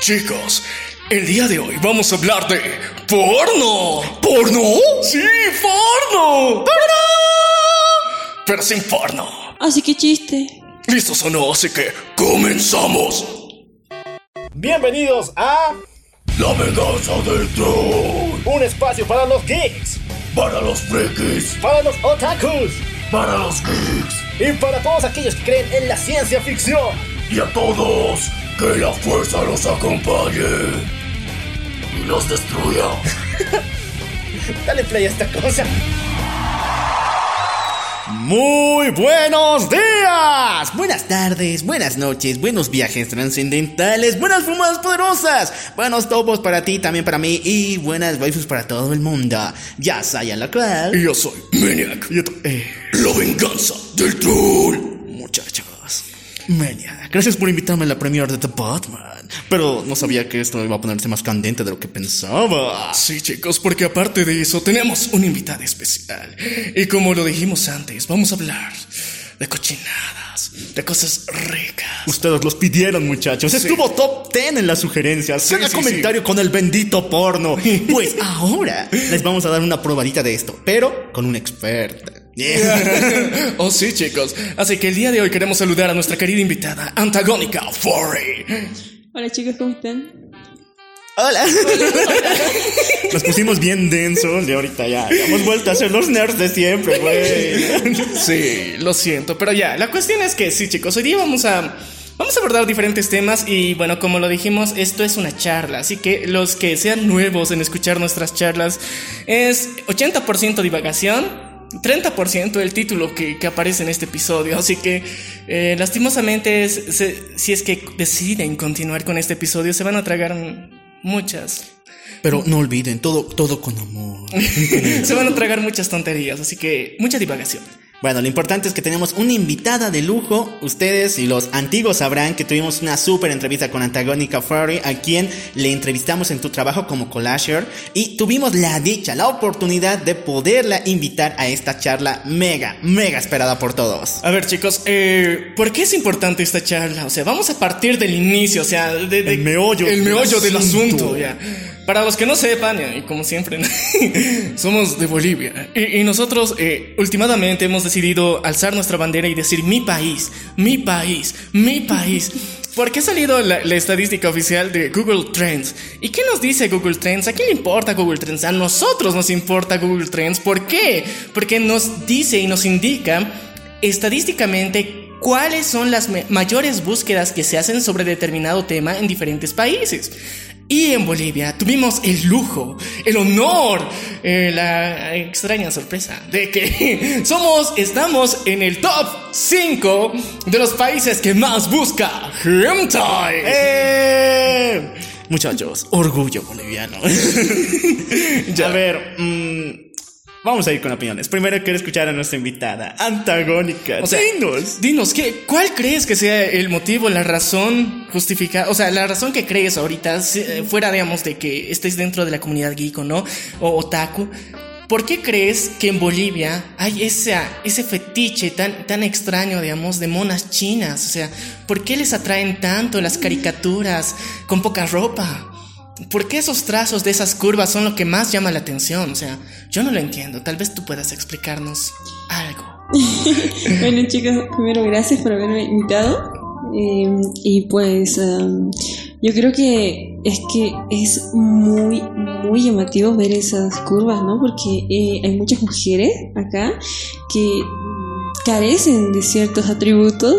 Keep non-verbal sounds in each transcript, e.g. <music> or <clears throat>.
Chicos, el día de hoy vamos a hablar de porno. ¿Porno? Sí, porno. ¡Porno! Pero sin porno. Así que chiste. ¿Listos o no? Así que comenzamos. Bienvenidos a La venganza del troll. un espacio para los geeks, Para los frikis. para los otakus Para los geeks. y para todos aquellos que creen en la ciencia ficción. Y a todos, que la fuerza los acompañe. Y los destruya. <laughs> Dale play a esta cosa. Muy buenos días, buenas tardes, buenas noches, buenos viajes trascendentales, buenas fumadas poderosas, buenos topos para ti, también para mí y buenas waifus para todo el mundo. Ya la cual. Y yo soy Maniac. Y otro, eh, La venganza del troll. muchachos. Maniac, gracias por invitarme a la premiere de The Batman. Pero no sabía que esto iba a ponerse más candente de lo que pensaba. Sí, chicos, porque aparte de eso, tenemos una invitada especial. Y como lo dijimos antes, vamos a hablar de cochinadas, de cosas ricas. Ustedes los pidieron, muchachos. Estuvo top 10 en las sugerencias. Sí, comentario con el bendito porno. <laughs> Pues ahora les vamos a dar una probadita de esto, pero con una <laughs> oh, sí, chicos. Así que el día de hoy queremos saludar a nuestra querida invitada, Antagónica Forey. Hola chicos, ¿cómo están? Hola. Nos pusimos bien densos de ahorita ya. Hemos vuelto a ser los nerds de siempre, güey. Sí, lo siento, pero ya, la cuestión es que sí, chicos, hoy día vamos a vamos a abordar diferentes temas y bueno, como lo dijimos, esto es una charla, así que los que sean nuevos en escuchar nuestras charlas es 80% divagación. 30% el título que, que aparece en este episodio, así que eh, lastimosamente es- se- si es que deciden continuar con este episodio se van a tragar muchas Pero no olviden, todo, todo con amor. <laughs> se van a tragar muchas tonterías, así que mucha divagación. Bueno, lo importante es que tenemos una invitada de lujo. Ustedes y los antiguos sabrán que tuvimos una súper entrevista con Antagónica Furry, a quien le entrevistamos en tu trabajo como collager. Y tuvimos la dicha, la oportunidad de poderla invitar a esta charla mega, mega esperada por todos. A ver, chicos, eh, ¿por qué es importante esta charla? O sea, vamos a partir del inicio, o sea, de, de- El meollo el meollo del asunto. asunto. ya. Para los que no sepan, y como siempre, <laughs> somos de Bolivia. Y, y nosotros, eh, últimamente, hemos decidido alzar nuestra bandera y decir mi país, mi país, mi país. <laughs> Porque ha salido la, la estadística oficial de Google Trends. ¿Y qué nos dice Google Trends? ¿A quién le importa Google Trends? A nosotros nos importa Google Trends. ¿Por qué? Porque nos dice y nos indica estadísticamente cuáles son las mayores búsquedas que se hacen sobre determinado tema en diferentes países. Y en Bolivia tuvimos el lujo, el honor, eh, la extraña sorpresa de que <laughs> somos, estamos en el top 5 de los países que más busca hentai. ¡Eh! Muchachos, orgullo boliviano. <laughs> A ver, mm, vamos a ir con opiniones. Primero quiero escuchar a nuestra invitada, Antagónica. O sea, Dinos. dinos, ¿qué, ¿cuál crees que sea el motivo, la razón justificada? O sea, la razón que crees ahorita, eh, fuera, digamos, de que estés dentro de la comunidad geek o no, o otaku, ¿por qué crees que en Bolivia hay esa, ese fetiche tan, tan extraño, digamos, de monas chinas? O sea, ¿por qué les atraen tanto las caricaturas con poca ropa? ¿Por qué esos trazos de esas curvas son lo que más llama la atención? O sea, yo no lo entiendo. Tal vez tú puedas explicarnos algo. <laughs> Bueno chicos, primero gracias por haberme invitado. Eh, y pues em, yo creo que es que es muy, muy llamativo ver esas curvas, ¿no? Porque eh, hay muchas mujeres acá que carecen de ciertos atributos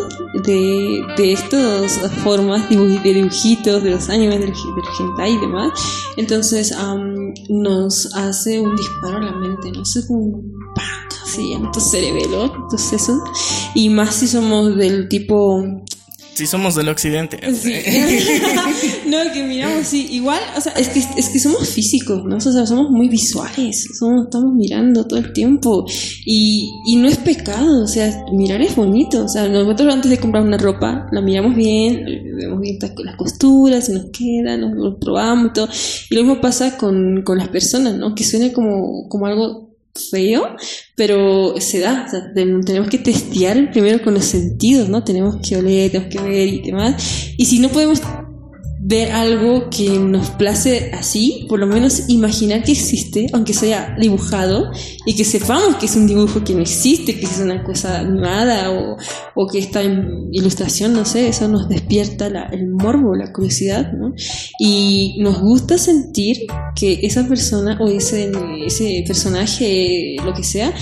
de, de estas formas de dibujitos, de los animes, del, del hentai y demás. Entonces am, nos hace un disparo a la mente, no sé, como un así en tu cerebelo, entonces eso. Y más si somos del tipo Si somos del occidente. Sí. <laughs> no, que miramos, sí, igual, o sea, es que, es que somos físicos, ¿no? O sea, somos muy visuales, somos, estamos mirando todo el tiempo y, y no es pecado, o sea, mirar es bonito, o sea, nosotros antes de comprar una ropa, la miramos bien, vemos bien las costuras, si nos queda, nos lo probamos y todo, y lo mismo pasa con, con las personas, ¿no? Que suene como, como algo feo, pero se da, tenemos que testear primero con los sentidos, ¿no? Tenemos que oler, tenemos que ver y demás. Y si no podemos ver algo que nos place así, por lo menos imaginar que existe, aunque sea dibujado, y que sepamos que es un dibujo que no existe, que es una cosa animada o, o que está en ilustración, no sé, eso nos despierta el morbo, la curiosidad, ¿no? Y nos gusta sentir que esa persona o ese, ese personaje, lo que sea,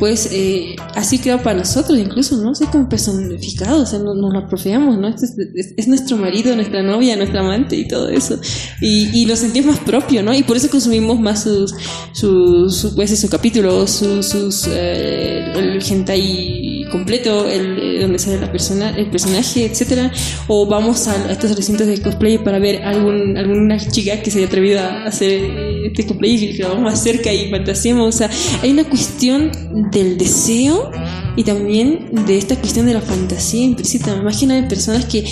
pues eh, así creado para nosotros, incluso, ¿no? sé como personificado, o sea, no- nos lo apropiamos, ¿no? Este es, es- es nuestro marido, nuestra novia, nuestra amante y todo eso. Y, y lo sentimos más propio, ¿no? Y por eso consumimos más sus, sus, su, pues, su capítulo, sus, sus eh, el hentai completo, el, eh, donde sale la persona, el personaje, etcétera, o vamos a, a estos recintos de cosplay para ver algún, alguna chica que se haya atrevido a hacer este cosplay y que vamos más cerca y fantaseemos, o sea, hay una cuestión del deseo y también de esta cuestión de la fantasía implícita. Me hay personas que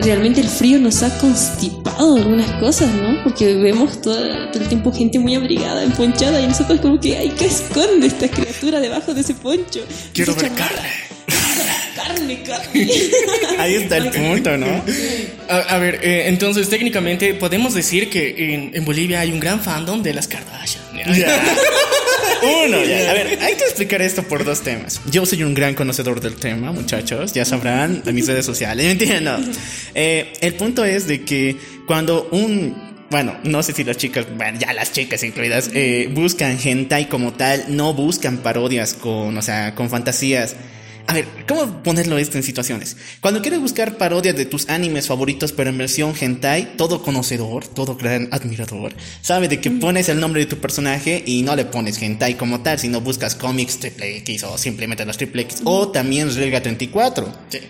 realmente el frío nos ha constipado algunas cosas, ¿no? Porque vemos todo, todo el tiempo gente muy abrigada, emponchada, y nosotros como que, ay, ¿qué esconde esta criatura debajo de ese poncho? Quiero ver carne. Carne, carne. <laughs> Ahí está el punto, ¿no? A, a ver, eh, entonces técnicamente podemos decir que en, en Bolivia hay un gran fandom de las Kardashian. ¿ya? <laughs> Uno, ya. A ver, hay que explicar esto por dos temas. Yo soy un gran conocedor del tema, muchachos. Ya sabrán en mis redes sociales. Mentira, no. Eh, el punto es de que cuando un. Bueno, no sé si las chicas, bueno, ya las chicas incluidas, eh, buscan hentai como tal, no buscan parodias con, o sea, con fantasías. A ver, ¿cómo ponerlo esto en situaciones? Cuando quieres buscar parodias de tus animes favoritos, pero en versión hentai, todo conocedor, todo gran admirador, sabe de que pones el nombre de tu personaje y no le pones hentai como tal, sino buscas cómics triple X o simplemente los triple X, o también Regla 34. Sí.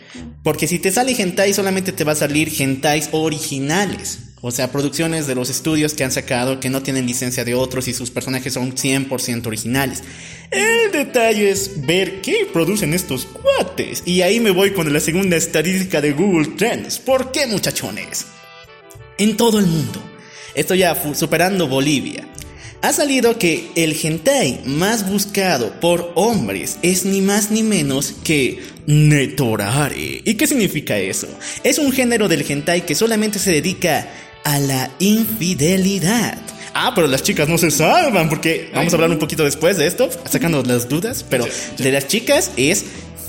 Porque si te sale hentai, solamente te va a salir hentais originales. O sea, producciones de los estudios que han sacado que no tienen licencia de otros y sus personajes son 100% originales. El detalle es ver qué producen estos cuates. Y ahí me voy con la segunda estadística de Google Trends. ¿Por qué, muchachones? En todo el mundo, esto ya superando Bolivia, ha salido que el hentai más buscado por hombres es ni más ni menos que Netorare. ¿Y qué significa eso? Es un género del hentai que solamente se dedica a la infidelidad. Ah, pero las chicas no se salvan porque vamos a hablar un poquito después de esto, sacando las dudas, pero de las chicas es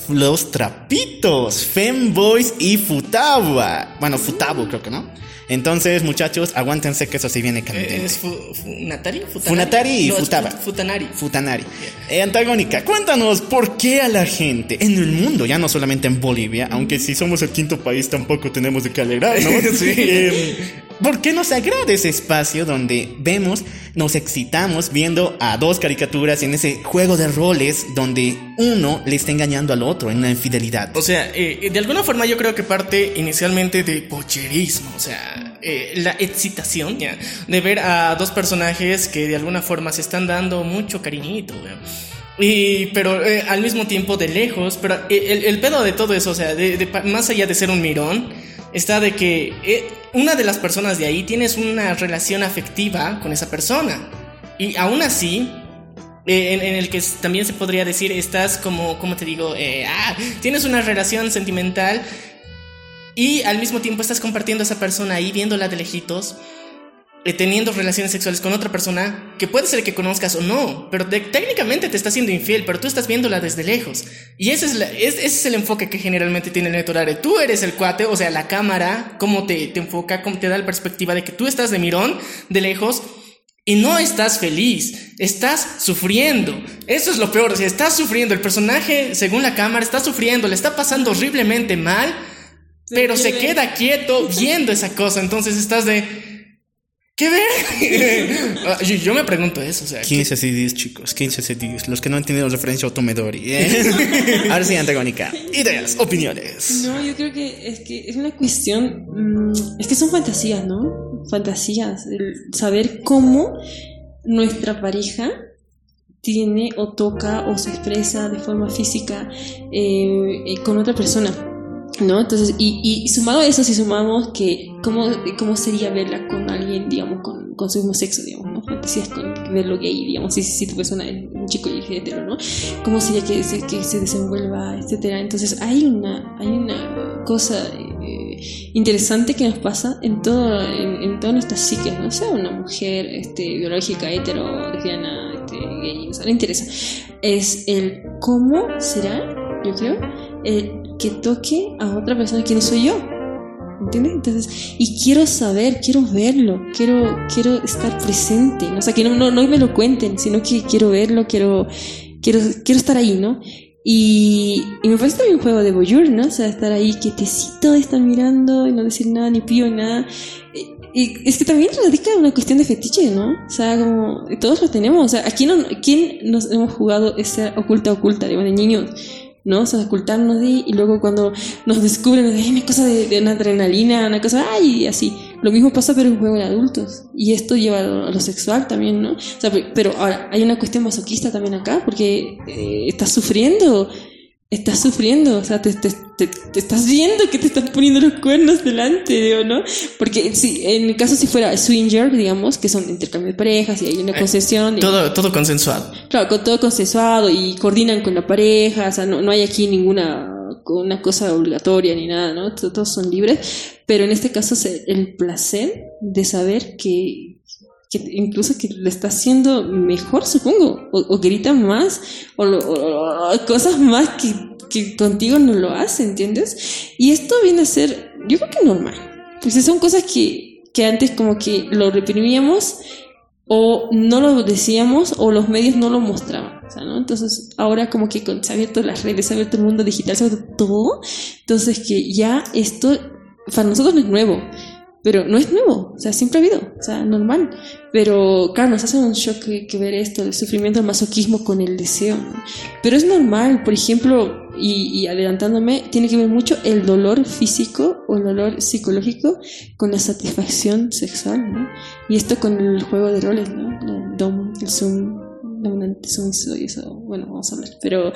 los trapitos, femboys y futaba. Bueno, futabo creo que no. Entonces, muchachos, aguántense que eso sí viene caliente. Eh, ¿Es fu, Funatari? Funatari y No, Futaba. fut- Futanari. Futanari. Eh, Antagónica, cuéntanos por qué a la gente en el mundo, ya no solamente en Bolivia, aunque si somos el quinto país tampoco tenemos de qué alegrar, ¿no? <laughs> Sí. Eh, ¿Por qué nos agrada ese espacio donde vemos, nos excitamos viendo a dos caricaturas en ese juego de roles donde uno le está engañando al otro en una infidelidad? O sea, eh, de alguna forma yo creo que parte inicialmente de pocherismo, o sea, eh, la excitación ya, de ver a dos personajes que de alguna forma se están dando mucho cariñito, ya. Y, pero eh, al mismo tiempo de lejos, pero eh, el, pedo de todo eso, o sea, de, más allá de ser un mirón, está de que eh, una de las personas de ahí tienes una relación afectiva con esa persona. Y aún así, eh, en, el que también se podría decir, estás como, ¿cómo te digo? Eh, ah, tienes una relación sentimental y al mismo tiempo estás compartiendo a esa persona ahí, viéndola de lejitos, teniendo relaciones sexuales con otra persona que puede ser que conozcas o no, pero te- técnicamente te está siendo infiel, pero tú estás viéndola desde lejos. Y ese es, la- es- ese es el enfoque que generalmente tiene el Netorare. Tú eres el cuate, o sea, la cámara, cómo te, te enfoca, cómo te da la perspectiva de que tú estás de mirón, de lejos, y no estás feliz, estás sufriendo. Eso es lo peor, o sea, estás sufriendo. El personaje, según la cámara, está sufriendo, le está pasando horriblemente mal, pero se queda quieto viendo esa cosa. Entonces estás de. ¿Qué ver? <laughs> Ah, yo, yo me pregunto eso, o sea. 15 CDs, chicos, 15 CDs. Los que no han tenido referencia a Otomedori. ¿eh? <laughs> Ahora sí, Antagónica. Ideas, opiniones. No, yo creo que es que es una cuestión, mm, es que son fantasías, ¿no? Fantasías, el saber cómo nuestra pareja tiene o toca o se expresa de forma física eh, eh, con otra persona, ¿no? Entonces, y, y- sumado a eso, si sumamos que cómo, cómo sería verla con alguien, digamos, con, con su mismo sexo, digamos, ¿no? Fantasías con verlo gay, digamos, si, si tu persona es un chico y hetero, ¿no? cómo sería que se, que se desenvuelva, etcétera. Entonces hay una, hay una cosa eh, interesante que nos pasa en todo en, en todas nuestras psiques, ¿no? sea una mujer este, biológica, hetero, lesbiana, este, gay, o sea, no interesa. Es el cómo será, yo creo, el que toque a otra persona que no soy yo. ¿Entiendes? Entonces, y quiero saber, quiero verlo, quiero, quiero estar presente, o sea, que no, no, no me lo cuenten, sino que quiero verlo, quiero, quiero, quiero estar ahí, ¿no? Y, y me parece también un juego de voyeur, ¿no? O sea, estar ahí quietecito, estar mirando y no decir nada, ni pío, nada. Y, es que también radica una cuestión de fetiche, ¿no? O sea, como todos lo tenemos. O sea, ¿a quién, no, quién nos hemos jugado ese oculta, oculta, digamos, de niños? ¿No? O sea, ocultarnos de, y luego cuando nos descubren, hay una cosa de, de, una adrenalina, una cosa, ay, y así. Lo mismo pasa pero en juego de adultos. Y esto lleva a lo, a lo, sexual también, ¿no? O sea, pero ahora, hay una cuestión masoquista también acá, porque eh, estás sufriendo, estás sufriendo, o sea, te, te, te, te, estás viendo que te están poniendo los cuernos delante, ¿o no? Porque si, en el caso si fuera swinger, digamos, que son intercambio de parejas y hay una concesión. Eh, todo, todo consensuado. Claro, con todo consensuado y coordinan con la pareja, o sea, no, no hay aquí ninguna una cosa obligatoria ni nada, ¿no? Todos son libres, pero en este caso el placer de saber que, que incluso que lo está haciendo mejor, supongo, o, o grita más, o, o, o, cosas más que, que contigo no lo hace, ¿entiendes? Y esto viene a ser, yo creo que normal, pues son cosas que, que antes como que lo reprimíamos o no lo decíamos o los medios no lo mostraban. O sea, ¿no? Entonces, ahora como que se ha abierto las redes, se ha abierto el mundo digital, se ha abierto todo. Entonces, que ya esto para nosotros no es nuevo, pero no es nuevo, o sea, siempre ha habido, o sea, normal. Pero, claro, nos hace un shock que, que ver esto, el sufrimiento, el masoquismo con el deseo. ¿no? Pero es normal, por ejemplo, y, y, adelantándome, tiene que ver mucho el dolor físico o el dolor psicológico con la satisfacción sexual, ¿no? Y esto con el juego de roles, ¿no? El dom, el zoom, dominante, sumiso y eso, bueno, vamos a hablar. Pero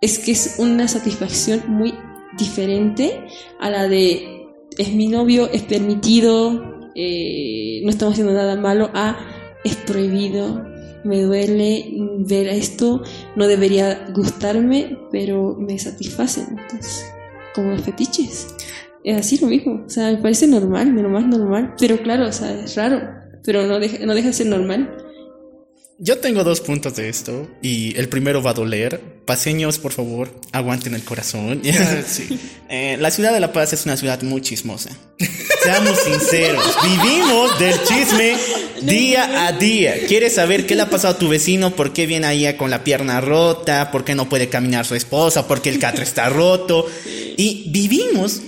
es que es una satisfacción muy diferente a la de es mi novio, es permitido, eh, no estamos haciendo nada malo, a es prohibido, me duele ver esto, no debería gustarme, pero me satisfacen. Entonces, como los fetiches. Es así lo mismo. O sea, me parece normal, lo más normal. Pero claro, o sea, es raro. Pero no deja, no deja de ser normal. Yo tengo dos puntos de esto y el primero va a doler. Paseños, por favor, aguanten el corazón. <laughs> sí. eh, la ciudad de La Paz es una ciudad muy chismosa. Seamos sinceros, <laughs> vivimos del chisme día a día. ¿Quieres saber qué le ha pasado a tu vecino? ¿Por qué viene ahí con la pierna rota? ¿Por qué no puede caminar su esposa? ¿Por qué el catre está roto? Y vivimos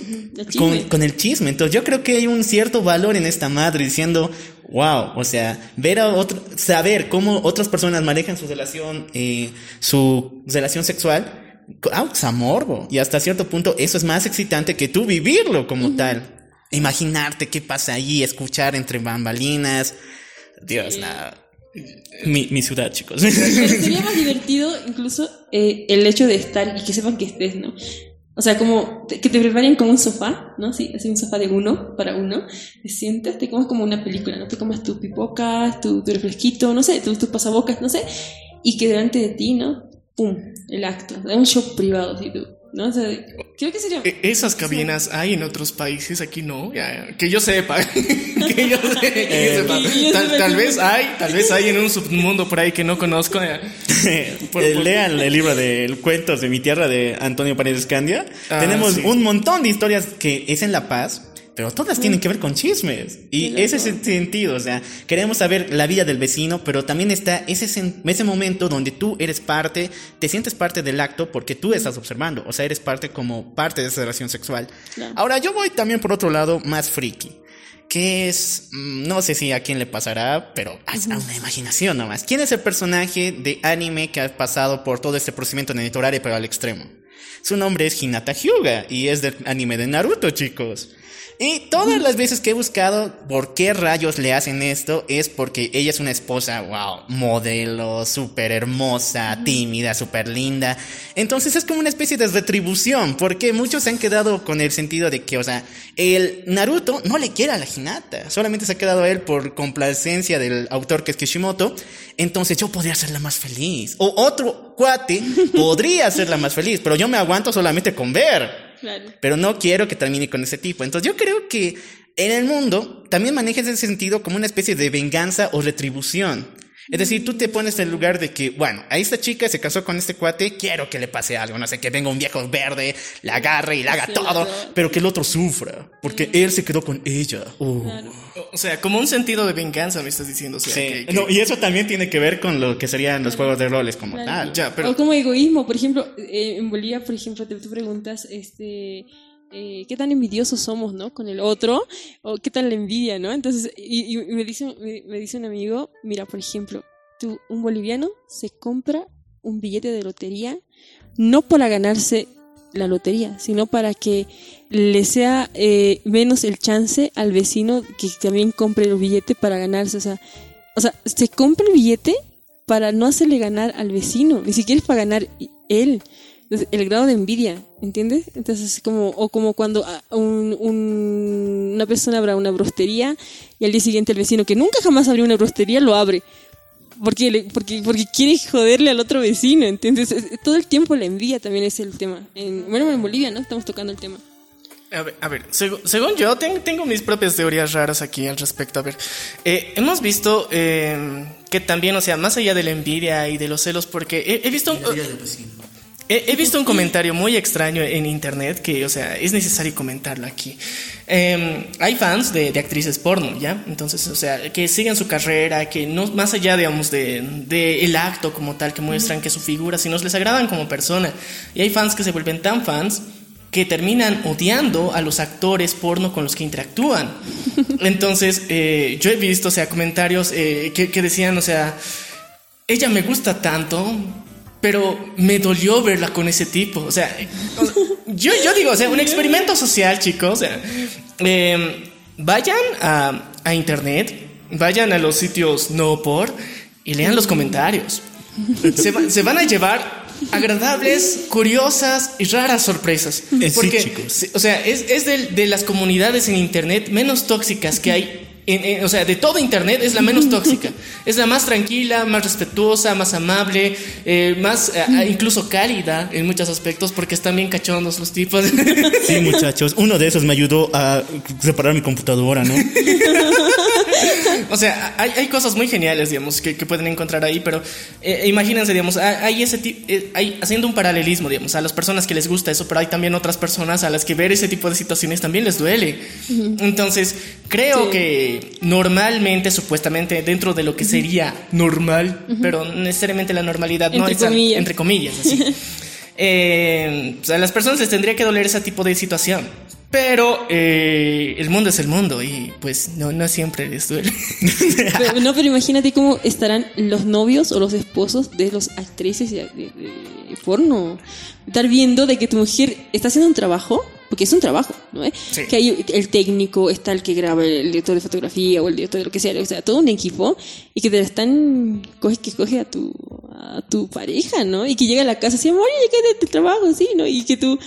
con, con, el chisme. Entonces yo creo que hay un cierto valor en esta madre diciendo, wow, o sea, ver a otro, saber cómo otras personas manejan su relación, eh, su relación sexual, causa morbo. Y hasta cierto punto eso es más excitante que tú vivirlo como uh -huh. tal. Imaginarte qué pasa ahí, escuchar entre bambalinas. Dios, nada. Mi, mi, ciudad, chicos. Sería <laughs> más divertido incluso eh, el hecho de estar y que sepan que estés, ¿no? O sea, como que te preparen como un sofá, ¿no? Sí, así un sofá de uno para uno. Te sientas, te comes como una película, ¿no? Te comes tus pipocas, tu, tu refresquito, no sé, tus tu pasabocas, no sé. Y que delante de ti, ¿no? ¡Pum! El acto. Es un show privado, ¿sí? Tú, ¿no? O sea, creo que sería... Esas cabinas hay en otros países, aquí no. Ya, que yo sepa. <laughs> que yo, yo sepa. Que yo tal, sepa tal vez hay, tal vez hay en un submundo por ahí que no conozco. <laughs> por, por... Lean el libro de Cuentos de mi tierra de Antonio Paredes Candia. Ah, Tenemos sí. un montón de historias que es en La Paz. Pero todas tienen que ver con chismes. Y ese es el sentido. O sea, queremos saber la vida del vecino, pero también está ese, ese momento donde tú eres parte, te sientes parte del acto porque tú estás observando. O sea, eres parte como parte de esa relación sexual. Claro. Ahora, yo voy también por otro lado más friki. Que es, no sé si a quién le pasará, pero es una imaginación nomás. ¿Quién es el personaje de anime que ha pasado por todo este procedimiento en editorial pero al extremo? Su nombre es Hinata Hyuga y es del anime de Naruto, chicos. Y todas las veces que he buscado por qué rayos le hacen esto es porque ella es una esposa, wow, modelo, súper hermosa, tímida, súper linda. Entonces es como una especie de retribución, porque muchos se han quedado con el sentido de que, o sea, el Naruto no le quiere a la Hinata, solamente se ha quedado a él por complacencia del autor que es Kishimoto. Entonces yo podría hacerla más feliz. O otro cuate podría hacerla más feliz, pero yo me aguanto solamente con ver. Claro. Pero no quiero que termine con ese tipo. Entonces yo creo que en el mundo también manejas ese sentido como una especie de venganza o retribución. Es decir, tú te pones en el lugar de que, bueno, a esta chica se casó con este cuate, quiero que le pase algo, no sé, que venga un viejo verde, la agarre y la haga Sí, todo, pero que el otro sufra, porque él se quedó con ella. Uh. Claro. O sea, como un sentido de venganza me estás diciendo. O sea, Sí. que- que- No, y eso también tiene que ver con lo que serían los juegos de roles como Claro. tal. Ya, pero O como egoísmo, por ejemplo, eh, en Bolivia, por ejemplo, te, tú preguntas, este, eh, qué tan envidiosos somos, ¿no? Con el otro, o qué tal la envidia, ¿no? Entonces, y, y me, dice, me dice un amigo, mira, por ejemplo, tú, un boliviano se compra un billete de lotería no para ganarse la lotería, sino para que le sea eh, menos el chance al vecino que también compre el billete para ganarse, o sea, o sea, se compra el billete para no hacerle ganar al vecino, ni siquiera es para ganar él. Entonces, el grado de envidia, ¿entiendes? Entonces, como, o como cuando ah, un- un- una persona abre una brostería y al día siguiente el vecino que nunca jamás abrió una brostería lo abre. Porque, le- porque, porque quiere joderle al otro vecino, ¿entiendes? Es- Todo el tiempo la envidia también es el tema. En, bueno, en Bolivia, ¿no? Estamos tocando el tema. A ver, a ver, seg- según yo, ten- tengo mis propias teorías raras aquí al respecto. A ver, eh, hemos visto eh, que también, o sea, más allá de la envidia y de los celos, porque he, he visto... un- He, he visto un comentario muy extraño en internet que, o sea, es necesario comentarlo aquí. Eh, hay fans de, de actrices porno, ¿ya? Entonces, o sea, que siguen su carrera, que no, más allá, digamos, de, de el acto como tal, que muestran que su figura, sino les agradan como persona. Y hay fans que se vuelven tan fans que terminan odiando a los actores porno con los que interactúan. <laughs> Entonces, eh, yo he visto, o sea, comentarios eh, que, que decían, o sea, ella me gusta tanto, pero me dolió verla con ese tipo. O sea, o sea, yo, yo digo, o sea, un experimento social, chicos. O sea, eh, vayan a, a internet, vayan a los sitios no por y lean los comentarios. Se, va- se van a llevar agradables, curiosas y raras sorpresas. Eh, sí, Porque, chicos. se- o sea, es, es de, de las comunidades en internet menos tóxicas que hay. En- en- o sea, de todo internet es la menos tóxica. <laughs> Es la más tranquila, más respetuosa, más amable, eh, más eh, ah, incluso cálida en muchos aspectos porque están bien cachondos los tipos. Sí, <laughs> muchachos, uno de esos me ayudó a separar mi computadora, ¿no? <laughs> O sea, hay, hay cosas muy geniales, digamos, que, que pueden encontrar ahí, pero eh, imagínense, digamos, hay, hay ese tipo, hay, haciendo un paralelismo, digamos, a las personas que les gusta eso, pero hay también otras personas a las que ver ese tipo de situaciones también les duele. Entonces, creo Sí. que normalmente, supuestamente, dentro de lo que sería normal, pero necesariamente la normalidad no Entre es, comillas. entre comillas, así. <laughs> Eh, o sea, a las personas les tendría que doler ese tipo de situación. Pero eh, el mundo es el mundo y pues no, no siempre les duele. <laughs> Pero- no, pero imagínate cómo estarán los novios o los esposos de los actrices de, de- de porno. Estar viendo de que tu mujer está haciendo un trabajo, porque es un trabajo, ¿no? ¿Eh? Sí. Que hay el técnico, está el que graba, el director de fotografía o el director de lo que sea, o sea, todo un equipo, y que te la están, coge, que coge a tu, a tu pareja, ¿no? Y que llega a la casa así, amor, llegué de trabajo, sí, ¿no? Y que tú,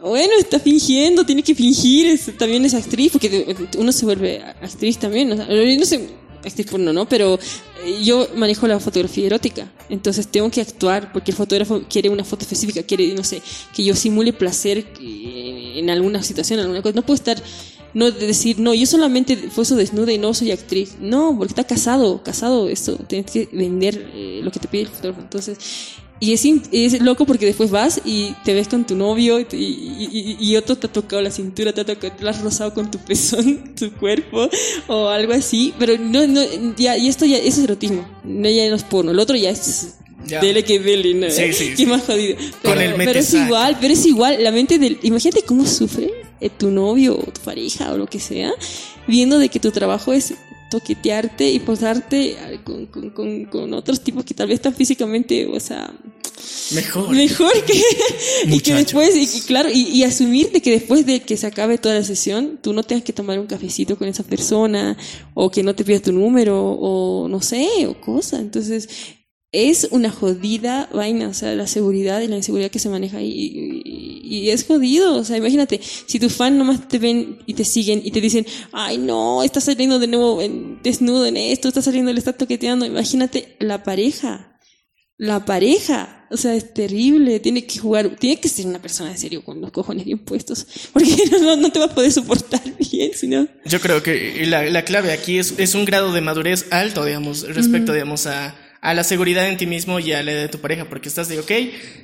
bueno, está fingiendo, tiene que fingir, es- también es actriz, porque uno se vuelve actriz también, o sea, no sé, actriz porno, ¿no? Pero eh, yo manejo la fotografía erótica, entonces tengo que actuar, porque el fotógrafo quiere una foto específica, quiere, no sé, que yo simule placer eh, en alguna situación, en alguna cosa, no puedo estar... No de decir, no, yo solamente fue eso desnuda y no soy actriz. No, porque está casado, casado, eso, tienes que vender eh, lo que te pide el fotógrafo. Entonces, y es, es loco porque después vas y te ves con tu novio y, y- y- y otro te ha tocado la cintura, te ha tocado, lo has rozado con tu pezón, <laughs> tu cuerpo o algo así. Pero no, no, ya, y esto ya, eso es erotismo. No, ya no es porno. El otro ya es Ya. dele que dele, ¿no? Sí, sí, <laughs> Qué más jodido. Con Pero, el pero es igual, pero es igual. La mente del, imagínate cómo sufre eh, tu novio o tu pareja o lo que sea, viendo de que tu trabajo es toquetearte y posarte eh, con, con, con, con otros tipos que tal vez están físicamente, o sea, Mejor. mejor que y que después y, claro y, y asumir de que después de que se acabe toda la sesión tú no tengas que tomar un cafecito con esa persona o que no te pida tu número o no sé o cosa entonces es una jodida vaina, o sea, la seguridad y la inseguridad que se maneja ahí. Y, y- y es jodido, o sea, imagínate, si tus fans nomás te ven y te siguen y te dicen, ay no, estás saliendo de nuevo en- desnudo en esto, estás saliendo, le estás toqueteando, imagínate la pareja. la pareja. O sea, es terrible. Tiene que jugar, tiene que ser una persona de serio con los cojones bien puestos. <laughs> Porque no, no te va a poder soportar <laughs> bien, sino. Yo creo que la, la clave aquí es, es, un grado de madurez alto, digamos, respecto, digamos, a, a la seguridad en ti mismo y a la de tu pareja, porque estás de, ok,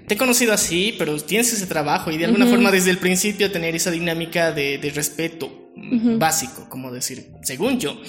te he conocido así, pero tienes ese trabajo y de alguna forma desde el principio tener esa dinámica de, de respeto básico, como decir, según yo.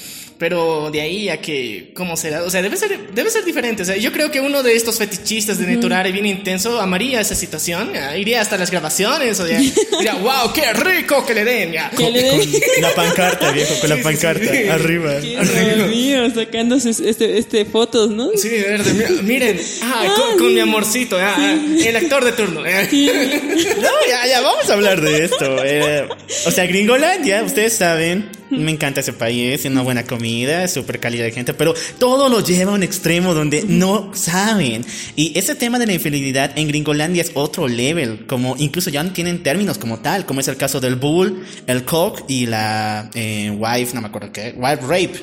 Pero de ahí a que, ¿cómo será? O sea, debe ser, debe ser diferente. O sea, yo creo que uno de estos fetichistas de Neturare bien intenso amaría esa situación. Iría hasta las grabaciones. O <laughs> diría, wow, qué rico que le den. Ya. Con, la pancarta, viejo, con la <laughs> pancarta. Arriba. Arriba. mío, sacándose este, este fotos, ¿no? Sí, verde. Miren, ah, con, mi amorcito, ah, el actor de turno. <laughs> no, ya, ya, vamos a hablar de esto. Eh, o sea, Gringolandia, ustedes saben, me encanta ese país, es una buena comida, súper calidad de gente, pero todo lo lleva a un extremo donde no saben. Y ese tema de la infidelidad en Gringolandia es otro level, como incluso ya no tienen términos como tal, como es el caso del bull, el cock y la eh, wife, no me acuerdo qué, wife rape.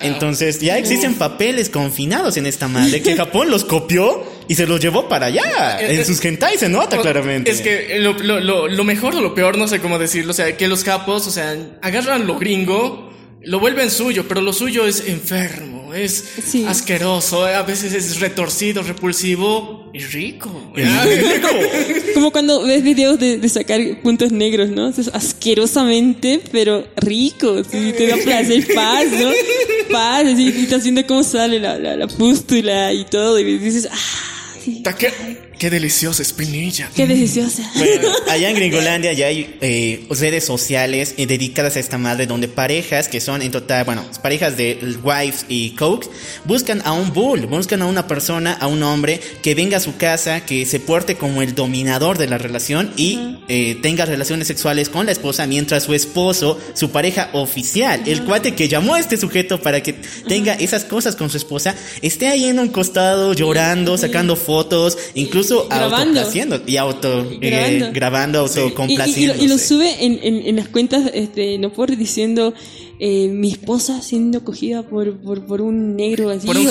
Entonces ya existen papeles confinados en esta madre que Japón los copió y se los llevó para allá. En sus hentai se nota claramente. Es que lo, lo, lo, mejor o lo peor, no sé cómo decirlo, o sea, que los capos, o sea, agarran lo gringo, lo vuelven suyo, pero lo suyo es enfermo, es asqueroso, a veces es retorcido, repulsivo y rico. <laughs> Como cuando ves videos de, sacar puntos negros, ¿no? Es asquerosamente, pero rico, sí, te da placer, <laughs> paz, ¿no? Paz, y estás viendo cómo sale la, la, la pústula y todo, y dices, ah Takk. Qué deliciosa espinilla. Qué deliciosa. Bueno, allá en <laughs> Gringolandia ya hay eh, redes sociales eh, dedicadas a esta madre donde parejas que son en total, bueno, parejas de wives y coke buscan a un bull, buscan a una persona, a un hombre que venga a su casa, que se porte como el dominador de la relación y eh, tenga relaciones sexuales con la esposa mientras su esposo, su pareja oficial, el cuate que llamó a este sujeto para que tenga esas cosas con su esposa, esté ahí en un costado llorando, sacando fotos, incluso grabando. y auto eh, grabando, autocomplaciendo. Y, lo, sube en, en, las cuentas, este, no por diciendo eh, mi esposa siendo cogida por, por, por un negro así, por o,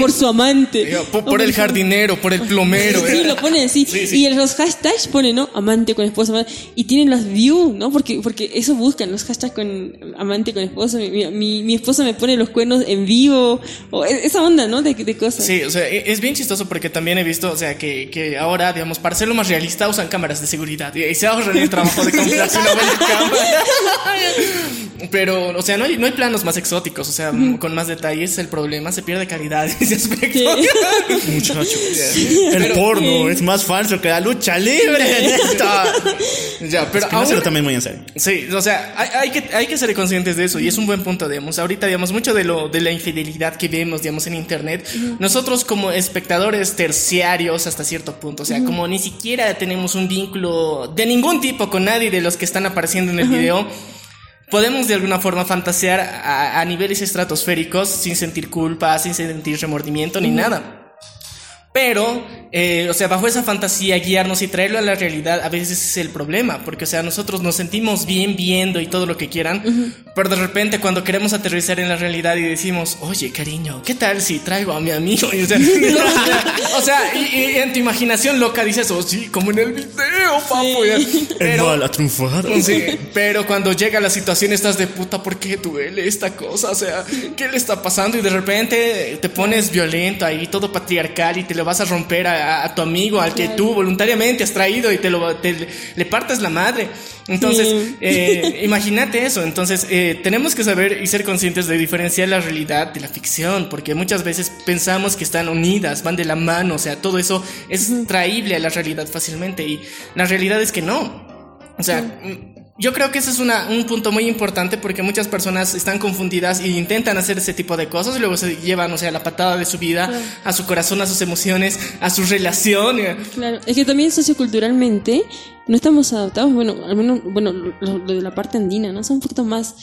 por su amante. Por, el jardinero, por el plomero. sí, lo pone así. Y en los hashtags pone, ¿no? Amante con esposa. Y tienen las views, ¿no? Porque, porque eso buscan, los hashtags con amante con esposa. Mi, mi, mi esposa me pone los cuernos en vivo. O e, esa onda, ¿no? De, de cosas. Sí, o sea, e, es bien chistoso porque también he visto, o sea, que, que ahora, digamos, para hacerlo más realista usan cámaras de seguridad. Y se ahorran el trabajo de <laughs> comprarse una cámara. <laughs> Pero, o sea, no hay, no hay planos más exóticos, o sea, con más detalles, el problema se pierde calidad en ese aspecto. <laughs> Muchachos, el porno es más falso que la lucha libre. <laughs> <laughs> ya, pero es también muy en serio. Sí, o sea, hay, hay, que, hay que ser conscientes de eso y es un buen punto, digamos. Ahorita, digamos, mucho de lo de la infidelidad que vemos, digamos, en internet, nosotros como espectadores terciarios hasta cierto punto, o sea, como ni siquiera tenemos un vínculo de ningún tipo con nadie de los que están apareciendo en el video podemos de alguna forma fantasear a, niveles estratosféricos sin sentir culpa, sin sentir remordimiento ni nada. Pero, eh, o sea, bajo esa fantasía, guiarnos y traerlo a la realidad a veces es el problema, porque, o sea, nosotros nos sentimos bien viendo y todo lo que quieran, pero de repente cuando queremos aterrizar en la realidad y decimos, oye, cariño, ¿qué tal si traigo a mi amigo? <laughs> o sea, <laughs> y, en tu imaginación loca dices, oh, sí, como en el video, papo. Pero, el mal Sí, pero cuando llega la situación estás de puta, ¿por qué duele esta cosa? O sea, ¿qué le está pasando? Y de repente te pones violento ahí, todo patriarcal y te lo vas a romper a, tu amigo, al que tú voluntariamente has traído y te lo le partes la madre. Entonces, eh, imagínate eso. Entonces, eh, tenemos que saber y ser conscientes de diferenciar la realidad de la ficción, porque muchas veces pensamos que están unidas, van de la mano, o sea, todo eso es traíble a la realidad fácilmente y la realidad es que no. O sea, yo creo que ese es una, un punto muy importante porque muchas personas están confundidas e intentan hacer ese tipo de cosas y luego se llevan, o sea, la patada de su vida, a su corazón, a sus emociones, a su relación. Claro, es que también socioculturalmente no estamos adaptados, bueno, al menos, bueno, lo, de la parte andina, ¿no? Son un poquito más...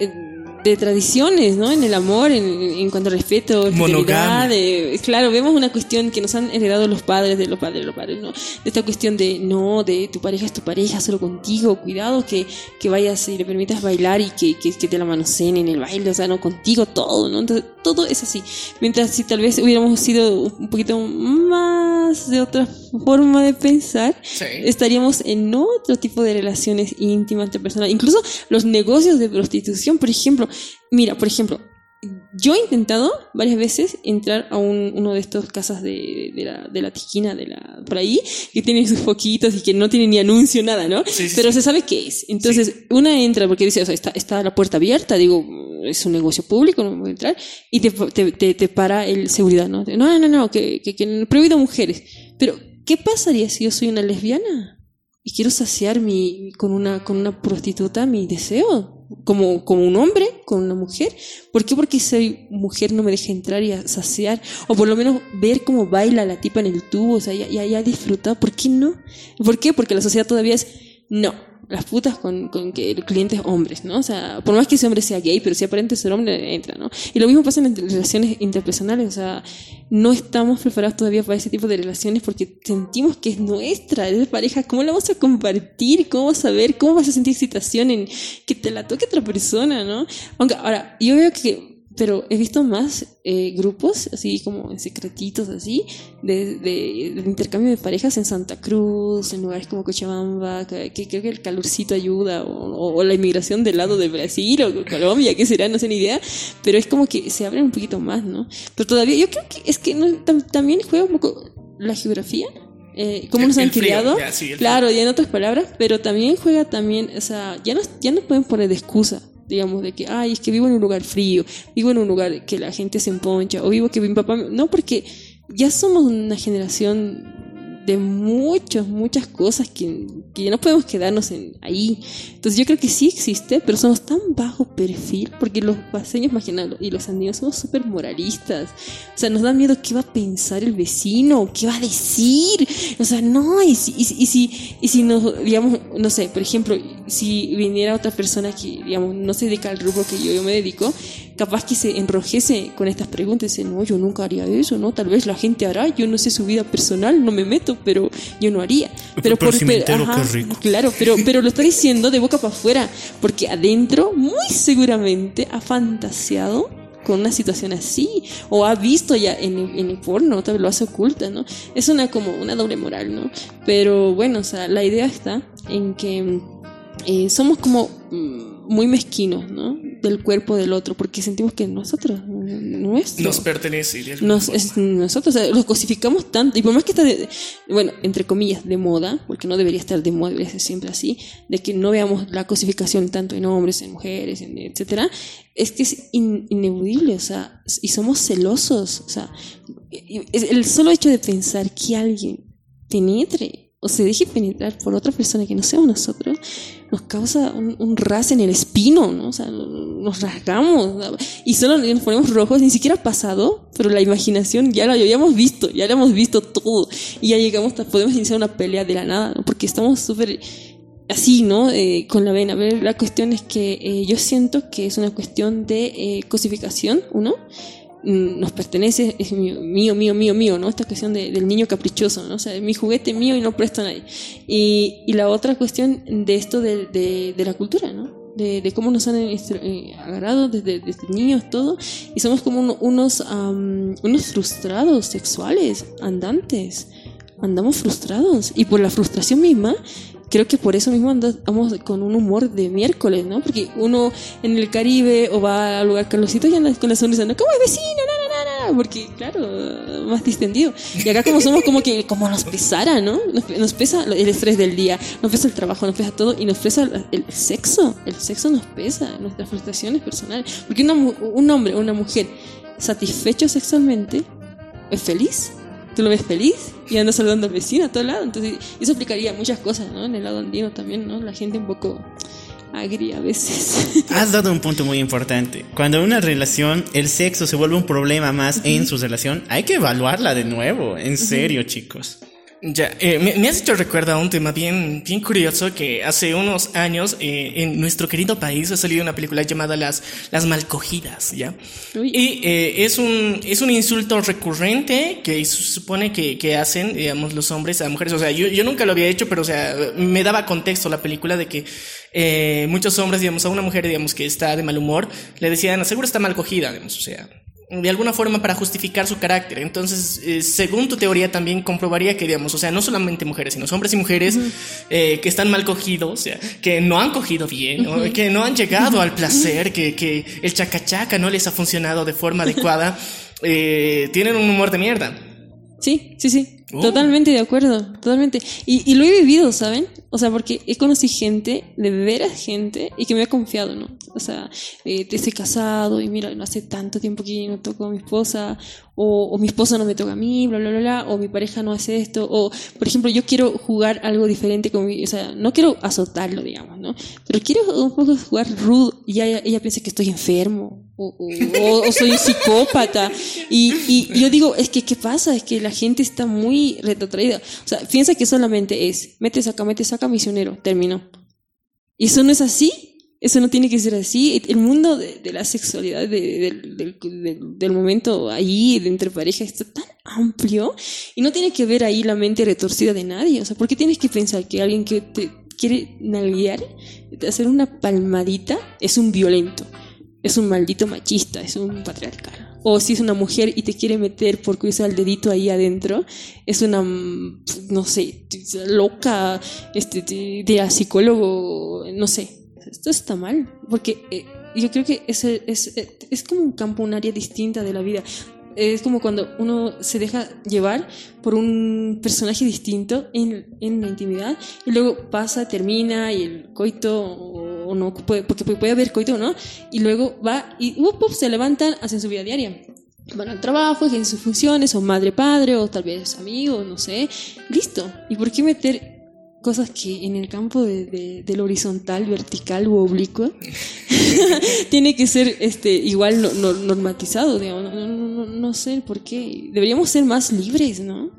Eh, de tradiciones, ¿no? En el amor, en, en cuanto a respeto, fidelidad, de- claro, vemos una cuestión que nos han heredado los padres de los padres de los padres, ¿no? De esta cuestión de, no, de tu pareja es tu pareja, solo contigo, cuidado que, que vayas y le permitas bailar y que, que, que te la manoseen en el baile, o sea, no contigo, todo, ¿no? Entonces, todo es así. Mientras si tal vez hubiéramos sido un poquito más de otra forma de pensar, Sí. estaríamos en otro tipo de relaciones íntimas interpersonales. Incluso los negocios de prostitución, por ejemplo. Mira, por ejemplo, yo he intentado varias veces entrar a un- uno de estos casas de, de la, de la tiquina, de la, por ahí, que tienen sus foquitos y que no tienen ni anuncio, nada, ¿no? Sí, sí, Pero sí. se sabe qué es. Entonces, una entra porque dice, o sea, está, está la puerta abierta, digo, es un negocio público, no voy a entrar, y te, te, te, te para el seguridad, ¿no? No, no, no, que, que, que prohibido mujeres. Pero, ¿qué pasaría si yo soy una lesbiana? y quiero saciar mi con una con una prostituta mi deseo como como un hombre con una mujer ¿por qué? porque soy mujer no me deja entrar y saciar o por lo menos ver cómo baila la tipa en el tubo o sea ya ya, ya disfrutar ¿por qué no? ¿por qué? porque la sociedad todavía es no las putas con, con que el cliente es hombres, ¿no? O sea, por más que ese hombre sea gay, pero si aparente ser hombre, entra, ¿no? Y lo mismo pasa en relaciones interpersonales, o sea, no estamos preparados todavía para ese tipo de relaciones porque sentimos que es nuestra, es de pareja, ¿cómo la vamos a compartir? ¿Cómo vas a ver? ¿Cómo vas a sentir excitación en que te la toque otra persona, ¿no? Aunque, ahora, yo veo que pero he visto más eh, grupos, así como en secretitos, así, de, de- de intercambio de parejas en Santa Cruz, en lugares como Cochabamba, que, que creo que el calorcito ayuda, o, o la inmigración del lado de Brasil o Colombia, qué será, no sé ni idea, pero es como que se abren un poquito más, ¿no? Pero todavía, yo creo que es que no, tam- también juega un poco la geografía. Eh, cómo El- nos han criado, sí, claro, y en otras palabras, pero también juega también, o sea, ya no, ya no pueden poner de excusa, digamos, de que, ay, es que vivo en un lugar frío, vivo en un lugar que la gente se emponcha, o vivo que mi papá, me-". no, porque ya somos una generación de muchas, muchas cosas que, que no podemos quedarnos en ahí. Entonces yo creo que sí existe, pero somos tan bajo perfil, porque los paseños nada, y los andinos somos súper moralistas. O sea, nos da miedo qué va a pensar el vecino, qué va a decir. O sea, no, y si, y y si, y si nos, digamos, no sé, por ejemplo, si viniera otra persona que, digamos, no se dedica al rubro que yo, yo me dedico, capaz que se enrojece con estas preguntas, dice, no, yo nunca haría eso, ¿no? Tal vez la gente hará, yo no sé su vida personal, no me meto, pero yo no haría. Pero, Pero si me entero, qué rico. Claro, pero, pero lo está diciendo de boca para afuera, porque adentro muy seguramente ha fantaseado con una situación así, o ha visto ya en, el- en el porno, tal vez lo hace oculta, ¿no? Es una como una doble moral, ¿no? Pero bueno, o sea, la idea está en que eh, somos como mm, muy mezquinos, ¿no? Del cuerpo del otro, porque sentimos que nosotros, nuestro. Nos pertenece. de alguna Nos, forma. es- nosotros o sea, los cosificamos tanto, y por más que está, de- bueno, entre comillas, de moda, porque no debería estar de moda, debería ser siempre así, de que no veamos la cosificación tanto en hombres, en mujeres, en etcétera, es que es in- ineludible, o sea, y somos celosos, o sea, el solo hecho de pensar que alguien penetre o se deje penetrar por otra persona que no seamos nosotros, nos causa un, ras en el espino, ¿no? O sea, nos rasgamos ¿no? y solo nos ponemos rojos, ni siquiera ha pasado, pero la imaginación ya la habíamos visto, ya la hemos visto todo y ya llegamos, podemos iniciar una pelea de la nada, ¿no? Porque estamos súper así, ¿no? Eh, con la vena. Ver, la cuestión es que eh, yo siento que es una cuestión de eh, cosificación, mm, nos pertenece, es mío, mío, mío, mío, mío, ¿no? Esta cuestión de- del niño caprichoso, ¿no? O sea, mi juguete mío y no presto a nadie. Y, y la otra cuestión de esto de, de, de la cultura, ¿no? De, de cómo nos han instru- eh, agarrado desde, desde niños, todo. Y somos como uno- unos, am, unos frustrados sexuales, andantes. Andamos frustrados. Y por la frustración misma, creo que por eso mismo andamos con un humor de miércoles, ¿no? Porque uno en el Caribe o va al lugar calorcito y anda con la sonrisa, ¿no? ¿Cómo es vecino? No, no, no, no. Porque, claro, más distendido. Y acá como somos como que, como nos pesara, ¿no? Nos, pesa el estrés del día, nos pesa el trabajo, nos pesa todo y nos pesa el, sexo. El sexo nos pesa, nuestras frustraciones personales. Porque un hombre una mujer satisfecho sexualmente es feliz. Tú lo ves feliz y andas saludando al vecino a todo lado. Entonces, eso explicaría muchas cosas, ¿no? En el lado andino también, ¿no? La gente un poco agria a veces. <laughs> Has dado un punto muy importante. Cuando en una relación el sexo se vuelve un problema más en su relación, hay que evaluarla de nuevo. En serio, chicos. Ya, eh, me, me has hecho recuerda un tema bien, bien curioso que hace unos años eh, en nuestro querido país ha salido una película llamada Las, Las Malcogidas, ¿ya? Uy. Y eh, es, un, es un insulto recurrente que se supone que, que hacen, digamos, los hombres a mujeres. O sea, yo, yo nunca lo había hecho, pero, o sea, me daba contexto la película de que eh, muchos hombres, digamos, a una mujer, digamos, que está de mal humor, le decían, seguro está mal cogida, digamos, o sea, de alguna forma para justificar su carácter. Entonces, eh, según tu teoría, también comprobaría que, digamos, o sea, no solamente mujeres, sino hombres y mujeres eh, que están mal cogidos, o sea, que no han cogido bien, o que no han llegado al placer, que, que el chacachaca no les ha funcionado de forma adecuada, eh, tienen un humor de mierda. Sí, sí, sí. Oh. Totalmente de acuerdo, totalmente. Y, y lo he vivido, ¿saben? O sea, porque he conocido gente, de veras gente, y que me ha confiado, ¿no? O sea, eh, estoy casado y mira, no hace tanto tiempo que no toco a mi esposa, o, o mi esposa no me toca a mí, bla, bla, bla, bla, o mi pareja no hace esto, o, por ejemplo, yo quiero jugar algo diferente con mi, o sea, no quiero azotarlo, digamos, ¿no? Pero quiero un poco jugar rude y ella, ella piensa que estoy enfermo, o, soy psicópata. Y, y yo digo, es que, ¿qué pasa? Es que la gente está muy retrotraída. O sea, piensa que solamente es, metes acá, metes acá, misionero, terminó. Y eso no es así. Eso no tiene que ser así. El mundo de, de la sexualidad de- del- del, momento ahí, de entre parejas, está tan amplio y no tiene que ver ahí la mente retorcida de nadie. O sea, ¿por qué tienes que pensar que alguien que te quiere nalguear, hacer una palmadita, es un violento? Es un maldito machista, es un patriarcal. O si es una mujer y te quiere meter por cruzar el dedito ahí adentro, es una, mm, no sé, loca, este, de, psicólogo, no sé. Esto está mal, porque eh, yo creo que es, es, es como un campo, un área distinta de la vida. Es como cuando uno se deja llevar por un personaje distinto en, en la intimidad y luego pasa, termina y el coito o, no, porque puede haber coito o no, y luego va y up, se levantan, hacen su vida diaria. Van al trabajo, hacen sus funciones, son madre, padre o tal vez amigos, no sé. Listo. ¿Y por qué meter cosas que en el campo de, de- del horizontal, vertical u oblicuo <laughs> tiene que ser este igual no- no- normatizado, digamos, no, no, sé por qué. Deberíamos ser más libres, ¿no?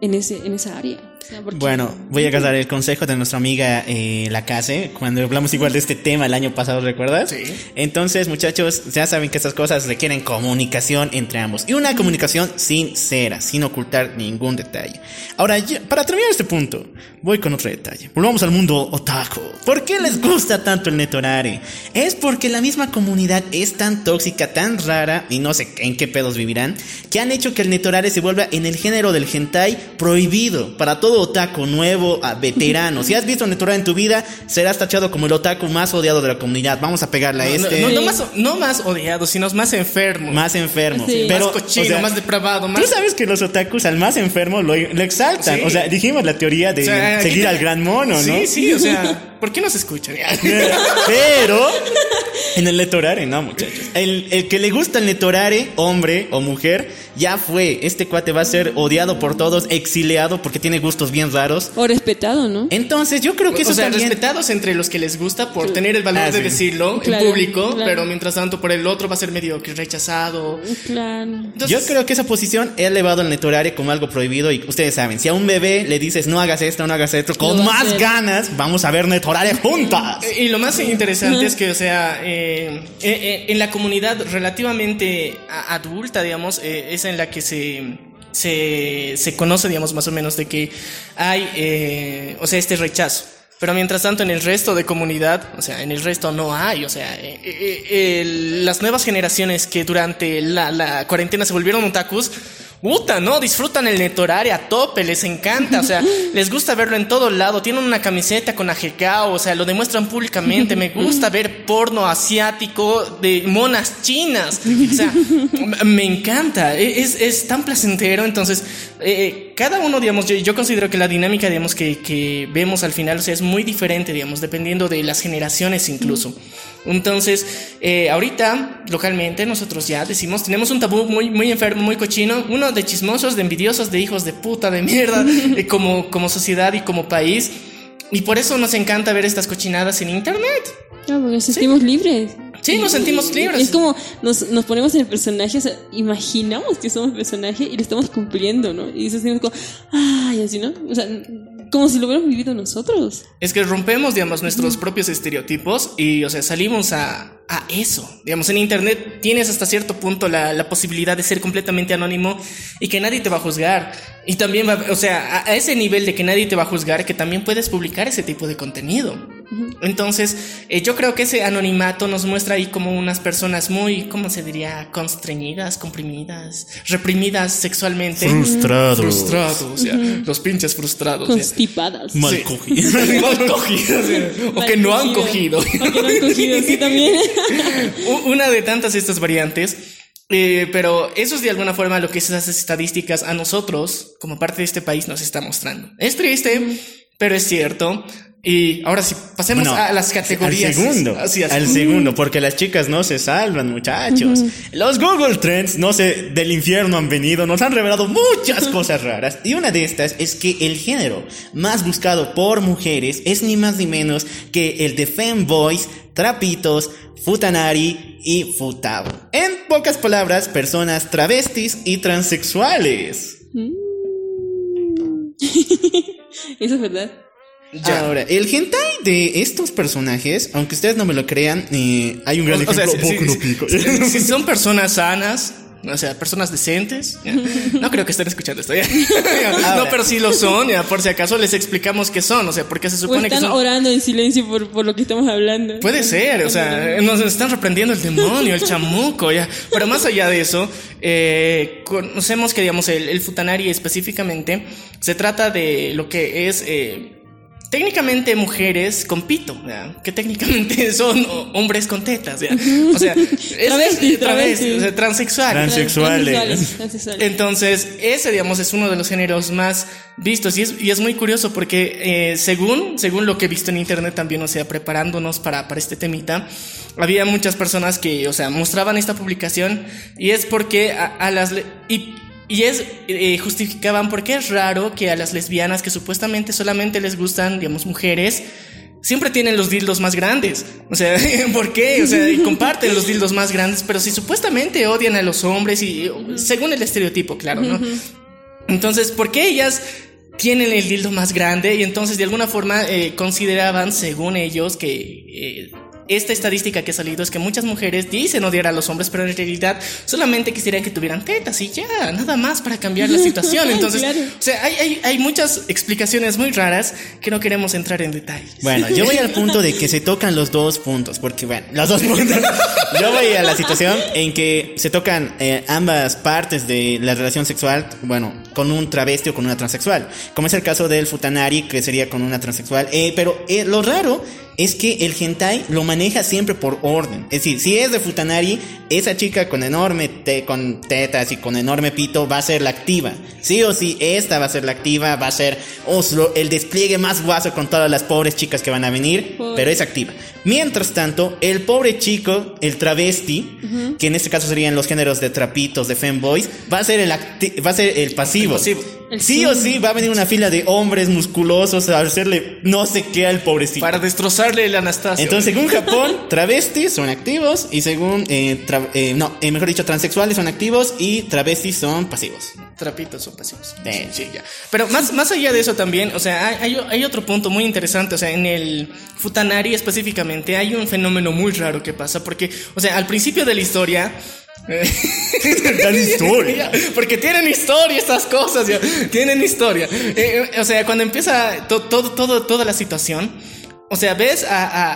En ese en esa área. Sea, Bueno, voy a dar el consejo de nuestra amiga eh, La Case, cuando hablamos igual de este tema el año pasado, ¿recuerdas? Sí. Entonces, muchachos, ya saben que estas cosas requieren comunicación entre ambos. Y una comunicación sincera, sin ocultar ningún detalle. Ahora, ya- para terminar este punto, voy con otro detalle. Volvamos al mundo otaku. ¿Por qué les gusta tanto el Netorare? Es porque la misma comunidad es tan tóxica, tan rara, y no sé en qué pedos vivirán, que han hecho que el Netorare se vuelva en el género del hentai prohibido para otaku nuevo, a veterano. Si has visto Netorare en tu vida, serás tachado como el otaku más odiado de la comunidad. Vamos a pegarle a No, este. no, no más, no más odiado, sino más enfermo. Más enfermo. Sí. Pero, más cochino, o sea, más depravado, más... Tú sabes que los otakus al más enfermo lo, lo exaltan. Sí. O sea, dijimos la teoría de O sea, seguir ¿qué al gran mono, ¿no? Sí, sí, o sea, ¿por qué no se escuchan? <laughs> Pero en el Netorare, no, muchachos. El, el que le gusta el Netorare, hombre o mujer, ya fue. Este cuate va a ser odiado por todos, exiliado porque tiene gustos bien raros. O respetado, ¿no? Entonces, yo creo que eso o sea, también. respetados entre los que les gusta por tener el valor Ah, de sí. decirlo Claro, en público, claro. pero mientras tanto por el otro va a ser medio que rechazado. Claro. Entonces, Yo creo que esa posición he elevado el netorare como algo prohibido y ustedes saben, si a un bebé le dices no hagas esto, no hagas esto, con más ganas vamos a ver netorare juntas. Eh, Y lo más interesante es que, o sea, eh, eh, eh, en la comunidad relativamente adulta, digamos, eh, es en la que se, se, se conoce, digamos, más o menos de que hay, eh, o sea, este rechazo. Pero mientras tanto, en el resto de comunidad, o sea, en el resto no hay, o sea, eh, eh, eh, las nuevas generaciones que durante la, la cuarentena se volvieron otakus, Puta, ¿no? Disfrutan el netorare a tope, les encanta, o sea, <laughs> les gusta verlo en todo lado, tienen una camiseta con ajecao, o sea, lo demuestran públicamente, me gusta ver porno asiático de monas chinas, o sea, me encanta, e- es, es tan placentero, entonces, eh, cada uno, digamos, yo, yo considero que la dinámica, digamos, que, que vemos al final, o sea, es muy diferente, digamos, dependiendo de las generaciones incluso. Entonces, eh, ahorita, localmente, nosotros ya decimos, tenemos un tabú muy, muy enfermo, muy cochino, uno de chismosos, de envidiosos, de hijos de puta, de mierda, <laughs> eh, como, como sociedad y como país. Y por eso nos encanta ver estas cochinadas en internet. Claro, porque nos sentimos libres. Sí, nos sentimos libres. Es como nos, nos ponemos en el personaje, o sea, imaginamos que somos personaje y lo estamos cumpliendo, ¿no? Y eso así como, ay, así, ¿no? O sea, como si lo hubiéramos vivido nosotros. Es que rompemos, digamos, nuestros propios estereotipos y, o sea, salimos a, a eso. Digamos, en Internet tienes hasta cierto punto la, la, posibilidad de ser completamente anónimo y que nadie te va a juzgar. Y también va, o sea, a, a ese nivel de que nadie te va a juzgar, que también puedes publicar ese tipo de contenido. Entonces, eh, yo creo que ese anonimato nos muestra ahí como unas personas muy, ¿cómo se diría? Constreñidas, comprimidas, reprimidas sexualmente. Frustrados. Frustrados, o sea, los pinches frustrados. Constipadas. Mal Sí. cogidos. <laughs> Mal cogidos, o sea, o Mal que no han cogido. cogido. O que no han cogido, sí, también. <laughs> <laughs> Una de tantas estas variantes. eh, pero eso es de alguna forma lo que esas estadísticas a nosotros, como parte de este país, nos está mostrando. Es triste, pero es cierto. Y ahora sí, pasemos Bueno, a las categorías. Al segundo. Así. Al segundo, porque las chicas no se salvan, muchachos. Los Google Trends, no sé, del infierno han venido, nos han revelado muchas <laughs> cosas raras. Y una de estas es que el género más buscado por mujeres es ni más ni menos que el de femboys, trapitos, futanari y futabo. En pocas palabras, personas travestis y transexuales. <laughs> <laughs> Eso es verdad. Ya. Ahora, el hentai de estos personajes, aunque ustedes no me lo crean, eh, hay un gran O ejemplo. si son personas sanas, o sea, personas decentes, ya. no creo que estén escuchando esto. ya. <laughs> no, pero si lo son, ya, por si acaso les explicamos qué son, o sea, porque se O supone que están son... orando en silencio por, por lo que estamos hablando. Puede ser, o sea, nos están reprendiendo el demonio, el chamuco, ya. Pero más allá de eso, eh, conocemos que, digamos, el, el futanari específicamente se trata de lo que es eh, técnicamente mujeres con pito, ya, que técnicamente <laughs> son hombres con tetas, ya. O sea, <laughs> es, Travestis, es- travestis, o sea, transexuales. Transexuales. Transexuales. Entonces, ese, digamos, es uno de los géneros más vistos y es, y es muy curioso porque eh, según, según lo que he visto en internet también, o sea, preparándonos para, para este temita, había muchas personas que, o sea, mostraban esta publicación y es porque a, a las... le- Y, y es, eh, justificaban porque es raro que a las lesbianas que supuestamente solamente les gustan, digamos, mujeres, siempre tienen los dildos más grandes. O sea, <laughs> ¿por qué? O sea, y comparten los dildos más grandes, pero si supuestamente odian a los hombres y según el estereotipo, claro, ¿no? Entonces, ¿por qué ellas tienen el dildo más grande? Y entonces, de alguna forma, eh, consideraban, según ellos, que eh, esta estadística que ha salido es que muchas mujeres dicen odiar a los hombres, pero en realidad solamente quisieran que tuvieran tetas y ya, nada más para cambiar la <laughs> situación. Entonces, Claro. o sea, hay, hay, hay muchas explicaciones muy raras que no queremos entrar en detalles. Bueno, yo voy al punto de que se tocan los dos puntos, porque bueno, los dos puntos. <laughs> Yo voy a la situación en que se tocan eh, ambas partes de la relación sexual, bueno, con un travesti o con una transexual, como es el caso del futanari, que sería con una transexual. Eh, pero eh, lo raro es que el hentai lo maneja siempre por orden. Es decir, si es de futanari, esa chica con enorme te con tetas y con enorme pito va a ser la activa. Sí o sí, esta va a ser la activa, va a ser Oslo, el despliegue más guaso con todas las pobres chicas que van a venir, Pobre. pero es activa. Mientras tanto, el pobre chico, el travesti, que en este caso serían los géneros de trapitos, de femboys, va a ser el acti- va a ser el pasivo. El pasivo. El Sí o sí va a venir una fila de hombres musculosos a hacerle no sé qué al pobrecito. Para destrozarle el Anastasio. Entonces, según Japón, travestis son activos y según, eh, eh, no, eh, mejor dicho, transexuales son activos y travestis son pasivos. Trapitos son pasivos. Sí. Sí, ya. Pero más, más allá de eso también, o sea, hay otro punto muy interesante, o sea, en el Futanari específicamente hay un fenómeno muy raro que pasa, porque, o sea, al principio de la historia... <laughs> eh, historia. <laughs> Porque tienen historia estas cosas, ya. Tienen historia. Eh, eh, o sea, cuando empieza to- todo, todo, toda la situación, o sea, ves a, a-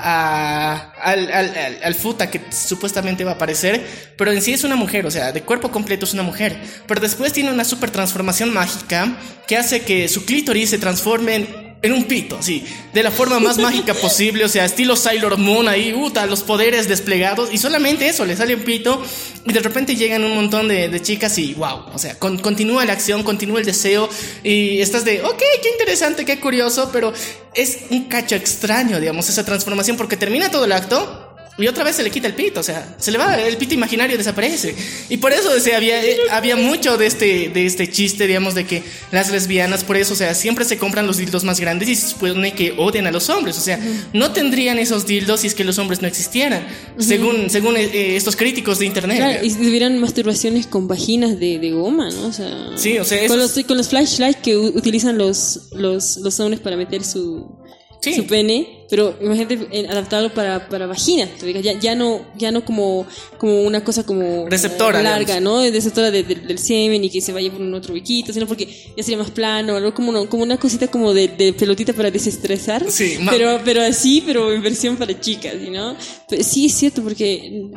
a- al, al, al- al futa que supuestamente va a aparecer, pero en sí es una mujer, o sea, de cuerpo completo es una mujer. Pero después tiene una super transformación mágica que hace que su clítoris se transforme en, en un pito, así, de la forma más mágica <laughs> posible, o sea, estilo Sailor Moon ahí, uta, los poderes desplegados, y solamente eso, le sale un pito, y de repente llegan un montón de, de chicas y wow, o sea, con- continúa la acción, continúa el deseo, y estás de, ok, qué interesante, qué curioso, pero es un cacho extraño, digamos, esa transformación, porque termina todo el acto. Y otra vez se le quita el pito, o sea, se le va, el pito imaginario desaparece. Y por eso o sea, había, eh, había mucho de este, de este chiste, digamos, de que las lesbianas, por eso, o sea, siempre se compran los dildos más grandes y se supone que odian a los hombres, o sea, no tendrían esos dildos si es que los hombres no existieran, según, según eh, eh, estos críticos de internet. Claro, y si tuvieran masturbaciones con vaginas de, de goma, ¿no? O sea, Sí, o sea, con los, con los flashlights que utilizan los, los, los hombres para meter su, Sí. su pene, pero imagínate eh, adaptarlo para, para vagina, ya, ya no, ya no como, como una cosa como Receptora, larga, digamos. ¿no? Receptora de- de- del semen y que se vaya por un otro biquito, sino porque ya sería más plano, algo como, una- como una cosita como de, de pelotita para desestresar, Sí, pero, pero así, pero en versión para chicas, ¿no? Pero sí es cierto, porque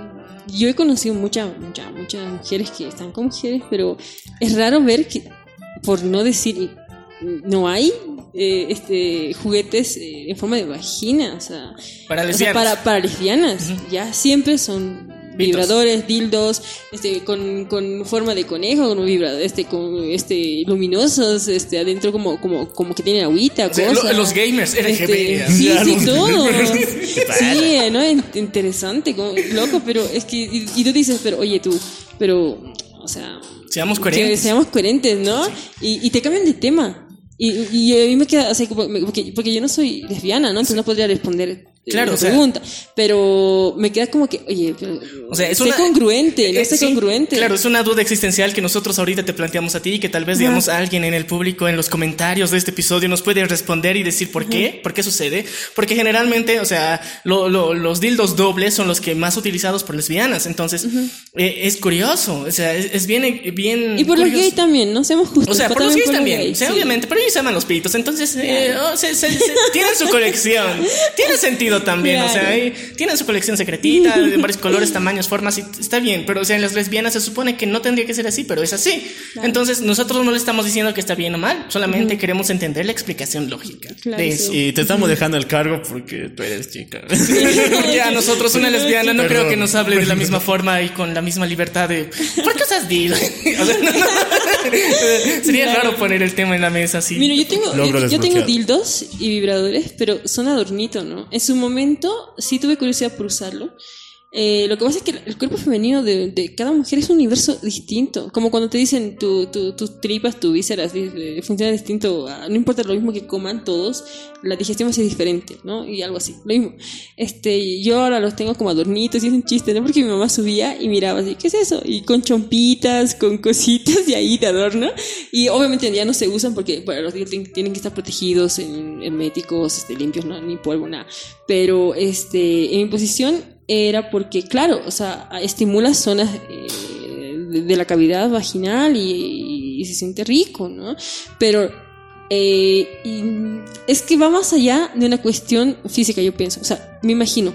yo he conocido muchas, muchas, muchas mujeres que están con mujeres, pero es raro ver que, por no decir, no hay eh, este juguetes eh, en forma de vagina, o sea, Para o sea, lesbianas. para, para lesbianas, ya siempre son vibradores, dildos, este, con, con forma de conejo, con un vibrador, este, con este luminosos, este, adentro como, como, como que tienen agüita, O sea, lo- cosas. los gamers, RGB. Este, sí, Ya, sí, todo. <laughs> Sí, ¿no? In- Interesante, como, loco, pero es que, y, y tú dices, pero oye tú, pero, o sea, Seamos que coherentes. seamos coherentes, ¿no? Y, y te cambian de tema. Y, a mí me queda, o sea, porque, porque yo no soy lesbiana, ¿no? Entonces no podría responder Claro, la o sea- pregunta. Pero me queda como que, oye, O sea, es una- congruente, no Eh, sé sí, congruente. Claro, es una duda existencial que nosotros ahorita te planteamos a ti y que tal vez, digamos, alguien en el público, en los comentarios de este episodio, nos puede responder y decir por qué, por qué sucede. Porque generalmente, o sea, lo- lo- los dildos dobles son los que más utilizados por lesbianas. Entonces, eh, es curioso. O sea, es, es bien, bien. Y por los curioso. gays también, ¿no? Seamos justos. O sea, por los gays los también, gays, o sea, sí. obviamente, pero ellos aman los pitos, entonces eh, oh, se- se- se- tienen su colección, <laughs> tiene sentido también, o sea, Claro. ahí tienen su colección secretita, de varios colores, tamaños, formas, y está bien, pero o sea, en las lesbianas se supone que no tendría que ser así, pero es así. Entonces, nosotros no le estamos diciendo que está bien o mal, solamente queremos entender la explicación lógica Claro, de sí. eso. Y te estamos dejando el cargo porque tú eres chica. Porque <laughs> a nosotros una lesbiana no creo que nos hable de la misma forma y con la misma libertad de ¿por qué usas dildo? <laughs> O sea, no, no. <laughs> Sería raro poner el tema en la mesa así. Mira, yo tengo, yo, yo tengo dildos y vibradores, pero son adornito, ¿no? En su momento sí tuve curiosidad por usarlo. Eh, lo que pasa es que el cuerpo femenino de, de cada mujer es un universo distinto. Como cuando te dicen tu, tu- tus tripas, tus vísceras eh, funcionan distinto. No importa lo mismo que coman todos, la digestión va a ser diferente, ¿no? Y algo así. Lo mismo. Este, yo ahora los tengo como adornitos y es un chiste, ¿no? Porque mi mamá subía y miraba así, ¿qué es eso? Y con chompitas, con cositas y ahí de adorno. Y obviamente ya no se usan porque, bueno, los tienen que estar protegidos, en, herméticos, este, limpios, no, ni polvo, nada. Pero, este, en mi posición era porque, claro, o sea, estimula zonas eh, de, la cavidad vaginal y, y se siente rico, ¿no? Pero eh, es que va más allá de una cuestión física, yo pienso. O sea, me imagino,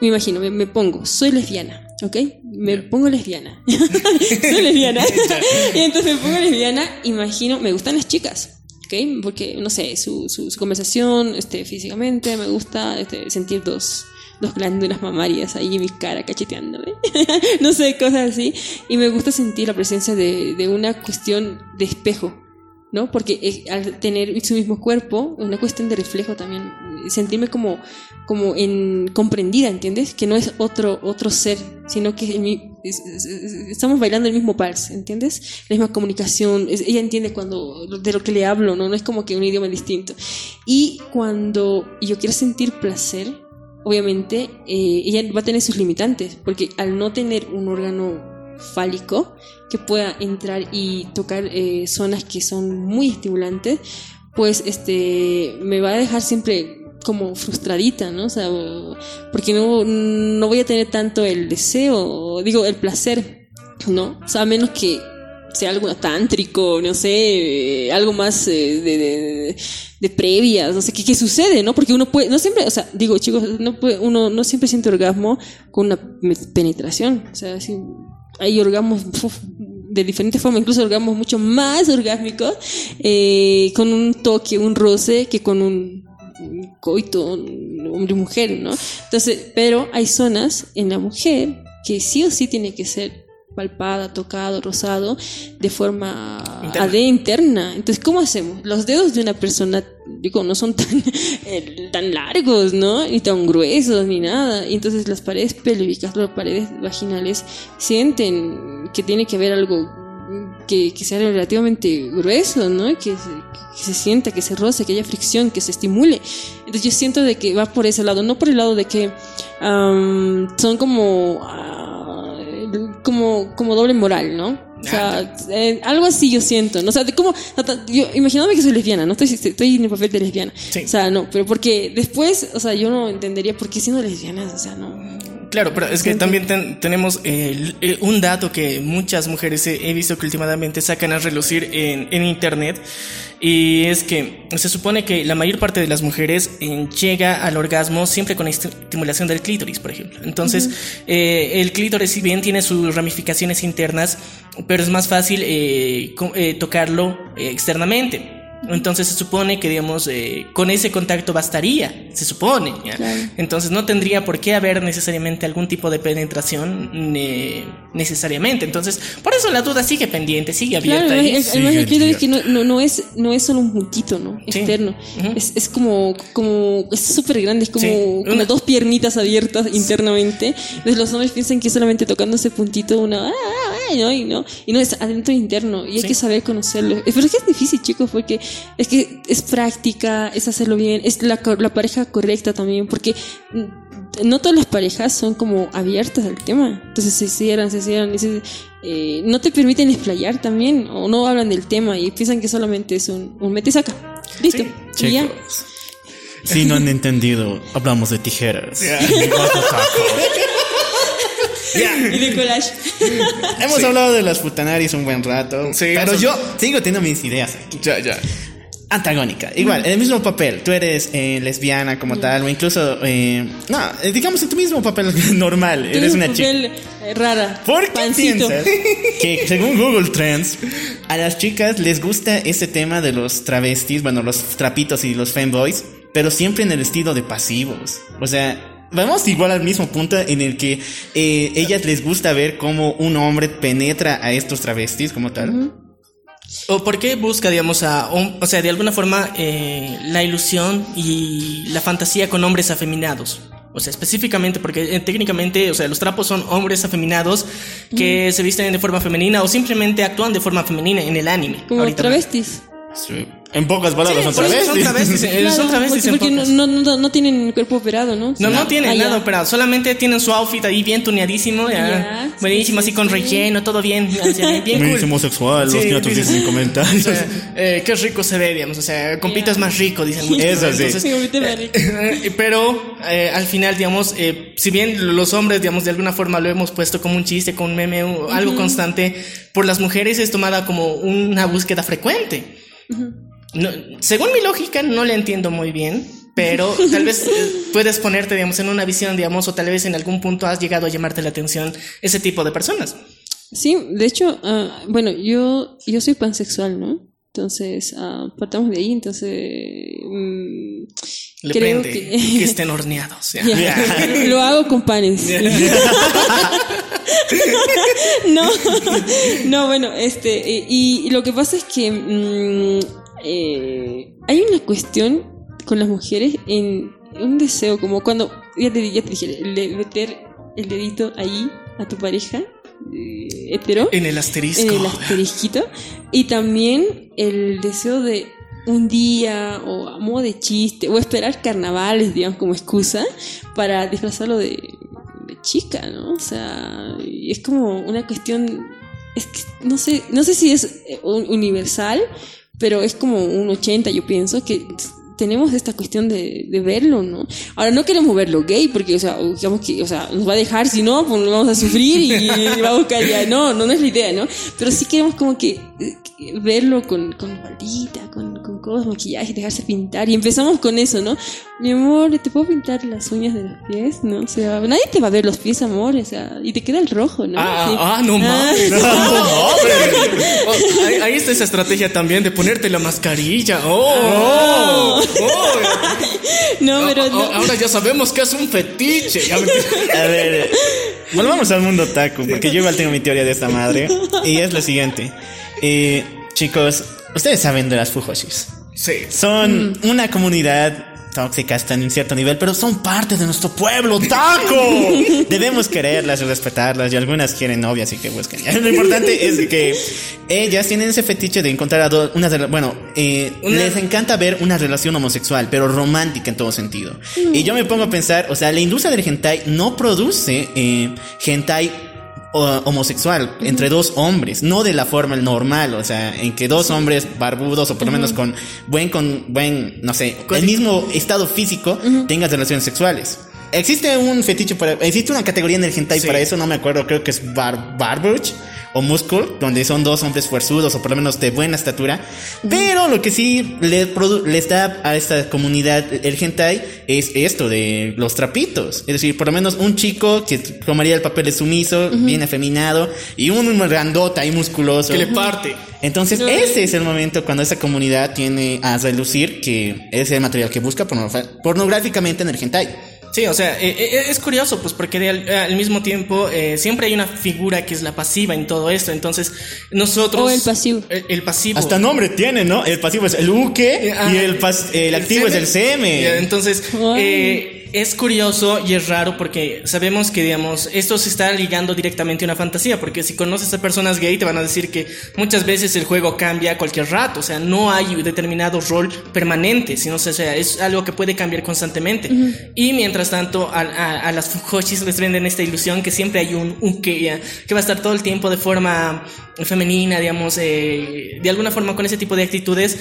me imagino, me, me pongo, soy lesbiana, ¿ok? Me pongo lesbiana. <laughs> soy lesbiana. <laughs> y entonces me pongo lesbiana, imagino, me gustan las chicas. ¿ok? Porque, no sé, su, su, su conversación este, físicamente, me gusta este, sentir dos, dos glándulas mamarias ahí en mi cara cacheteándome. <laughs> no sé, cosas así. Y me gusta sentir la presencia de, de una cuestión de espejo. ¿no? Porque al tener su mismo cuerpo, una cuestión de reflejo también, sentirme como, como en, comprendida, ¿entiendes? Que no es otro, otro ser, sino que estamos bailando el mismo vals, ¿entiendes? La misma comunicación, ella entiende cuando, de lo que le hablo, ¿no? No es como que un idioma distinto. Y cuando yo quiero sentir placer, obviamente, eh, ella va a tener sus limitantes, porque al no tener un órgano fálico que pueda entrar y tocar eh, zonas que son muy estimulantes, pues este me va a dejar siempre como frustradita, ¿no? O sea, porque no, no voy a tener tanto el deseo, digo, el placer, ¿no? O sea, a menos que sea algo tántrico, no sé, eh, algo más eh, de, previas, no sé, ¿qué, sucede, no? Porque uno puede, no siempre, o sea, digo, chicos, no puede, uno no siempre siente orgasmo con una penetración, o sea, sí, hay orgasmos de diferentes formas, incluso orgasmos mucho más <laughs> orgásmicos, eh, con un toque, un roce, que con un coito, hombre y mujer, ¿no? Entonces, pero hay zonas en la mujer que sí o sí tiene que ser palpada, tocado, rozado, de forma Interna. AD interna. Entonces, ¿cómo hacemos? Los dedos de una persona, digo, no son tan, <laughs> eh, tan largos, ¿no? Ni tan gruesos, ni nada. Y entonces las paredes pélvicas, las paredes vaginales, sienten que tiene que haber algo que, que sea relativamente grueso, ¿no? Que, se- que se sienta, que se roce, que haya fricción, que se estimule. Entonces yo siento de que va por ese lado, no por el lado de que son como, ah, como, como doble moral, ¿no? O sea, eh, algo así yo siento, ¿no? O sea, de cómo, yo imaginándome que soy lesbiana, no estoy, estoy en el papel de lesbiana. Sí. O sea, no, pero porque después, o sea, yo no entendería por qué siendo lesbianas, o sea, no. Claro, pero es que también ten- tenemos eh, eh, un dato que muchas mujeres he, he visto que últimamente sacan a relucir en, en internet y es que se supone que la mayor parte de las mujeres eh, llega al orgasmo siempre con esti- estimulación del clítoris, por ejemplo. Entonces, eh, el clítoris si bien tiene sus ramificaciones internas, pero es más fácil tocarlo externamente. Entonces se supone que, digamos, eh, con ese contacto bastaría, se supone. ¿ya? Claro. Entonces no tendría por qué haber necesariamente algún tipo de penetración eh, necesariamente. Entonces, por eso la duda sigue pendiente, sigue abierta. Claro, ahí. el, que no, no, no es, no es solo un puntito, ¿no? Sí. Externo. Es, es como, como, es súper grande, es como, Sí. como dos piernitas abiertas internamente. Entonces los hombres piensan que solamente tocando ese puntito una, ah, ah, ah, ¿no? Y no, y no es adentro interno, y hay Sí. que saber conocerlo. Pero es que es difícil, chicos, porque es que es práctica, es hacerlo bien, es la, la pareja correcta también, porque mm, no todas las parejas son como abiertas al tema. Entonces se cierran, se cierran, y se- eh, no te permiten explayar también, o no hablan del tema y piensan que solamente es un, un mete y saca. Listo. Sí. Y ya. Chicos, si no han entendido, hablamos de tijeras. Y <laughs> <laughs> de collage. <laughs> Hemos hablado de las putanaris un buen rato, Sí, pero yo sigo teniendo mis ideas aquí. Ya, ya. Antagónica, igual, en el mismo papel, tú eres eh, lesbiana como tal, o incluso, eh, no, eh, digamos en tu mismo papel <laughs> normal, eres Tienes una un chica. papel, eh, rara. ¿Por qué Pancito. piensas que según Google Trends a las chicas les gusta ese tema de los travestis, bueno, los trapitos y los femboys, pero siempre en el estilo de pasivos? O sea, vamos igual al mismo punto en el que eh, ellas les gusta ver cómo un hombre penetra a estos travestis como tal. ¿O por qué busca, digamos, a, o sea, de alguna forma, eh, la ilusión y la fantasía con hombres afeminados? O sea, específicamente porque eh, técnicamente, o sea, los trapos son hombres afeminados que se visten de forma femenina o simplemente actúan de forma femenina en el anime. Como Ahorita- travestis. Sí. En pocas palabras eso travestis. son travestis, eh, Claro, son travestis porque, no, no, no, no tienen el cuerpo operado, ¿no? No, no tienen Ah, nada operado, solamente tienen su outfit ahí bien tuneadísimo, ya, Ya, buenísimo, sí, así con sí. relleno, todo bien, <laughs> bien, bien Muy cool. homosexual, los Sí, nietos dices, dicen en comentarios. o sea, eh, qué rico se ve, digamos, o sea, compito Ya. es más rico, dicen <laughs> muchos. Eso sí. Entonces, Sí, eh, <laughs> pero eh, al final, digamos, eh, si bien los hombres, digamos, de alguna forma lo hemos puesto como un chiste, como un meme, o algo constante, por las mujeres es tomada como una búsqueda frecuente. No, según mi lógica, no la entiendo muy bien, pero <laughs> tal vez eh, puedes ponerte, digamos, en una visión, digamos, o tal vez en algún punto has llegado a llamarte la atención ese tipo de personas. Sí, de hecho, ah, bueno, yo, yo soy pansexual, ¿no? Entonces, ah, partamos de ahí, entonces... mm, Le creo prende que... que... <laughs> estén horneados. Ya, Lo hago con panes. <laughs> no, no, bueno, este, y, y lo que pasa es que mm, eh, hay una cuestión con las mujeres en un deseo, como cuando, ya te, ya te dije, meter el dedito ahí a tu pareja eh, hetero En el asterisco. en el asterisquito y también el deseo de un día o a modo de chiste o esperar carnavales, digamos, como excusa para disfrazarlo de, de chica, ¿no? O sea, es como una cuestión, es que no sé, no sé si es eh, un- universal, pero es como un 80, yo pienso, que tenemos esta cuestión de, de verlo, ¿no? Ahora no queremos verlo gay, porque, o sea, digamos que, o sea, nos va a dejar, si no, pues vamos a sufrir y, va a buscar ya, no, no, no es la idea, ¿no? Pero sí queremos como que verlo con, con faldita, con, cosas, maquillaje, dejarse pintar. Y empezamos con eso, ¿no? Mi amor, ¿te puedo pintar las uñas de los pies? ¿No? O sea, nadie te va a ver los pies, amor. O sea, y te queda el rojo, ¿no? Ah, Sí. ah, no mames. <laughs> No, mames. Oh, ahí, ahí está esa estrategia también de ponerte la mascarilla. Oh, oh. No, pero Ah, no. ah, Ahora ya sabemos que es un fetiche. Ya me- <laughs> A ver, volvamos al mundo taco, porque yo igual tengo mi teoría de esta madre. Y es lo siguiente. Eh, chicos, ustedes saben de las Fujoshis. Sí. Son una comunidad tóxica hasta en cierto nivel, pero son parte de nuestro pueblo, taco. <laughs> Debemos quererlas y respetarlas, y algunas quieren novias, así que busquen. <laughs> Lo importante es que ellas tienen ese fetiche de encontrar a dos, una, bueno, eh, Una- les encanta ver una relación homosexual, pero romántica en todo sentido. Y yo me pongo a pensar, o sea, la industria del hentai no produce eh, hentai homosexual entre dos hombres, no de la forma normal, o sea, en que dos hombres barbudos o por lo menos con buen con buen, no sé, el mismo estado físico tengan relaciones sexuales. Existe un fetiche para existe una categoría en el hentai Sí. para eso, no me acuerdo, creo que es bar, barbuch o muscle, donde son dos hombres fuerzudos o por lo menos de buena estatura. Pero lo que sí le les da a esta comunidad el hentai es esto de los trapitos. Es decir, por lo menos un chico que tomaría el papel de sumiso, bien afeminado, y un grandota y musculoso. Que le parte. Entonces, ese es el momento cuando esa comunidad tiene a relucir que es el material que busca pornográficamente en el hentai. Sí, o sea, eh, eh, es curioso, pues porque de al, al mismo tiempo eh, siempre hay una figura que es la pasiva en todo esto. Entonces, nosotros. O el pasivo. El, el pasivo. Hasta nombre tiene, ¿no? El pasivo es el Ah, y el, pas- el activo es el. Ya, Entonces, Ay. Es curioso y es raro porque sabemos que, digamos, esto se está ligando directamente a una fantasía, porque si conoces a personas gay te van a decir que muchas veces el juego cambia a cualquier rato, o sea, no hay un determinado rol permanente, sino, o sea, es algo que puede cambiar constantemente. Y mientras tanto, a, a- a las fujoshis les venden esta ilusión que siempre hay un, un que, que va a estar todo el tiempo de forma femenina, digamos, eh, de alguna forma con ese tipo de actitudes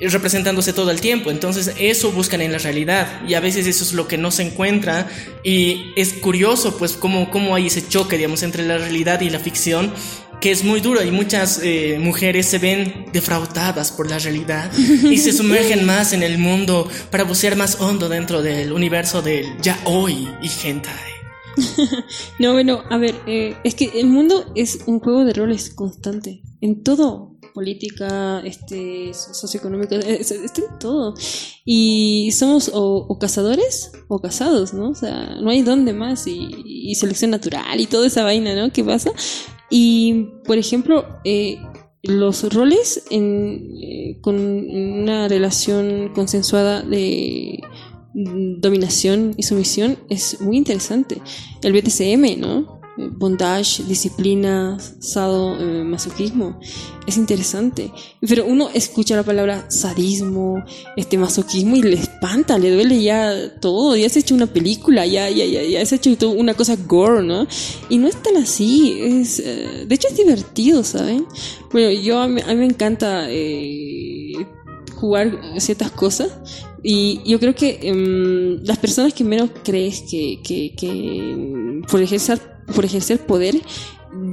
representándose todo el tiempo. Entonces eso buscan en la realidad y a veces eso es lo que no se encuentra y es curioso pues cómo, cómo hay ese choque, digamos, entre la realidad y la ficción que es muy duro y muchas eh, mujeres se ven defraudadas por la realidad y se sumergen <laughs> más en el mundo para bucear más hondo dentro del universo del ya hoy y hentai. <laughs> No, bueno, a ver, eh, es que el mundo es un juego de roles constante. En todo. Política, este, so- socioeconómico, eh, es- está en todo. Y somos o, cazadores o casados, ¿no? O sea, no hay dónde más. Y, selección natural y toda esa vaina, ¿no? ¿Qué pasa? Y, por ejemplo, eh, los roles en, eh, con una relación consensuada de dominación y sumisión es muy interesante. El BTCM, ¿no? Bondage, disciplina, sado, eh, masoquismo. Es interesante. Pero uno escucha la palabra sadismo, este masoquismo y le espanta, le duele ya todo. Ya se ha hecho una película, ya, ya, ya, ya se ha hecho una cosa gore, ¿no? Y no es tan así. Es, eh, de hecho, es divertido, ¿saben? Bueno, yo a mí, a mí me encanta eh, jugar ciertas cosas. Y yo creo que em, las personas que menos crees que, que, que por, ejercer, por ejercer poder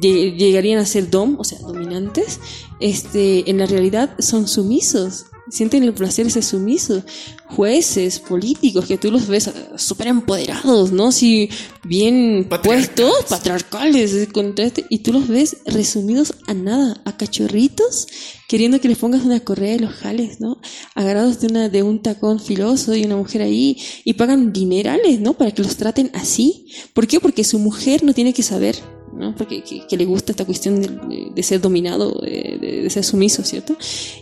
llegarían a ser dom, o sea, dominantes, este, en la realidad son sumisos. Sienten el placer de ser sumisos. Jueces, políticos, que tú los ves eh, súper empoderados, ¿no? Si bien Patriarcales. puestos, patriarcales, contra este, y tú los ves resumidos a nada, a cachorritos, queriendo que les pongas una correa de los jales, ¿no? Agarrados de, una, de un tacón filoso y una mujer ahí, y pagan dinerales, ¿no? Para que los traten así. ¿Por qué? Porque su mujer no tiene que saber, ¿no? Porque que, que le gusta esta cuestión de, de- ser dominado, de, de- de ser sumiso, ¿cierto?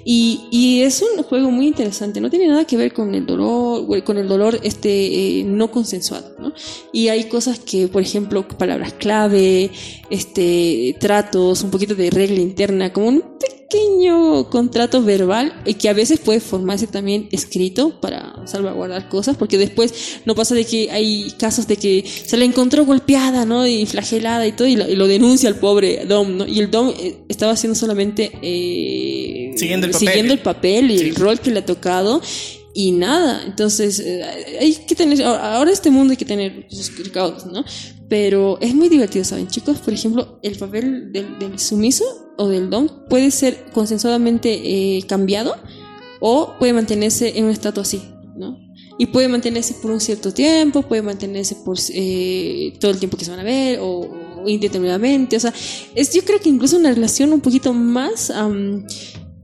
Y, y es un juego muy interesante, no tiene nada que ver con el dolor, con el dolor este eh, no consensuado, ¿no? Y hay cosas que, por ejemplo, palabras clave, este tratos, un poquito de regla interna, como un pequeño contrato verbal y que a veces puede formarse también escrito para salvaguardar cosas, porque después no pasa de que hay casos de que se la encontró golpeada, ¿no? Y flagelada y todo, y lo, y lo denuncia al pobre Dom, ¿no? Y el Dom eh, estaba haciendo solamente eh, Siguiendo el papel. siguiendo el papel y Sí. el rol que le ha tocado. Y nada, entonces eh, hay que tener, ahora este mundo hay que tener sus recaudos, ¿no? Pero es muy divertido, ¿saben, chicos? Por ejemplo, el papel del, del sumiso o del dom puede ser consensuadamente eh, cambiado o puede mantenerse en un estatus así, ¿no? Y puede mantenerse por un cierto tiempo, puede mantenerse por eh, todo el tiempo que se van a ver o, indeterminadamente. O sea, es yo creo que incluso una relación un poquito más am,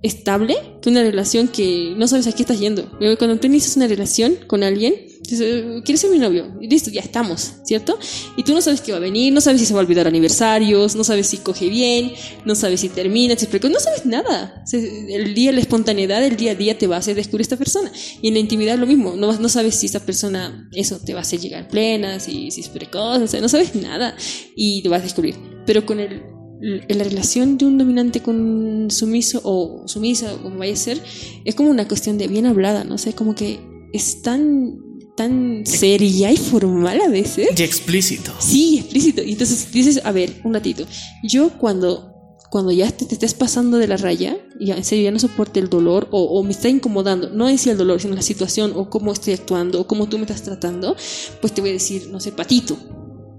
estable que una relación que no sabes a qué estás yendo. Cuando tú inicias una relación con alguien, dices, ¿quieres ser mi novio? Y listo, ya estamos, ¿cierto? Y tú no sabes qué va a venir, no sabes si se va a olvidar aniversarios, no sabes si coge bien, no sabes si termina, si no sabes nada. El día, la espontaneidad del día a día te va a hacer descubrir esta persona. Y en la intimidad lo mismo, no, no sabes si esta persona, eso, te va a hacer llegar plena, si, si es precoz, o sea, no sabes nada y te vas a descubrir. Pero con el la relación de un dominante con sumiso o sumisa o como vaya a ser es como una cuestión de bien hablada no sé como que es tan tan seria y formal a veces Y explícito. sí explícito y entonces dices a ver un ratito yo cuando cuando ya te, te estés pasando de la raya y ya en serio ya no soporte el dolor o, o me está incomodando no en sí el dolor sino la situación o cómo estoy actuando o cómo tú me estás tratando pues te voy a decir no sé patito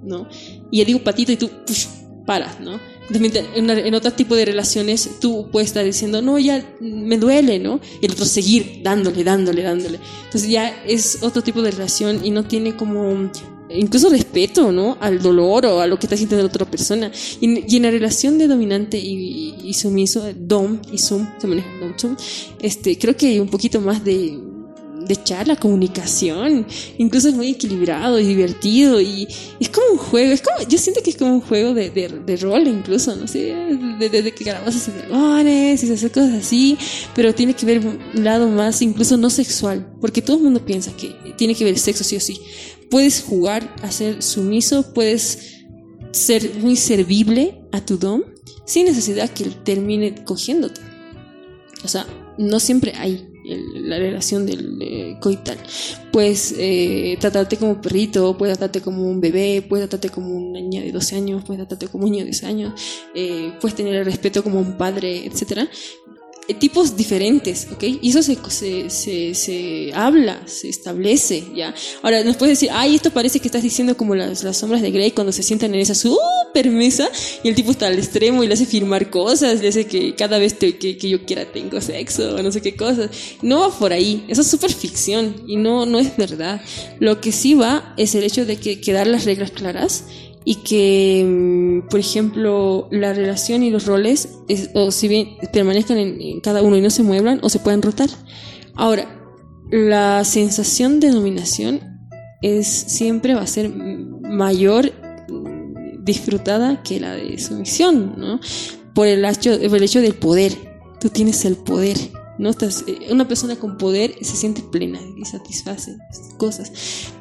¿no? Y ya digo patito y tú push, paras, ¿no? En, en otro tipo de relaciones tú puedes estar diciendo, no, ya me duele, ¿no? Y el otro seguir dándole, dándole, dándole. Entonces ya es otro tipo de relación y no tiene como incluso respeto, ¿no? Al dolor o a lo que está sintiendo la otra persona. Y, y en la relación de dominante y, y sumiso, dom y sum, se maneja dom sum, este, creo que hay un poquito más de de charla, comunicación, incluso es muy equilibrado y divertido y es como un juego, es como, yo siento que es como un juego de, de, rol incluso, no sé, de, de, que calabozos y dragones y se hace cosas así, pero tiene que ver un lado más incluso no sexual, porque todo el mundo piensa que tiene que ver sexo sí o sí. Puedes jugar a ser sumiso, puedes ser muy servible a tu dom sin necesidad que él termine cogiéndote. O sea, no siempre hay el- la relación del eh, coital. Puedes eh, tratarte como perrito, puedes tratarte como un bebé, puedes tratarte como una niña de 12 años, puedes tratarte como un niño de 10 años, eh, puedes tener el respeto como un padre, etcétera. Tipos diferentes, ¿ok? Y eso se, se, se, se habla, se establece, ¿ya? Ahora, nos puedes decir, ay, esto parece que estás diciendo como las, las sombras de Grey cuando se sientan en esa super mesa y el tipo está al extremo y le hace firmar cosas, le hace que cada vez te- que, que yo quiera tengo sexo o no sé qué cosas. No va por ahí, eso es super ficción y no, no es verdad. Lo que sí va es el hecho de que, que dar las reglas claras y que, mm, por ejemplo, la relación y los roles, es- o si bien permanezcan en, cada uno y no se muevan, o se pueden rotar. Ahora, la sensación de dominación es siempre va a ser mayor mm, disfrutada que la de sumisión, ¿no? Por el hecho, por el hecho del poder. Tú tienes el poder. ¿No? Estás, eh, una persona con poder se siente plena y satisface cosas.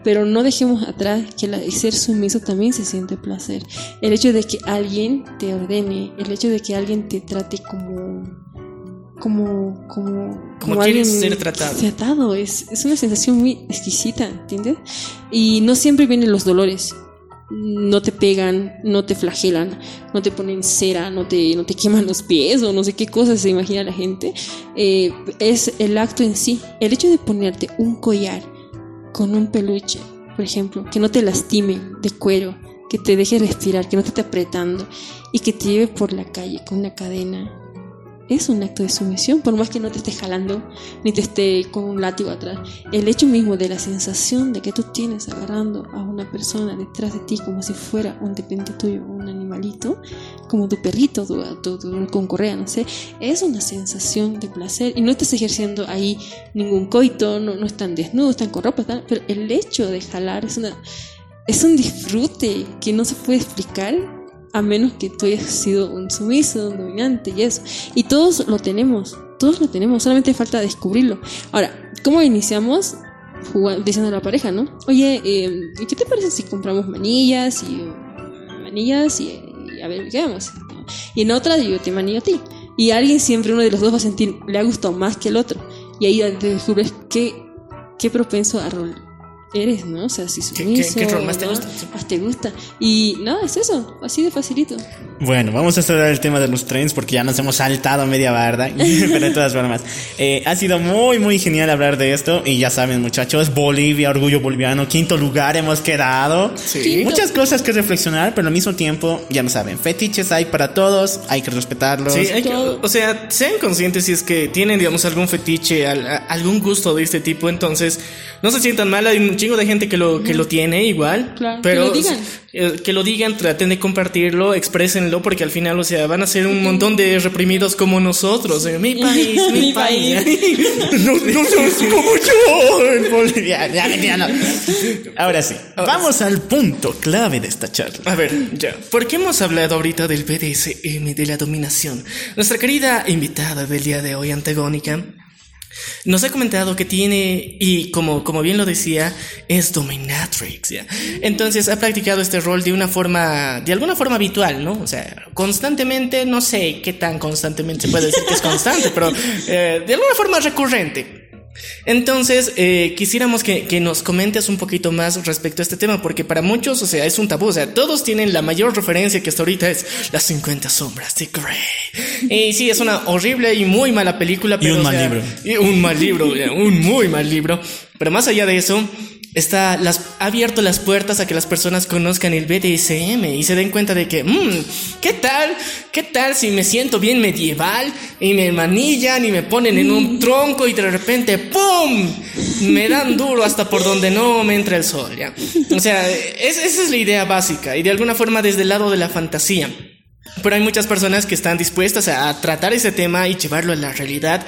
Pero no dejemos atrás que el ser sumiso también se siente placer. El hecho de que alguien te ordene, el hecho de que alguien te trate como. como. como. Como quieres ser tratado. tratado. Es, es una sensación muy exquisita, ¿entiendes? Y no siempre vienen los dolores. No te pegan, no te flagelan, no te ponen cera, no te, no te queman los pies o no sé qué cosas se imagina la gente. Eh, es el acto en sí. El hecho de ponerte un collar con un peluche, por ejemplo, que no te lastime de cuero, que te deje respirar, que no te esté apretando y que te lleve por la calle con una cadena. Es un acto de sumisión, por más que no te esté jalando ni te esté con un látigo atrás. El hecho mismo de la sensación de que tú tienes agarrando a una persona detrás de ti como si fuera un dependiente tuyo, un animalito, como tu perrito, tu, tu- tu- con correa, no sé, es una sensación de placer y no estás ejerciendo ahí ningún coito, no, no están desnudos, están con ropa, pero el hecho de jalar es una es un disfrute que no se puede explicar a menos que tú hayas sido un sumiso, un dominante y eso. Y todos lo tenemos, todos lo tenemos, solamente falta descubrirlo. Ahora, ¿cómo iniciamos? Jugando, diciendo a la pareja, ¿no? Oye, eh, ¿qué te parece si compramos manillas y manillas y, a ver qué vamos? Y en otra yo te manillo a ti. Y alguien siempre, uno de los dos va a sentir, le ha gustado más que el otro. Y ahí descubres qué, qué propenso a eres, ¿no? O sea, si sumiso. qué rol más te ¿no? gusta? Más te gusta. Y nada, es eso, así de facilito. Bueno, vamos a cerrar el tema de los trends porque ya nos hemos saltado media barda. <laughs> Pero de todas formas, eh, ha sido muy, muy genial hablar de esto. Y ya saben, muchachos, Bolivia, orgullo boliviano, quinto lugar hemos quedado. Sí. Muchas cosas que reflexionar, pero al mismo tiempo, ya no saben, fetiches hay para todos, hay que respetarlos. Sí, hay que- o sea, sean conscientes si es que tienen, digamos, algún fetiche, algún gusto de este tipo, entonces no se sientan mal, hay chingo de gente que lo, que lo tiene igual, Claro, pero que lo digan. eh, que lo digan, traten de compartirlo, exprésenlo, porque al final, o sea, van a ser un montón de reprimidos como nosotros, eh, mi país, <laughs> mi, Mi país. <laughs> no, no sos como yo en Bolivia. Ya, mentira, no. Ahora sí, vamos al punto clave de esta charla. A ver, ya. ¿Por qué hemos hablado ahorita del BDSM, de la dominación? Nuestra querida invitada del día de hoy, Antagónica, nos ha comentado que tiene, y como, como bien lo decía, es dominatrix, ¿ya? Entonces ha practicado este rol de una forma, de alguna forma habitual, ¿no? O sea, constantemente, no sé qué tan constantemente se puede decir que es constante, pero eh, de alguna forma recurrente. Entonces, eh, quisiéramos que, que nos comentes un poquito más respecto a este tema, porque para muchos, o sea, es un tabú, o sea, todos tienen la mayor referencia que hasta ahorita es Las 50 sombras de Grey. Y sí, es una horrible y muy mala película, pero... un o mal libro. y un mal libro, un muy mal libro. Pero más allá de eso, está las, ha abierto las puertas a que las personas conozcan el BDSM y se den cuenta de que, mmm, ¿qué tal? ¿Qué tal si me siento bien medieval y me manillan y me ponen en un tronco y de repente, ¡pum! Me dan duro hasta por donde no me entra el sol, ¿ya? O sea, es- esa es la idea básica y de alguna forma desde el lado de la fantasía. Pero hay muchas personas que están dispuestas a tratar ese tema y llevarlo a la realidad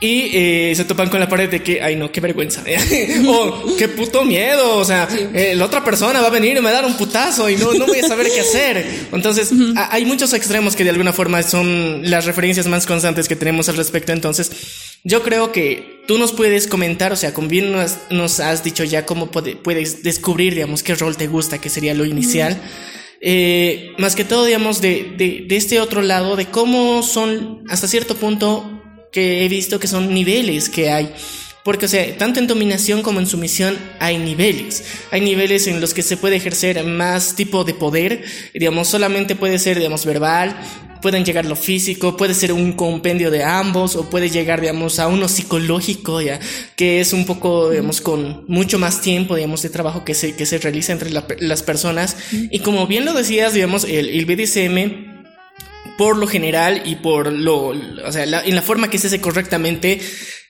y eh, se topan con la pared de que, ay no, qué vergüenza, <laughs> o qué puto miedo, o sea, eh, la otra persona va a venir y me va a dar un putazo y no, no voy a saber qué hacer. Entonces, a- hay muchos extremos que de alguna forma son las referencias más constantes que tenemos al respecto. Entonces, yo creo que tú nos puedes comentar, o sea, con bien nos, nos has dicho ya cómo puede- puedes descubrir, digamos, qué rol te gusta, que sería lo inicial. Eh, más que todo, digamos, de, de, de este otro lado, de cómo son hasta cierto punto que he visto que son niveles que hay. Porque, o sea, tanto en dominación como en sumisión hay niveles. Hay niveles en los que se puede ejercer más tipo de poder. Digamos, solamente puede ser, digamos, verbal. Pueden llegar lo físico, puede ser un compendio de ambos, o puede llegar, digamos, a uno psicológico, ya, que es un poco, digamos, con mucho más tiempo, digamos, de trabajo que se, que se realiza entre la- las personas. Y como bien lo decías, digamos, el, el BDSM por lo general y por lo, o sea, la- en la forma que se hace correctamente,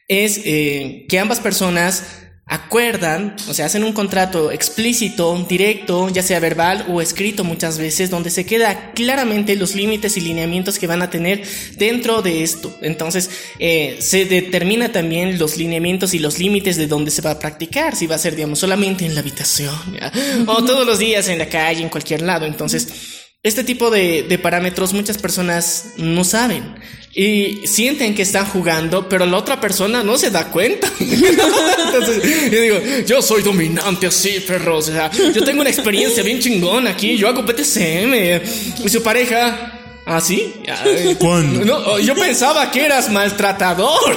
es eh, que ambas personas acuerdan, o sea, hacen un contrato explícito, directo, ya sea verbal o escrito muchas veces, donde se queda claramente los límites y lineamientos que van a tener dentro de esto. Entonces, eh, se determina también los lineamientos y los límites de dónde se va a practicar, si va a ser, digamos, solamente en la habitación, ¿ya? o todos los días en la calle, en cualquier lado. Entonces, este tipo de, de parámetros muchas personas no saben y sienten que están jugando, pero la otra persona no se da cuenta. <laughs> Entonces, yo digo, yo soy dominante así, perros. O sea, yo tengo una experiencia bien chingona aquí, yo hago PTCM. Y su pareja, ¿ah, sí? Ay, ¿Cuándo? No, yo pensaba que eras maltratador.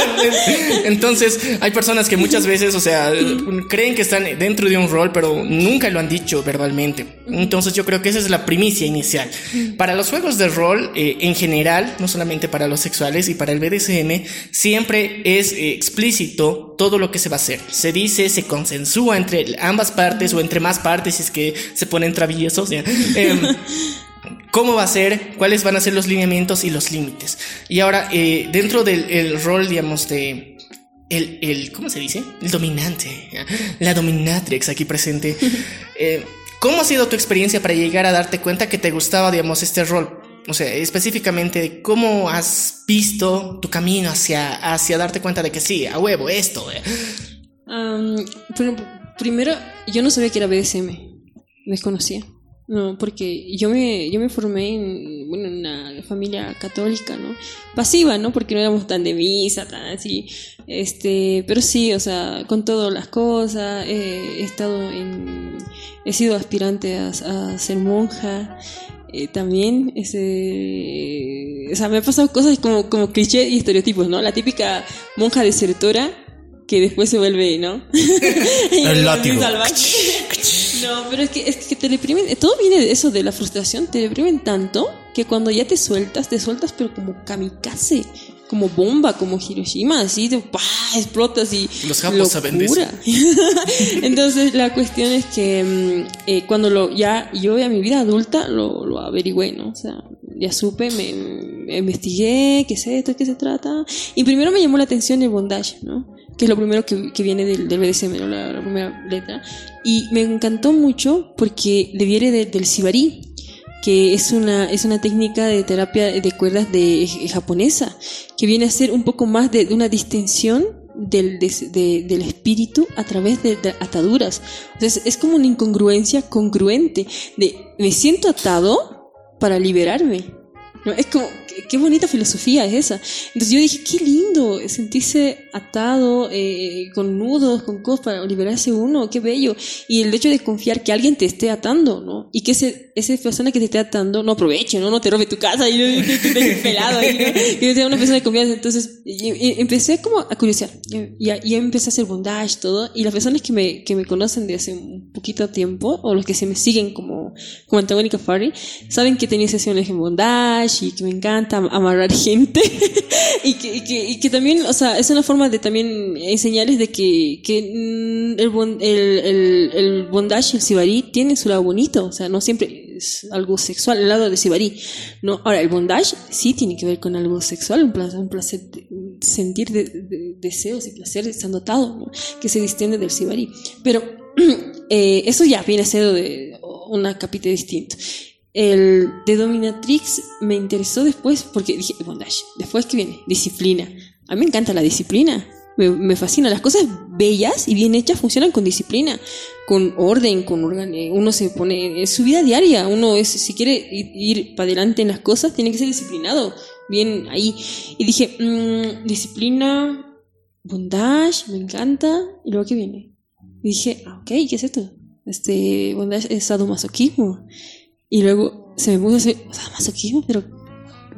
<laughs> Entonces, hay personas que muchas veces, o sea, creen que están dentro de un rol, pero nunca lo han dicho verbalmente. Entonces, yo creo que esa es la primicia inicial. Para los juegos de rol, eh, en general, no solamente para los sexuales y para el BDSM, siempre es eh, explícito todo lo que se va a hacer. Se dice, se consensúa entre ambas partes o entre más partes si es que se ponen traviesos. ¿ya? <laughs> Cómo va a ser, cuáles van a ser los lineamientos y los límites. Y ahora, eh, dentro del el rol, digamos, de... El, el, ¿cómo se dice? El dominante, la dominatrix aquí presente. <laughs> Eh, ¿Cómo ha sido tu experiencia para llegar a darte cuenta que te gustaba, digamos, este rol? O sea, específicamente, ¿cómo has visto tu camino hacia, hacia darte cuenta de que sí, a huevo, esto? Am, pero primero, yo no sabía que era BDSM. Desconocía. No, porque yo me, yo me formé en, bueno, en una familia católica, ¿no? Pasiva, ¿no? Porque no éramos tan de misa, tan así. Este, pero sí, o sea, con todas las cosas, eh, he estado en, he sido aspirante a, a ser monja. eh, también, ese, o sea, me han pasado cosas como, como cliché y estereotipos, ¿no? La típica monja desertora que después se vuelve, ¿no? <laughs> El látigo. No, pero es que, es que te reprimen, todo viene de eso, de la frustración, te reprimen tanto que cuando ya te sueltas, te sueltas pero como kamikaze, como bomba, como Hiroshima, así, de, ¡pah! explotas y... Los japos saben de eso. <laughs> Entonces la cuestión es que mm, eh, cuando lo ya yo a mi vida adulta lo, lo averigüé, ¿no? O sea, ya supe, me, me investigué, qué es esto, qué se trata. Y primero me llamó la atención el bondage, ¿no? Que es lo primero que, que viene del, del BDSM, la, la primera letra. Y me encantó mucho porque le viene de- del Sibari que es una, es una técnica de terapia de cuerdas de, eh, japonesa, que viene a ser un poco más de, de una distensión del, de- del espíritu a través de, de ataduras. Entonces es como una incongruencia congruente de me siento atado para liberarme. ¿No? Es como, qué, bonita filosofía es esa. Entonces yo dije, qué lindo sentirse atado, eh, con nudos, con cosas para liberarse uno, qué bello. Y el hecho de confiar que alguien te esté atando, ¿no? Y que ese, esa persona que te esté atando no aproveche, ¿no? No te robe tu casa y no te, pelado. ahí, ¿no? Que no sea una persona de confianza. Entonces y- y empecé como a curiosear. Y, y- y empecé a hacer bondage, todo. Y las personas que me, que me conocen de hace un poquito tiempo, o los que se me siguen como, como Antagónica Fari, saben que tenía sesiones en bondage y que me encanta amarrar <laughs> gente. y, que, y, que, y que también, o sea, es una forma de también enseñarles de que, que mm, el, el, el, el bondage, el sibari, tiene su lado bonito. O sea, no siempre es algo sexual, el lado de sibari. No, ahora, el bondage sí tiene que ver con algo sexual, un placer, un placer de- sentir de- de- deseos y placer estando atado, ¿no? que se distiende del sibari. Pero <clears throat> eh, eso ya viene a ser de una capita distinto. El de Dominatrix me interesó después porque dije, bondage. Después que viene, disciplina. A mí me encanta la disciplina. Me, fascina. Las cosas bellas y bien hechas funcionan con disciplina, con orden, con eh, Uno se pone en su vida diaria. Uno es, si quiere ir, para adelante en las cosas, tiene que ser disciplinado. Bien ahí. Y dije, mm, disciplina, bondage, me encanta. Y luego que viene. Y dije, ah, ok, ¿qué es esto? Este, bondage es sadomasoquismo. Y luego se me puso a hacer, o sea, masoquismo, pero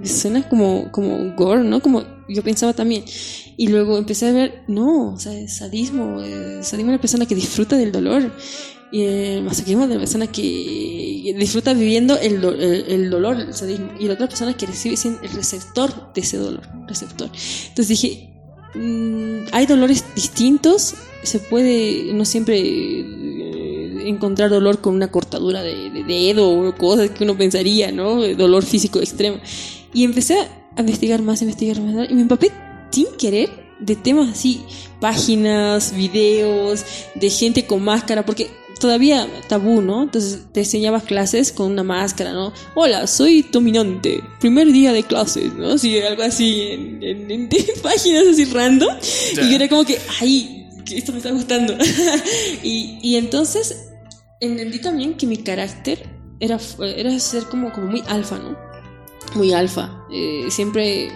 suena como, como gore, ¿no? Como yo pensaba también. Y luego empecé a ver, no, o sea, es sadismo. eh, sadismo es la persona que disfruta del dolor. Y el masoquismo es la persona que disfruta viviendo el, do- el, el dolor, el sadismo. Y la otra persona que recibe es el receptor de ese dolor, receptor. Entonces dije, mm, hay dolores distintos, se puede, no siempre encontrar dolor con una cortadura de, de dedo o cosas que uno pensaría, ¿no? Dolor físico extremo. Y empecé a investigar más, a investigar más, y me empapé sin querer de temas así, páginas, videos, de gente con máscara, porque todavía tabú, ¿no? Entonces te enseñabas clases con una máscara, ¿no? Hola, soy dominante, primer día de clases, ¿no? Así, algo así, en, en- en <laughs> páginas así random. Ya. Y yo era como que, ay, esto me está gustando. <laughs> y, y entonces entendí también que mi carácter era, era ser como, como muy alfa, ¿no? Muy alfa. Eh, siempre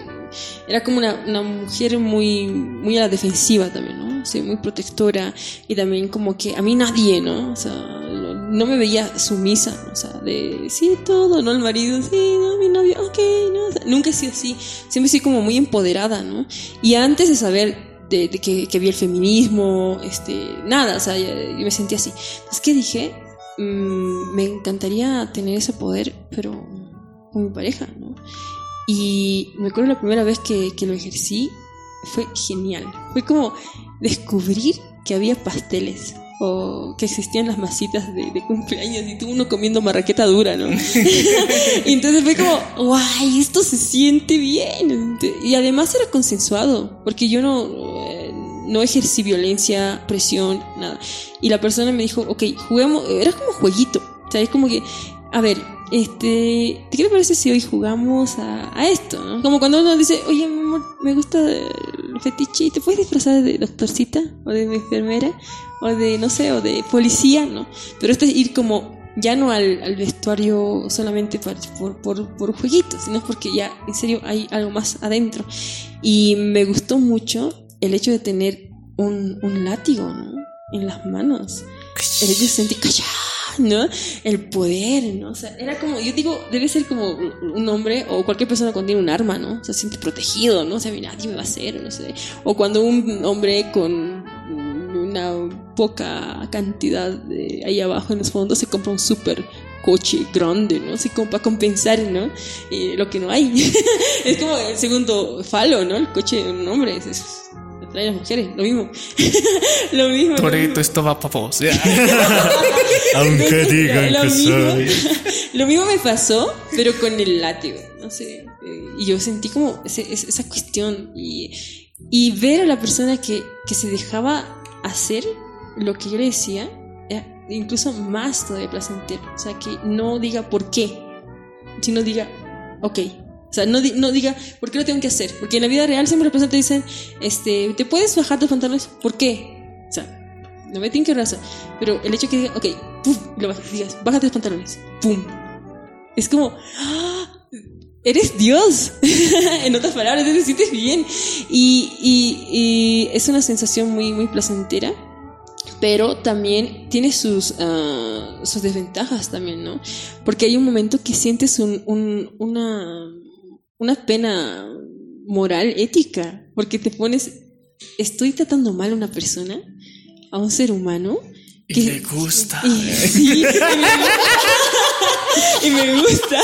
era como una, una mujer muy, muy a la defensiva también, ¿no? Muy protectora y también como que a mí nadie, ¿no? O sea, no, me veía sumisa, ¿no? o sea, de sí, todo, ¿no? El marido, sí, no, mi novio, ok, ¿no? Nunca he sido así, siempre he sido como muy empoderada, ¿no? Y antes de saber de, que, que vi el feminismo, este, nada, o sea, yo, me sentía así. Entonces, ¿qué dije? Mm, me encantaría tener ese poder, pero con mi pareja, ¿no? Y me acuerdo la primera vez que, que lo ejercí, fue genial. Fue como descubrir que había pasteles o que existían las masitas de, de cumpleaños y tú uno comiendo marraqueta dura, ¿no? <laughs> <laughs> y entonces fue como, guay, esto se siente bien. Y además era consensuado, porque yo no, eh, no ejercí violencia, presión, nada. Y la persona me dijo, ok, juguemos, era como jueguito, ¿sabes? Como que, a ver, este, ¿qué te parece si hoy jugamos a, a esto? ¿no? Como cuando uno dice, oye, mi amor, me gusta fetiche, ¿y te puedes disfrazar de doctorcita? O de enfermera, o de, no sé, o de policía, ¿no? Pero esto es ir como ya no al, al vestuario solamente para- por, por, por jueguitos, sino porque ya en serio hay algo más adentro. Y me gustó mucho el hecho de tener un, un látigo, ¿no? En las manos. El hecho de sentir callado, ¿no? El poder, ¿no? O sea, era como, yo digo, debe ser como un hombre o cualquier persona cuando tiene un arma, ¿no? Se siente protegido, ¿no? O sea, nadie me va a hacer, no sé. O cuando un hombre con una poca cantidad de ahí abajo en los fondos se compra un súper coche grande, ¿no? Así como para compensar, ¿no? Y lo que no hay. <laughs> es como el segundo falo, ¿no? El coche de un hombre. Es, las mujeres, <laughs> lo mismo. lo mismo. Toreto, esto va para vos. <laughs> Aunque digan lo que mismo, soy. <laughs> lo mismo me pasó, pero con el látigo, no sé. eh, Y yo sentí como ese- esa cuestión y, y ver a la persona que, que se dejaba hacer lo que yo le decía, era incluso más todavía placentero. O sea, que no diga por qué, sino diga, ok. O sea, no, no diga, ¿por qué lo tengo que hacer? Porque en la vida real siempre personas te dicen, este, ¿te puedes bajar tus pantalones? ¿Por qué? O sea, no me tienen que razón. Pero el hecho que diga, ok, pum, lo bajas, digas, bájate los pantalones, pum. Es como, ¡ah! eres Dios. <laughs> en otras palabras, te sientes bien. Y, y- y es una sensación muy, muy placentera. Pero también tiene sus, ah, sus desventajas también, ¿no? Porque hay un momento que sientes un- una, una pena moral, ética, porque te pones, estoy tratando mal a una persona, a un ser humano. Y le gusta. Y, sí, <laughs> y me, gusta.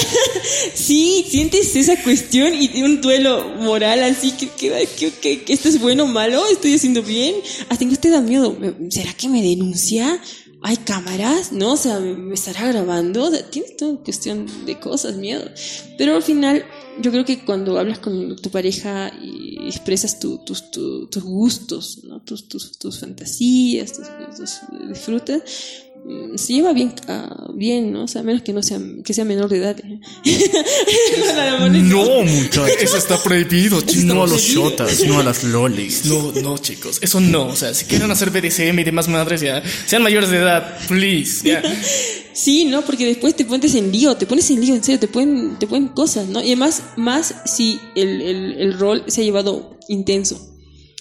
Sí, sientes esa cuestión y un duelo moral así que, que, que, que- que esto es bueno o malo, estoy haciendo bien. Hasta que te da miedo. ¿Me- ¿Será que me denuncia? ¿Hay cámaras? ¿No? O sea, ¿me, estará grabando? Tienes toda cuestión de cosas, miedo. Pero al final, yo creo que cuando hablas con tu pareja y expresas tu- tus, tu- tus gustos, ¿no? tus, tus, tus fantasías, tus, tus disfrutas, mm, se lleva bien, ah, bien, ¿no? O sea, a menos que no sea, que sea menor de edad. ¿eh? No, <laughs> muchachos. Eso está prohibido, chicos. No a los shotas, no a las lolis. No, no, chicos, eso no. O sea, si quieren hacer BDSM y demás madres, ya sean mayores de edad, please. Ya. <laughs> Sí, ¿no? Porque después te pones en lío, te pones en lío, en serio, te ponen, te ponen cosas, ¿no? Y además, más si el, el, el rol se ha llevado intenso,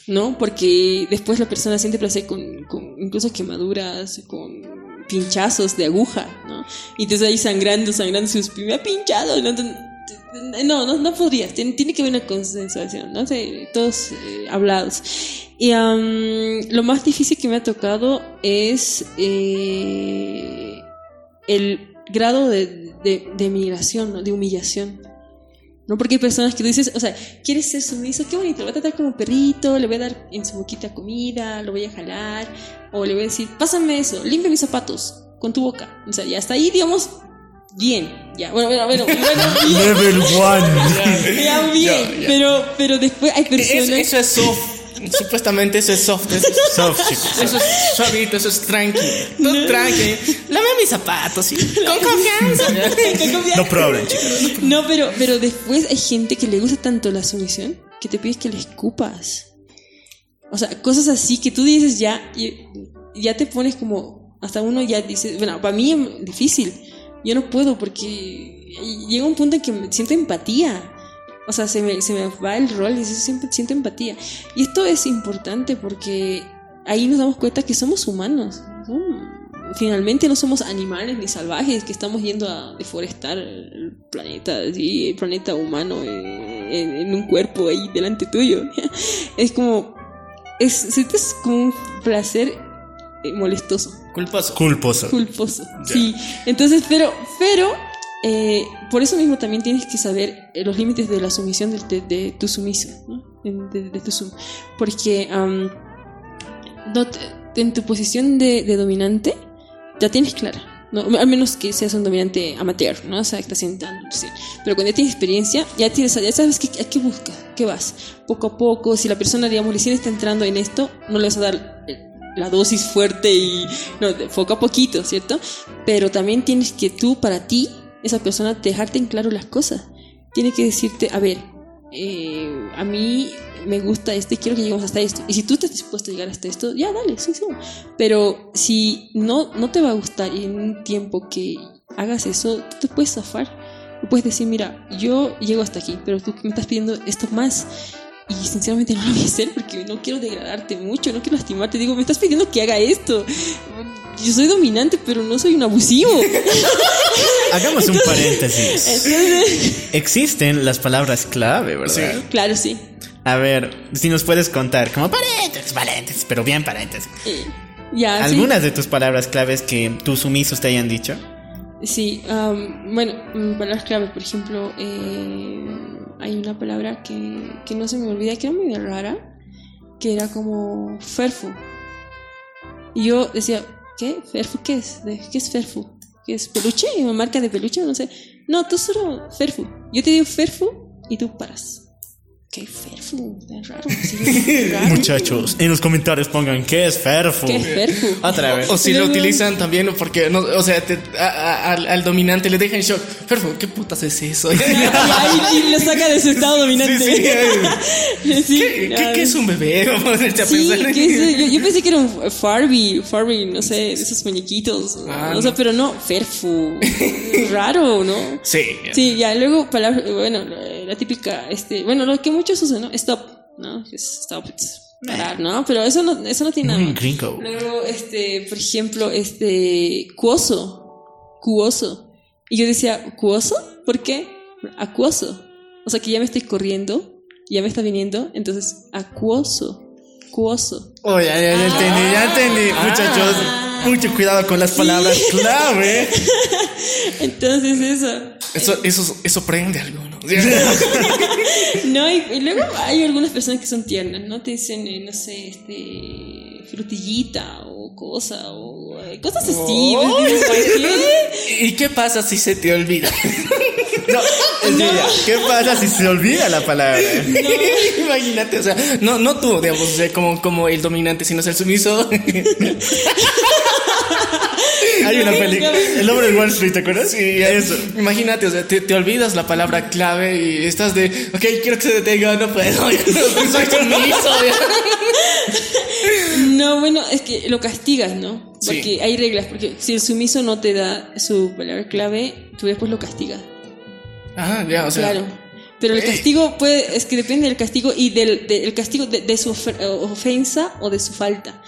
¿no? Porque después la persona siente placer con, con incluso quemaduras, con pinchazos de aguja, ¿no? Y estás ahí sangrando, sangrando, sus me ha pinchado, ¿no? No, no, no podrías. Tiene, que haber una consensuación, ¿no? Sea, todos eh, hablados. Y lo más difícil que me ha tocado es eh, el grado de, de, de migración, de humillación. ¿No? Porque hay personas que tú dices, o sea, quieres ser sumiso, qué bonito, lo voy a tratar como perrito, le voy a dar en su boquita comida, lo voy a jalar, o le voy a decir, pásame eso, limpia mis zapatos con tu boca. O sea, ya hasta ahí, digamos, bien. Ya, bueno, bueno, bueno, bueno, bien. <laughs> Level one. Ya, bien, Ya, ya. Pero, pero después hay personas... Es- eso es soft. Supuestamente eso es soft. Eso es, Soft, chicos. eso es suavito, eso es tranqui. Todo tranqui. Lame mis zapatos, sí. <laughs> Con confianza. No problem, chicos. No, pero, pero después hay gente que le gusta tanto la sumisión que te pides que le escupas. O sea, cosas así que tú dices ya, y ya te pones como, hasta uno ya dice, bueno, para mí es difícil. Yo no puedo porque llega un punto en que me siento empatía. O sea, se me, se me va el rol y siempre siento empatía. Y esto es importante porque ahí nos damos cuenta que somos humanos. ¿no? Finalmente no somos animales ni salvajes que estamos yendo a deforestar el planeta, así, el planeta humano eh, en, en un cuerpo ahí delante tuyo. <laughs> Es como, es, sientes como un placer eh, molestoso Culposo. Culposo. culposo. Sí. Entonces, pero, pero, eh, por eso mismo también tienes que saber eh, los límites de la sumisión de, de- de tu sumiso, ¿no? De, de- tu sum. Porque am, no te- en tu posición de, dominante, ya tienes clara. ¿no? Al menos que seas un dominante amateur, ¿no? O sea, que estás sentando. sí. Pero cuando ya tienes experiencia, ya, tienes, ya sabes qué, a qué buscas, qué vas. Poco a poco, si la persona, digamos, recién está entrando en esto, no le vas a dar eh, la dosis fuerte y no, poco a poquito, ¿cierto? Pero también tienes que tú, para ti, esa persona, dejarte en claro las cosas. Tiene que decirte, a ver, eh, a mí me gusta esto y quiero que lleguemos hasta esto. Y si tú estás dispuesto a llegar hasta esto, ya dale, sí, sí. Pero si no, no te va a gustar en un tiempo que hagas eso, tú te puedes zafar. Tú puedes decir, mira, yo llego hasta aquí, pero tú me estás pidiendo esto más. Y sinceramente no lo voy a hacer porque no quiero degradarte mucho, no quiero lastimarte. Digo, me estás pidiendo que haga esto. yo soy dominante, pero no soy un abusivo. <laughs> Hagamos un paréntesis. Entonces, Existen las palabras clave, ¿verdad? claro, sí. A ver, si nos puedes contar, como paréntesis, paréntesis, pero bien paréntesis. Eh, ya, sí. Algunas de tus palabras claves que tus sumisos te hayan dicho. Sí, am, bueno, mm, palabras clave, por ejemplo, eh, hay una palabra que, que no se me olvida, que era medio rara, que era como ferfu. Y yo decía, ¿qué? ¿Ferfu qué es? ¿De- ¿Qué es ferfu? ¿Qué es peluche? ¿Una marca de peluche? No sé. No, tú solo ferfu. Yo te digo ferfu y tú paras. ¿Qué ferfu? Es raro. <laughs> sí, raro. Muchachos, en los comentarios pongan qué es Ferfu. ¿Qué es ferfu? Otra vez. O si lo utilizan también, porque, no, o sea, te- a- a- al, al dominante le deja en shock. Perfo, ¿qué putas es eso? Y <laughs> ahí lo saca de su estado dominante. Sí, sí. <laughs> Sí, ¿Qué, qué- qué es un bebé? Vamos a ponerte a Sí, pensar. ¿qué es? yo, yo pensé que era un Farbie, Farbie, no sé, esos muñequitos. Ah, o sea, no. pero no, Ferfu. Raro, ¿no? Sí. Sí, ya, luego palabra, bueno, la, la típica, este, bueno, lo que muchos usan, ¿no? Stop, ¿no? Es Stop, it's parar, ¿no? Pero eso no, eso no tiene nada. Mm. Luego, este, por ejemplo, este, cuoso, cuoso. Y yo decía, ¿cuoso? ¿Por qué? Acuoso. O sea que ya me estoy corriendo, ya me está viniendo, entonces, acuoso, cuoso. Oh, ya, ya, ya entendí, ya entendí. Muchachos, mucho cuidado con las palabras clave. <laughs> Entonces eso. Eso, eso, eso prende a algunos. <laughs> No, y, y luego hay algunas personas que son tiernas, ¿no? Te dicen, eh, no sé, este, frutillita o cosa, o eh, cosas así. Oh. ¿Y qué pasa si se te olvida? <laughs> No, ya, ¿qué pasa si se olvida la palabra? <laughs> Imagínate, o sea, no, no tú, digamos, o sea, como, como el dominante, sino el sumiso. Hay una película, El hombre de Wall Street, ¿te acuerdas? Sí, eso. Imagínate, o sea, te, te olvidas la palabra clave y estás de, ok, quiero que se detenga, no puedo, <laughs> soy sumiso. <laughs> No, bueno, es que lo castigas, ¿no? Sí. Porque hay reglas, porque si el sumiso no te da su palabra clave, tú después lo castigas. Ah, ya, o sea. Claro. Pero el castigo puede, es que depende del castigo y del, del castigo de, de su ofe- ofensa o de su falta.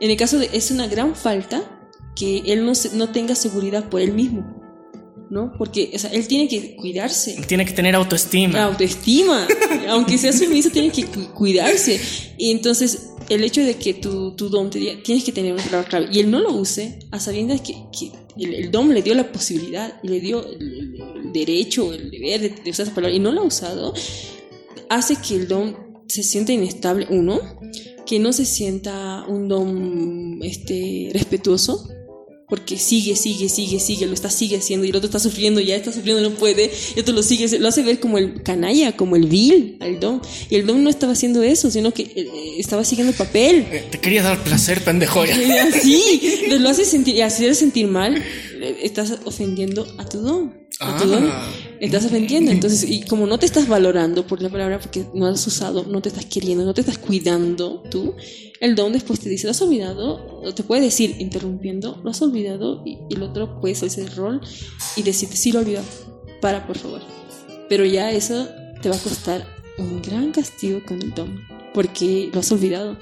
En el caso de es una gran falta que él no, no tenga seguridad por él mismo, ¿no? Porque o sea, él tiene que cuidarse. Tiene que tener autoestima. Autoestima, <laughs> aunque sea sumiso, tiene que cu- cuidarse. Y entonces, el hecho de que tu, tu dom te diga, tienes que tener una palabra clave, y él no lo use, a sabiendas que, que el, el dom le dio la posibilidad, le dio el, el- derecho, el deber de, de usar esa palabra, y no lo ha usado, hace que el dom se sienta inestable, uno, que no se sienta un dom este, respetuoso, porque sigue, sigue, sigue, sigue, lo está sigue haciendo y el otro está sufriendo, ya está sufriendo, no puede, y otro lo sigue, lo hace ver como el canalla, como el vil al Dom. Y el Dom no estaba haciendo eso, sino que eh, estaba siguiendo el papel. Eh, Te quería dar placer, pendejo. así, <laughs> entonces <laughs> lo hace sentir, y hacer sentir mal, eh, estás ofendiendo a tu Dom. A tu Ah. Estás ofendiendo. Entonces, y como no te estás valorando por la palabra, porque no has usado, no te estás queriendo, no te estás cuidando tú, el Dom después te dice, lo has olvidado, o te puede decir, interrumpiendo, lo has olvidado, y, el otro puede salirse del rol y decirte, sí lo he olvidado, para por favor. Pero ya eso te va a costar un gran castigo con el Dom, porque lo has olvidado.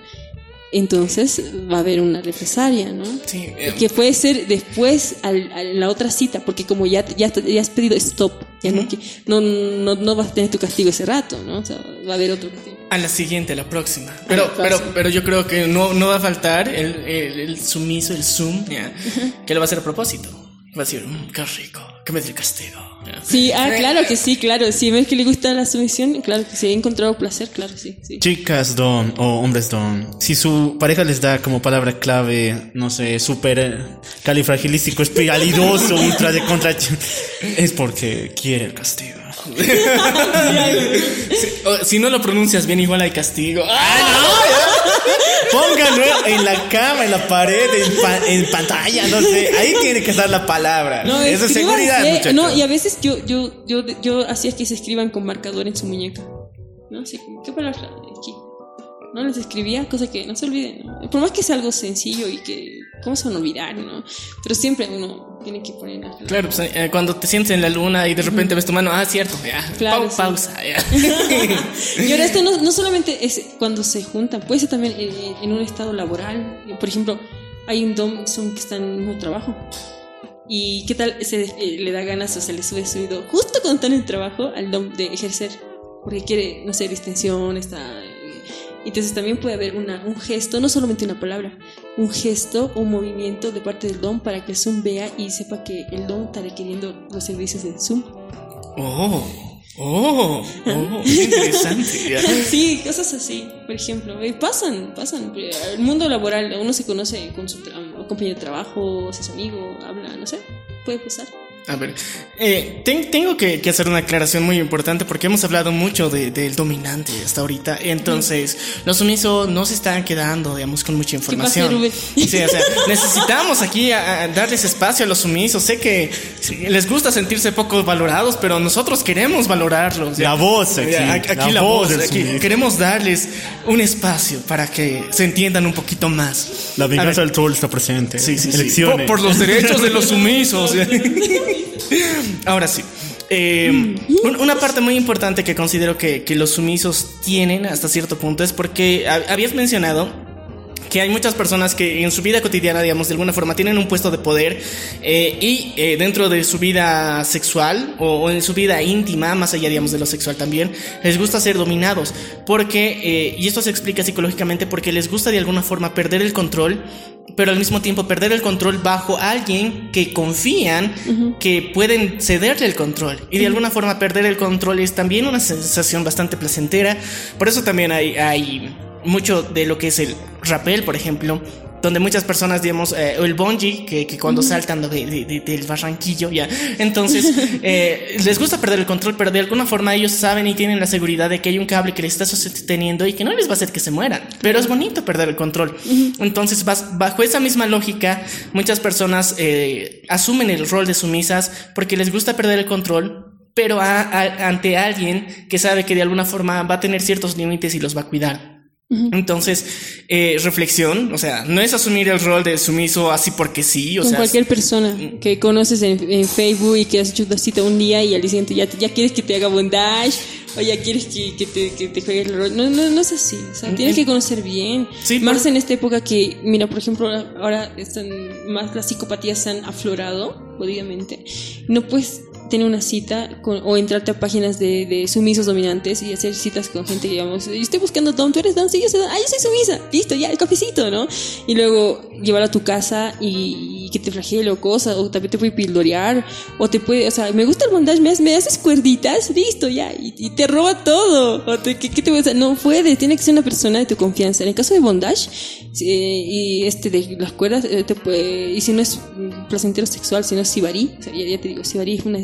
Entonces va a haber una represalia, ¿no? Sí, eh, Que puede ser después al- a la otra cita, porque como ya, ya, ya has pedido stop, ya no, no, no, no vas a tener tu castigo ese rato, ¿no? O sea, va a haber otro castigo. A la siguiente, a la próxima. Pero, la pero, próxima. pero yo creo que no, no va a faltar el, el, el sumiso, el zoom, ya, que lo va a hacer a propósito. Va a decir, "Mm, qué rico, que me dé el castigo. ya. Sí, ah, claro que sí, claro. Si ves que le gusta la sumisión, claro que si ha encontrado placer, claro, sí, sí. Chicas don o hombres don, si su pareja les da como palabra clave, no sé, súper califragilístico, espiralidoso, ultra de contra, es porque quiere el castigo. O <laughs> si no lo pronuncias bien, igual hay castigo. ¡Ah, Pónganlo en la cama, en la pared, en, pa- en pantalla, no sé, ahí tiene que estar la palabra. No, es seguridad, muchachos. No, y a veces yo, yo, yo, yo hacía que se escriban con marcador en su muñeca. ¿No? Así como, ¿qué palabra aquí? No les escribía, cosa que no se olviden, ¿no? Por más que sea algo sencillo y que, ¿cómo se van a olvidar, no? Pero siempre uno tiene que poner las Claro, pues, eh, cuando te sientes en la luna y de repente ves tu mano, ah, cierto, ya. Claro, Pau- sí. pausa, ya. <laughs> Y ahora esto no, no solamente es cuando se juntan, puede ser también en, en un estado laboral. Por ejemplo, hay un dom son que están en el mismo trabajo. ¿Y qué tal se eh, le da ganas o se le sube subido justo cuando está en el trabajo al dom de ejercer? Porque quiere, no sé, distensión, está... eh, Entonces también puede haber una, un gesto, no solamente una palabra, un gesto o un movimiento de parte del dom para que el Zoom vea y sepa que el dom está requiriendo los servicios del Zoom. Oh, oh, oh, qué interesante. <laughs> Sí, cosas así, por ejemplo. eh, pasan, pasan. El mundo laboral, uno se conoce con su compañero de trabajo, es su amigo, habla, no sé, puede pasar. A ver, eh, ten- tengo que, que hacer una aclaración muy importante porque hemos hablado mucho de- del dominante hasta ahorita. Entonces, los sumisos no se están quedando, digamos, con mucha información. Sí, o sea, <laughs> necesitamos aquí a- a darles espacio a los sumisos. Sé que les gusta sentirse poco valorados, pero nosotros queremos valorarlos. La voz aquí, aquí la la, voz voz. del aquí queremos darles un espacio para que se entiendan un poquito más. La A venganza del troll está presente. Sí, sí, sí. Elecciones. Por, por los derechos de los sumisos. <laughs> <laughs> Ahora sí. Eh, un- una parte muy importante que considero que, los sumisos tienen hasta cierto punto es porque ha- habías mencionado que hay muchas personas que en su vida cotidiana, digamos, de alguna forma tienen un puesto de poder eh, y eh, dentro de su vida sexual o, o en su vida íntima, más allá, digamos, de lo sexual también, les gusta ser dominados. Porque, eh, y esto se explica psicológicamente, porque les gusta de alguna forma perder el control, pero al mismo tiempo perder el control bajo alguien que confían que pueden cederle el control. Y de alguna forma perder el control es también una sensación bastante placentera. Por eso también hay... hay mucho de lo que es el rappel, por ejemplo, donde muchas personas, digamos, eh, o el bungee, que, que cuando saltan de- de- de- del barranquillo, ya, entonces <laughs> eh, les gusta perder el control, pero de alguna forma ellos saben y tienen la seguridad de que hay un cable que les está sosteniendo y que no les va a hacer que se mueran, pero es bonito perder el control. Entonces, bas- bajo esa misma lógica, muchas personas eh, asumen el rol de sumisas porque les gusta perder el control, pero a- a- ante alguien que sabe que de alguna forma va a tener ciertos límites y los va a cuidar. Entonces, eh, reflexión, o sea, no es asumir el rol de sumiso así porque sí, o Con sea, cualquier persona que conoces en, en Facebook y que has hecho una cita un día y al siguiente ya, ya quieres que te haga bondage o ya quieres que, que te, que te juegue el rol. No, no, no es así. O sea, tienes que conocer bien. Sí, más por- en esta época que, mira, por ejemplo, ahora están más las psicopatías se han aflorado, jodidamente. No puedes tener una cita con- o entrarte a páginas de, sumisos dominantes y hacer citas con gente que digamos, yo estoy buscando Dom, tú eres Dom, sí, yo soy Dom, ah, yo soy sumisa, listo, ya, el cafecito, ¿no? Y luego llevar a tu casa y, que te flagele o cosas, o también te puede pildorear, o te puede, o sea, me gusta el bondage, me, me haces cuerditas, listo, ya, y, y te roba todo, o te, ¿qué, te puede hacer? No puede, tiene que ser una persona de tu confianza. En el caso de bondage, y este de las cuerdas, eh, te puede- y si no es placentero sexual, si no es sibarí, o sea, ya, te digo, sibarí es una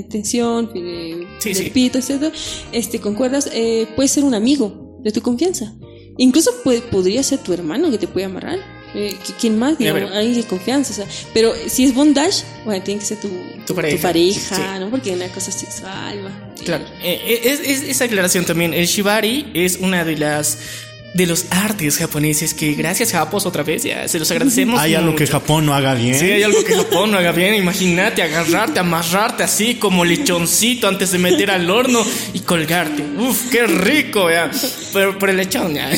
eh, Sí, sí. pito, etc. Este, con cuerdas, eh, puede ser un amigo de tu confianza. Incluso puede, podría ser tu hermano que te puede amarrar. Eh, ¿qui- ¿Quién más? Digamos, pero- alguien de confianza. O sea, pero si es bondage, bueno, tiene que ser tu, tu, pareja, pareja, sí. ¿no? Porque es una cosa sexual. va. Claro, eh, es, es- esa aclaración también. El shibari es una de las de los artes japoneses que gracias Japos otra vez ya se los agradecemos. Hay algo que Japón no haga bien. Sí, hay algo que Japón no haga bien. Imagínate agarrarte, amarrarte así como lechoncito antes de meter al horno y colgarte. Uf, qué rico, ya. Pero por el lechón, ya.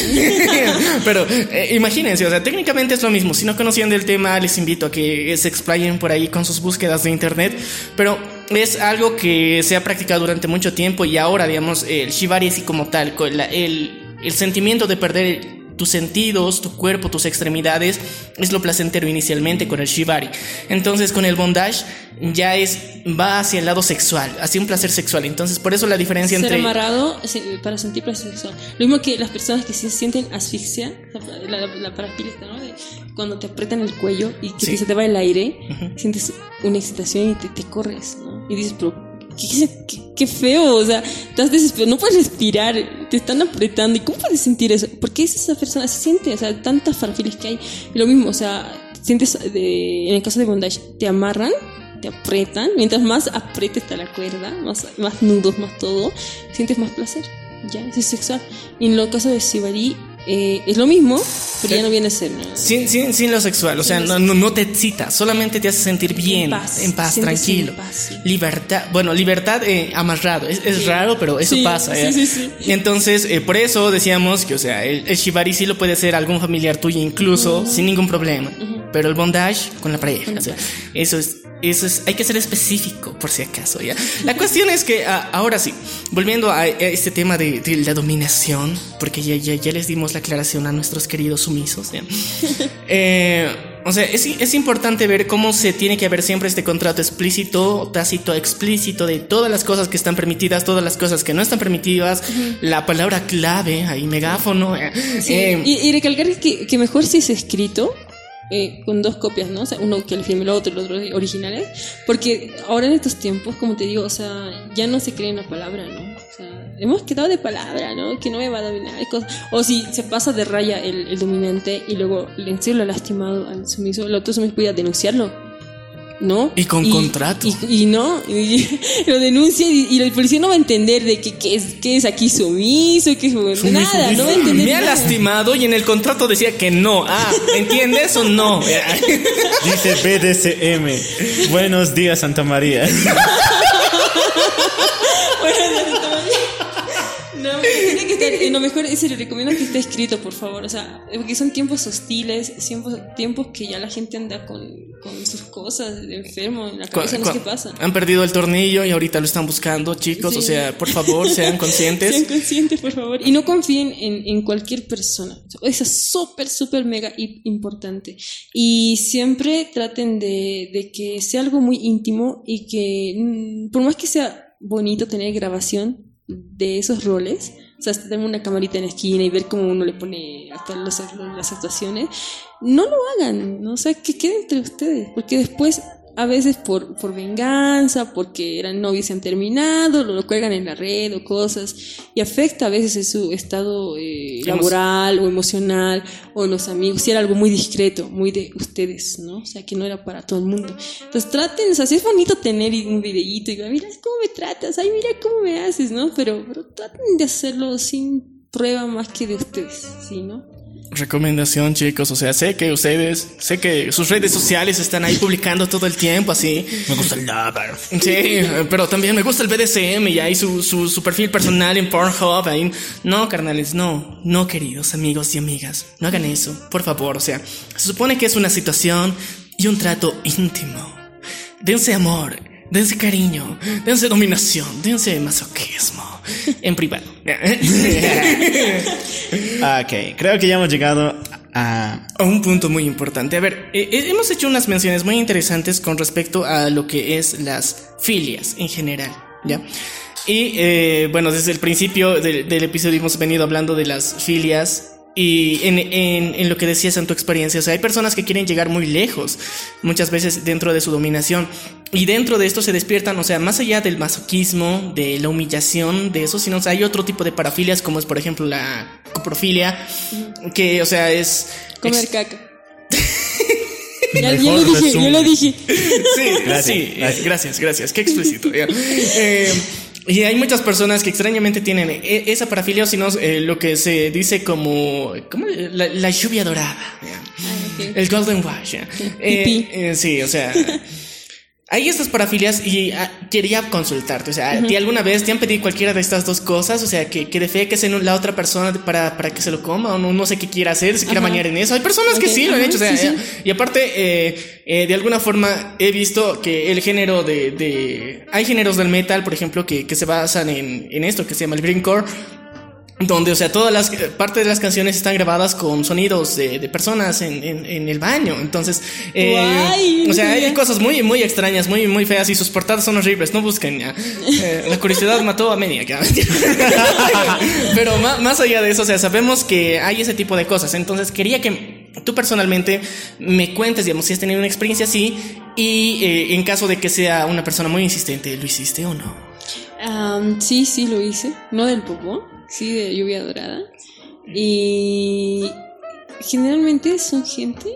<laughs> Pero eh, imagínense, o sea, técnicamente es lo mismo. Si no conocían del tema, les invito a que se explayen por ahí con sus búsquedas de internet. Pero es algo que se ha practicado durante mucho tiempo y ahora, digamos, el shibari así como tal, el, el sentimiento de perder tus sentidos, tu cuerpo, tus extremidades, es lo placentero inicialmente con el shibari. Entonces con el bondage ya es va hacia el lado sexual, hacia un placer sexual. Entonces por eso la diferencia Ser entre amarrado para sentir placer sexual. Lo mismo que las personas que se sienten asfixia, la, la, la parafilia, ¿no? De cuando te aprietan el cuello y que Sí. se te va el aire, sientes una excitación y te, te corres, ¿no? Y dices, pero qué, qué- qué- feo, o sea, estás desesperado, no puedes respirar, te están apretando. ¿Y cómo puedes sentir eso? Porque es esa persona, se siente, o sea, tantas parafilias que hay. Y lo mismo, o sea, sientes, de, en el caso de bondage, te amarran te aprietan, mientras más aprieta está la cuerda, más, más nudos, más todo, sientes más placer. Ya, es sexual. Y en el caso de Sibari, eh, es lo mismo, pero ya no viene a ser. ¿no? Sin, sin, sin lo sexual, o sea, no, no, te excita, solamente te hace sentir bien, en paz, paz, sientes tranquilo. en paz, sí. Libertad, bueno, libertad eh, amarrado, es, es raro, pero eso Sí, pasa. sí, ¿eh? sí, sí. Entonces, eh, por eso decíamos que, o sea, el, el shibari sí lo puede ser algún familiar tuyo incluso, sin ningún problema, pero el bondage con la pareja, Con la o sea, eso es, eso es, hay que ser específico por si acaso, ¿ya? La cuestión es que, ah, ahora sí, volviendo a, a este tema de, de la dominación, porque ya, ya, ya les dimos la aclaración a nuestros queridos sumisos. <laughs> Eh, o sea, es, es importante ver cómo se tiene que haber siempre este contrato explícito, tácito, explícito de todas las cosas que están permitidas, todas las cosas que no están permitidas, la palabra clave, ahí megáfono. eh, Sí, eh, y, y recalcar que, que mejor si es escrito eh, con dos copias, ¿no? O sea, uno que le firme el otro y el otro originales. Porque ahora en estos tiempos, como te digo, o sea, ya no se cree en la palabra, ¿no? O sea, hemos quedado de palabra, ¿no? Que no me va a dominar. O si se pasa de raya el, el dominante y luego en serio lo ha lastimado al sumiso, el otro sumiso puede denunciarlo. ¿No? Y con contrato. Y, y no, y <laughs> lo denuncia y, y el policía no va a entender de que es, que es aquí sumiso, que es nada, no va a entender. me ha nada. lastimado y en el contrato decía que no. Ah, ¿entiendes o no? <laughs> Dice BDSM. Buenos días, Santa María. No, pero tiene que estar, eh, lo mejor es, le recomiendo que esté escrito, por favor. O sea, porque son tiempos hostiles, tiempos, tiempos que ya la gente anda con, con sus cosas, enfermo en la cabeza, no sé qué pasa. Han perdido el tornillo y ahorita lo están buscando, chicos. O Sí. sea, por favor, sean <laughs> Sean conscientes. conscientes, por favor. Y no confíen en, en cualquier persona. Eso es súper, súper mega importante. Y siempre traten de, de que sea algo muy íntimo y que, mm, por más que sea bonito tener grabación de esos roles, o sea, tener una camarita en la esquina y ver cómo uno le pone hasta las, las actuaciones, no lo hagan, ¿no? o sea, que quede entre ustedes, porque después a veces por, por venganza, porque eran novios y se han terminado, lo, lo cuelgan en la red o cosas, y afecta a veces en su estado eh, laboral o emocional, o los amigos, si era algo muy discreto, muy de ustedes, ¿no? O sea, que no era para todo el mundo. Entonces traten, o sea, si es bonito tener un videíto y mira cómo me tratas, ay, mira cómo me haces, ¿no? Pero, pero traten de hacerlo sin prueba más que de ustedes, ¿sí, no? Recomendación, chicos. O sea, sé que ustedes, sé que sus redes sociales están ahí publicando todo el tiempo, así. Me gusta el lover. Sí, pero también me gusta el BDSM y ahí su, su, su perfil personal en Pornhub. Ahí. No, carnales, no, no, queridos amigos y amigas. No hagan eso, por favor. O sea, se supone que es una situación y un trato íntimo. Dense amor, dense cariño, dense dominación, dense masoquismo. En privado. <laughs> Ok, creo que ya hemos llegado a... A un punto muy importante. A ver, eh, eh, hemos hecho unas menciones muy interesantes con respecto a lo que es las filias en general, ¿ya? Y eh, bueno, desde el principio del, del episodio hemos venido hablando de las filias y en, en, en lo que decías en tu experiencia, o sea, hay personas que quieren llegar muy lejos, muchas veces dentro de su dominación, y dentro de esto se despiertan, o sea, más allá del masoquismo, de la humillación, de eso, sino, o sea, hay otro tipo de parafilias, como es, por ejemplo, la coprofilia, que, o sea, es... Comer caca. <laughs> ya, Mejor lo dije, yo resumen. lo dije. Sí, Gracias, sí, eh, gracias. gracias, gracias, qué explícito. <laughs> Eh, y hay muchas personas que extrañamente tienen e- esa parafilia, o si no, eh, lo que se dice como, ¿cómo? La, la lluvia dorada. ok. El Golden Wash. Eh, eh, sí, o sea. <laughs> Hay estas parafilias y ah, quería consultarte, o sea, ¿a ti alguna vez te han pedido cualquiera de estas dos cosas? O sea, que, que defeques en la otra persona para, para que se lo coma o no, no sé qué quiera hacer, se quiera bañar en eso. Hay personas que sí lo han hecho, o sea, sí, sí. eh, y aparte, eh, eh, de alguna forma he visto que el género de, de- Hay géneros del metal, por ejemplo, que, que se basan en, en esto, que se llama el greencore. Donde, o sea, todas las eh, partes de las canciones están grabadas con sonidos de, de personas en, en, en el baño. Entonces, eh, Guay, o sea, hay cosas muy, muy extrañas, muy, muy feas y sus portadas son horribles. No busquen ya. <laughs> Eh, la curiosidad mató a Media. ya. <laughs> Pero ma- más allá de eso, o sea, sabemos que hay ese tipo de cosas. Entonces, quería que tú personalmente me cuentes, digamos, si has tenido una experiencia así y eh, en caso de que sea una persona muy insistente, ¿lo hiciste o no? Sí, sí lo hice. No del popó, sí de lluvia dorada. Y generalmente son gente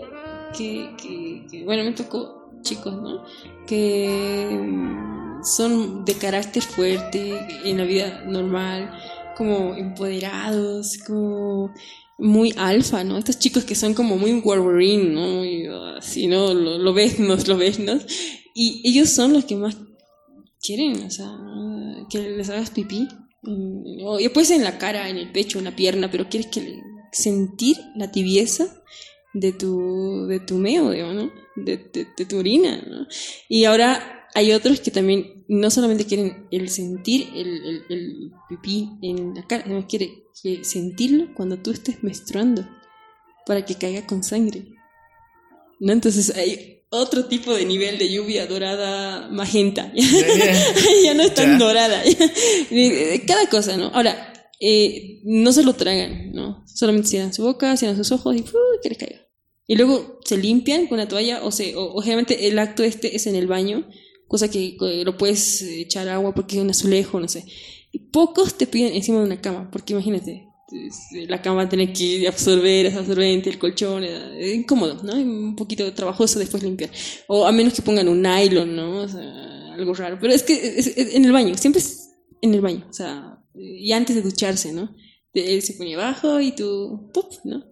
que, que- que- bueno, me tocó chicos, ¿no? Que mm, son de carácter fuerte en la vida normal como empoderados, como muy alfa, ¿no? Estos chicos que son como muy Wolverine, ¿no? Muy así, ¿no? Lo, lo <laughs> ¿no? Lo ves, ¿no? Y ellos son los que más quieren, o sea, que les hagas pipí. Mm, O ser en la cara, en el pecho, en la pierna, pero quieres que sentir la tibieza de tu, de tu meo, ¿no? De, de- de tu orina, ¿no? Y ahora hay otros que también no solamente quieren el sentir el, el, pipí en la cara, sino quiere que sentirlo cuando tú estés menstruando, para que caiga con sangre. ¿No? Entonces hay otro tipo de nivel de lluvia dorada magenta. <laughs> ya no es tan dorada. <laughs> Cada cosa, ¿no? Ahora, eh, no se lo tragan, ¿no? Solamente cierran su boca, cierran sus ojos y ¡fu! que les caiga. Y luego se limpian con la toalla o se, o, o generalmente el acto este es en el baño, cosa que eh, lo puedes echar agua porque es un azulejo, no sé. Pocos te piden encima de una cama, porque imagínate, es- la cama tiene que absorber ese absorbente, el colchón, eh, es incómodo, ¿no? Un poquito trabajoso después limpiar. O a menos que pongan un nylon, ¿no? O sea, algo raro. Pero es que es- en el baño, siempre es en el baño, o sea, y antes de ducharse, ¿no? Él se pone abajo y tú, ¡pop! ¿no?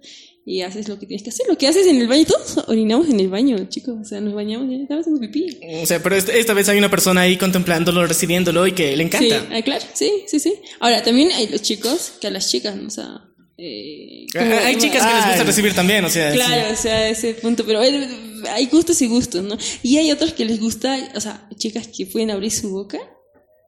Y haces lo que tienes que hacer. Lo que haces en el baño, todos orinamos en el baño, chicos. O sea, nos bañamos y estamos haciendo pipí. O sea, pero esta, esta vez hay una persona ahí contemplándolo, recibiéndolo y que le Sí, encanta. ah, claro, sí, sí, sí. Ahora, también hay los chicos que a las chicas, ¿no? o sea... eh, Ah, como- hay chicas que les gusta recibir también, o sea. sí. Claro, o sea, ese punto, pero hay gustos y gustos, ¿no? Y hay otros que les gusta, o sea, chicas que pueden abrir su boca,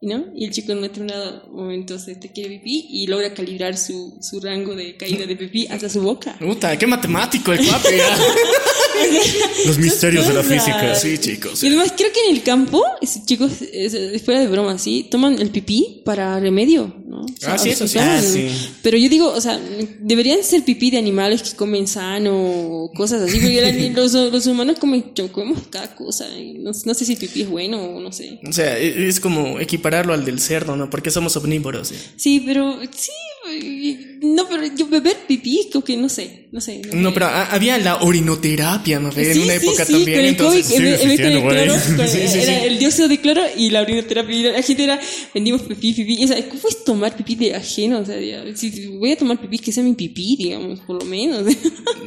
¿no? Y el chico en determinado momento se te quiere pipí y logra calibrar su, su rango de caída de pipí hasta su boca. Puta, qué matemático el ya. <laughs> Los misterios de la física. sí, chicos. Y además creo que en el campo, es- chicos, es- fuera de broma, ¿sí? Toman el pipí para remedio, ¿no? O sea, Ah, sí, eso sí. Ah, sí. Pero yo digo, o sea, deberían ser pipí de animales que comen sano o cosas así, porque <laughs> los, los humanos comen, comemos cada cosa. y No, no sé si el pipí es bueno o no sé. O sea, e- es como equipararlo al del cerdo, ¿no? Porque somos omnívoros. ¿sí? Sí, pero sí, y- no, pero yo beber pipí, creo que no sé, no sé. No, pero ha- había la orinoterapia, ¿no? En Sí, una sí, época sí, también, con el. COVID, en en con el güey. cloro, con- <laughs> Sí, sí, era sí. el dióxido de cloro y la orinoterapia. Y la gente era, vendimos pipí, pipí. Y, o sea, ¿cómo puedes tomar pipí de ajeno? O sea, si voy a tomar pipí, que sea mi pipí, digamos, por lo menos. <laughs>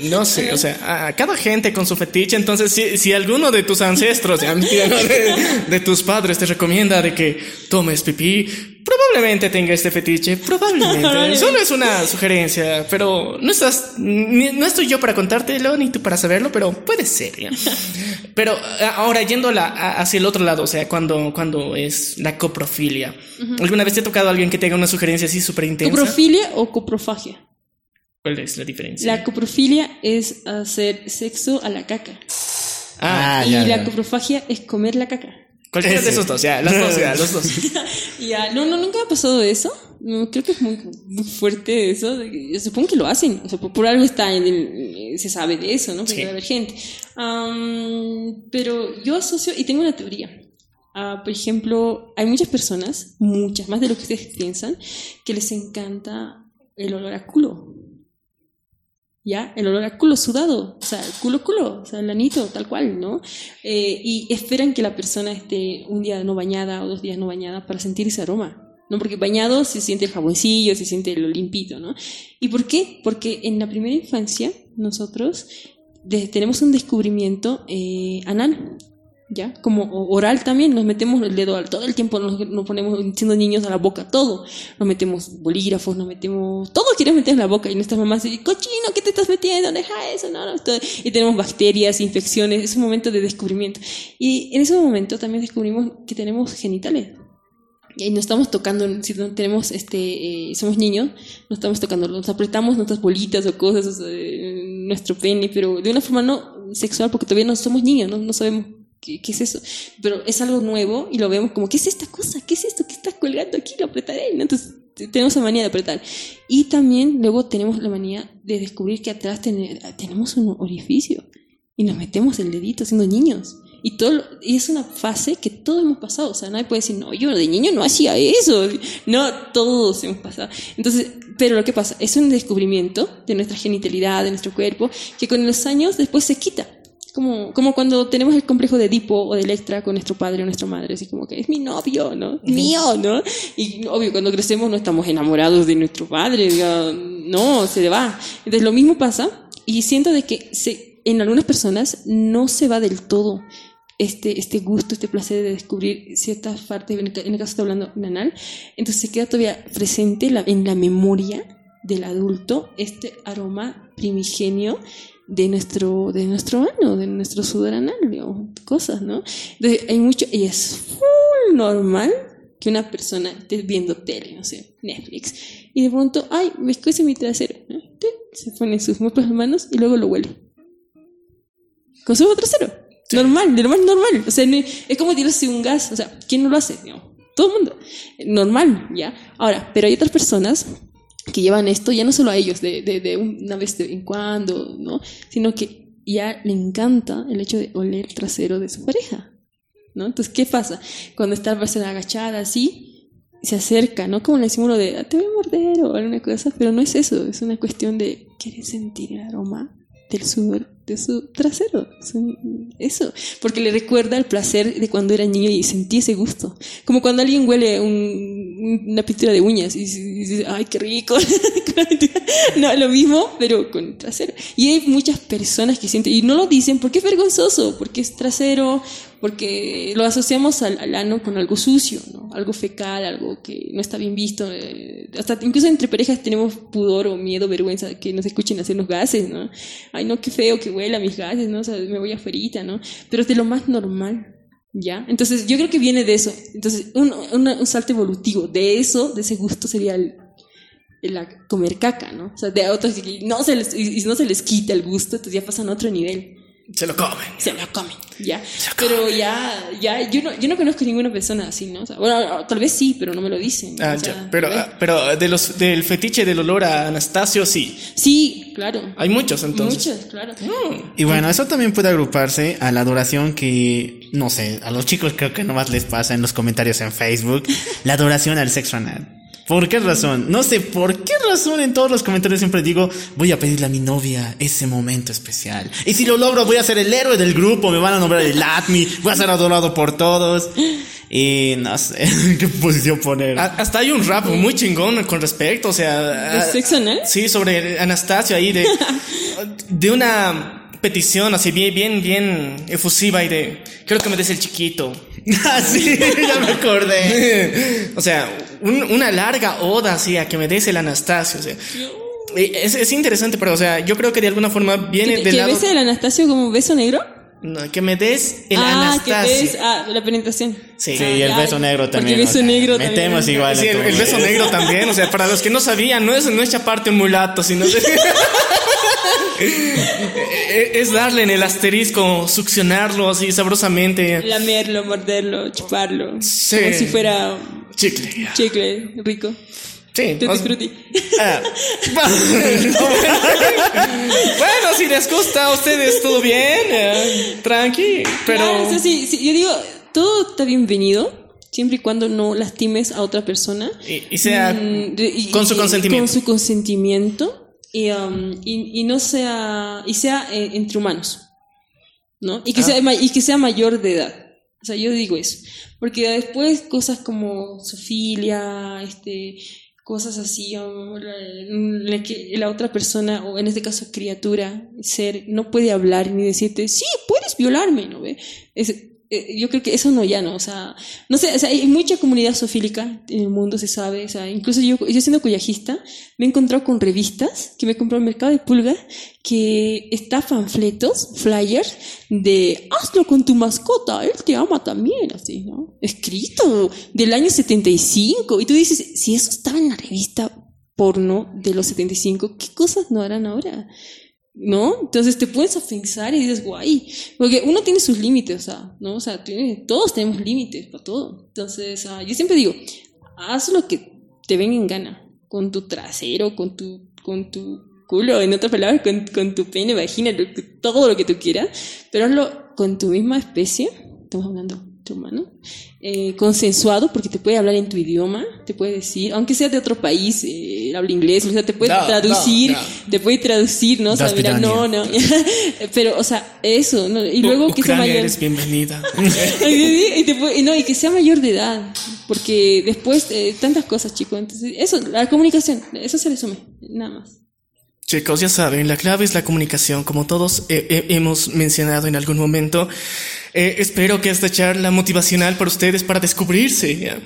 No sé, o sea, a cada gente con su fetiche, entonces si, si alguno de tus ancestros, ya, <laughs> mentira, no, de, de tus padres te recomienda de que tomes pipí, probablemente tenga este fetiche. Probablemente. Solo es una sugerencia, pero no estás, ni- no estoy yo para contártelo ni tú para saberlo, pero puede ser. ¿ya? <laughs> Pero a- ahora yendo la- a- hacia el otro lado, o sea, cuando, cuando es la coprofilia, ¿alguna vez te ha tocado a alguien que te haga una sugerencia así súper intensa? ¿Coprofilia o coprofagia? ¿Cuál es la diferencia? La coprofilia es hacer sexo a la caca. Ah, Ah, y ya, la ya. coprofagia es comer la caca. cualquiera de esos dos, ya, los dos, ya, <laughs> los dos. Ya, no, no, nunca me ha pasado eso. No, creo que es muy, muy fuerte eso. yo supongo que lo hacen. O sea, por, por algo está en el- se sabe de eso, ¿no? Porque Sí. debe haber gente. Am, pero yo asocio, y tengo una teoría. Ah, por ejemplo, hay muchas personas, muchas, más de lo que ustedes piensan, que les encanta el olor a culo. ¿Ya? El olor a culo sudado, o sea, culo, culo, o sea, el anito, tal cual, ¿no? Eh, y esperan que la persona esté un día no bañada o dos días no bañada para sentir ese aroma. ¿No? Porque bañado se siente el jaboncillo, se siente lo limpito, ¿no? ¿Y por qué? Porque en la primera infancia nosotros tenemos un descubrimiento eh, anal, ¿ya? Como oral también, nos metemos el dedo al- todo el tiempo, nos, nos ponemos siendo niños a la boca, todo. Nos metemos bolígrafos, nos metemos, todo queremos meter en la boca y nuestras mamás dicen, cochino, ¿qué te estás metiendo? Deja eso, no. Y tenemos bacterias, infecciones, es un momento de descubrimiento. Y en ese momento también descubrimos que tenemos genitales. Y nos estamos tocando, si no tenemos, este, eh, somos niños, nos estamos tocando, nos apretamos nuestras bolitas o cosas, o sea, eh, nuestro pene, pero de una forma no sexual, porque todavía no somos niños, no, no sabemos qué, qué es eso. Pero es algo nuevo y lo vemos como, ¿qué es esta cosa? ¿Qué es esto que está colgando aquí? Lo apretaré. ¿no? Entonces te- tenemos la manía de apretar. Y también luego tenemos la manía de descubrir que atrás ten- tenemos un orificio y nos metemos el dedito siendo niños. Y, todo, y es una fase que todos hemos pasado. O sea, nadie puede decir, no, yo de niño no hacía eso. No, todos hemos pasado. Entonces, pero lo que pasa es un descubrimiento de nuestra genitalidad, de nuestro cuerpo, que con los años después se quita. como, como cuando tenemos el complejo de Edipo o de Electra con nuestro padre o nuestra madre, así como que es mi novio, ¿no? Mío, ¿no? Y obvio, cuando crecemos no estamos enamorados de nuestro padre, no, se le va. Entonces lo mismo pasa y siento de que se, en algunas personas no se va del todo este, este gusto, este placer de descubrir ciertas partes, en el, caso estoy hablando nanal, entonces se queda todavía presente la- en la memoria del adulto este aroma primigenio de nuestro, de nuestro ano, de nuestro sudor anal, cosas, ¿no? Entonces, hay mucho, y es full normal que una persona esté viendo tele, no sé, Netflix, y de pronto, ay, me escuece mi trasero, se pone sus propias manos y luego lo huele. Con su trasero. Normal, de lo más normal. O sea, es como tirarse un gas. O sea, ¿quién no lo hace? Digamos, todo el mundo. Normal, ¿ya? Ahora, pero hay otras personas que llevan esto ya no solo a ellos, de, de, una vez de en cuando, ¿no? Sino que ya le encanta el hecho de oler el trasero de su pareja, ¿no? Entonces, ¿qué pasa? Cuando está la persona agachada así, se acerca, ¿no? Como le decimos lo de, "Ah, te voy a morder o alguna cosa, pero no es eso, es una cuestión de, ¿quieres sentir el aroma del sudor de su trasero? Eso, porque le recuerda el placer de cuando era niño y sentí ese gusto. Como cuando alguien huele un- una pintura de uñas y dice, ay, qué rico. <laughs> no, lo mismo, pero con trasero. Y hay muchas personas que sienten, y no lo dicen porque es vergonzoso, porque es trasero, porque lo asociamos al, ano con algo sucio, ¿no? Algo fecal, algo que no está bien visto. eh, hasta incluso entre parejas tenemos pudor o miedo, vergüenza que nos escuchen hacer los gases, ¿no? Ay, no, qué feo que huela mis gases, ¿no? O sea, me voy afuera, ¿no? Pero es de lo más normal. ¿Ya? Entonces, yo creo que viene de eso. Entonces, un, salto evolutivo de eso, de ese gusto, sería el, comer caca, ¿no? O sea, de otros que no se les, y, y no se les quita el gusto, entonces ya pasan a otro nivel. Se lo comen. Se lo comen, ¿ya? Pero ya, ya, yo no, yo no conozco ninguna persona así, ¿no? O sea, bueno, tal vez sí, pero no me lo dicen. Ah, o sea, ya. Pero, ah, pero de los, del fetiche del olor a Anastasio, sí. Sí, claro. Hay muchos entonces. Muchos, claro. Y bueno, eso también puede agruparse a la adoración que, no sé, a los chicos creo que nomás les pasa en los comentarios en Facebook, <laughs> la adoración al sexo anal. ¿Por qué razón? No sé por qué razón en todos los comentarios siempre digo, voy a pedirle a mi novia ese momento especial. Y si lo logro, voy a ser el héroe del grupo, me van a nombrar el ATMI, voy a ser adorado por todos. Y no sé <laughs> qué posición poner. A- Hasta hay un rap muy chingón con respecto, o sea... ¿De sexo? Sí, sobre Anastasio ahí de, <laughs> de una petición así bien, bien, bien efusiva y de, quiero que me des el chiquito. <laughs> Ah, sí, ya me acordé. <laughs> o sea, un- una larga oda así a que me des el Anastasio, o sea. Es, es interesante, pero o sea, yo creo que de alguna forma viene ¿Que, del que lado... bese el Anastasio como beso negro? No, que me des el ah, que Anastasio. ves, ah, la penetración. Sí. Sí, Ah, y el beso negro porque también. beso o sea, negro Metemos también. igual. Sí, el, el beso negro también, o sea, para los que no sabían, no es, no es chaparte un mulato, sino <laughs> <laughs> es darle en el asterisco, succionarlo así sabrosamente. Lamerlo, morderlo, chuparlo. Sí. Como si fuera Chicle. chicle rico. Sí. Tutti frutti. ah. <laughs> bueno, si les gusta a ustedes, todo bien, eh, tranqui, pero... Claro, sí, sí, yo digo, todo está bienvenido, siempre y cuando no lastimes a otra persona. Y, y sea Mm, y- con su consentimiento. Con su consentimiento. Y, um, y, y no sea. Y sea eh, entre humanos. ¿No? Y que, Ah. sea, y que sea mayor de edad. O sea, yo digo eso. Porque después cosas como sofilia, este cosas así, o la, la que la otra persona, o en este caso criatura, ser, no puede hablar ni decirte, sí, puedes violarme, ¿no ve? Es, yo creo que eso no ya no, o sea, no sé, o sea, hay mucha comunidad sofílica en el mundo, se sabe, o sea, incluso yo, yo siendo cuyajista, me he encontrado con revistas que me compró el mercado de pulga que está panfletos, flyers de hazlo con tu mascota, él te ama también, así, ¿no? Escrito del año 75 y tú dices, si eso estaba en la revista porno de los 75, ¿qué cosas no harán ahora? ¿No? Entonces te puedes pensar y dices, guay, porque uno tiene sus límites, o sea, ¿no? O sea, tiene- todos tenemos límites para todo. Entonces, ah, yo siempre digo, haz lo que te venga en gana, con tu trasero, con tu, con tu culo, en otras palabras, con, con tu pene, vagina, lo todo lo que tú quieras, pero hazlo con tu misma especie, estamos hablando eh, consensuado, porque te puede hablar en tu idioma, te puede decir, aunque sea de otro país, eh, habla inglés, o sea, te puede No, traducir, no, te puede traducir, ¿no? O sea, mira, no, no. <laughs> Pero, o sea, eso, ¿no? Y luego que sea mayor. eres bienvenida. <laughs> y, te puede- y no, y que sea mayor de edad, porque después, eh, tantas cosas, chicos. Entonces, eso, la comunicación, eso se resume, nada más. Chicos, ya saben, la clave es la comunicación, como todos eh, eh, hemos mencionado en algún momento. Eh, espero que esta charla motivacional para ustedes, para descubrirse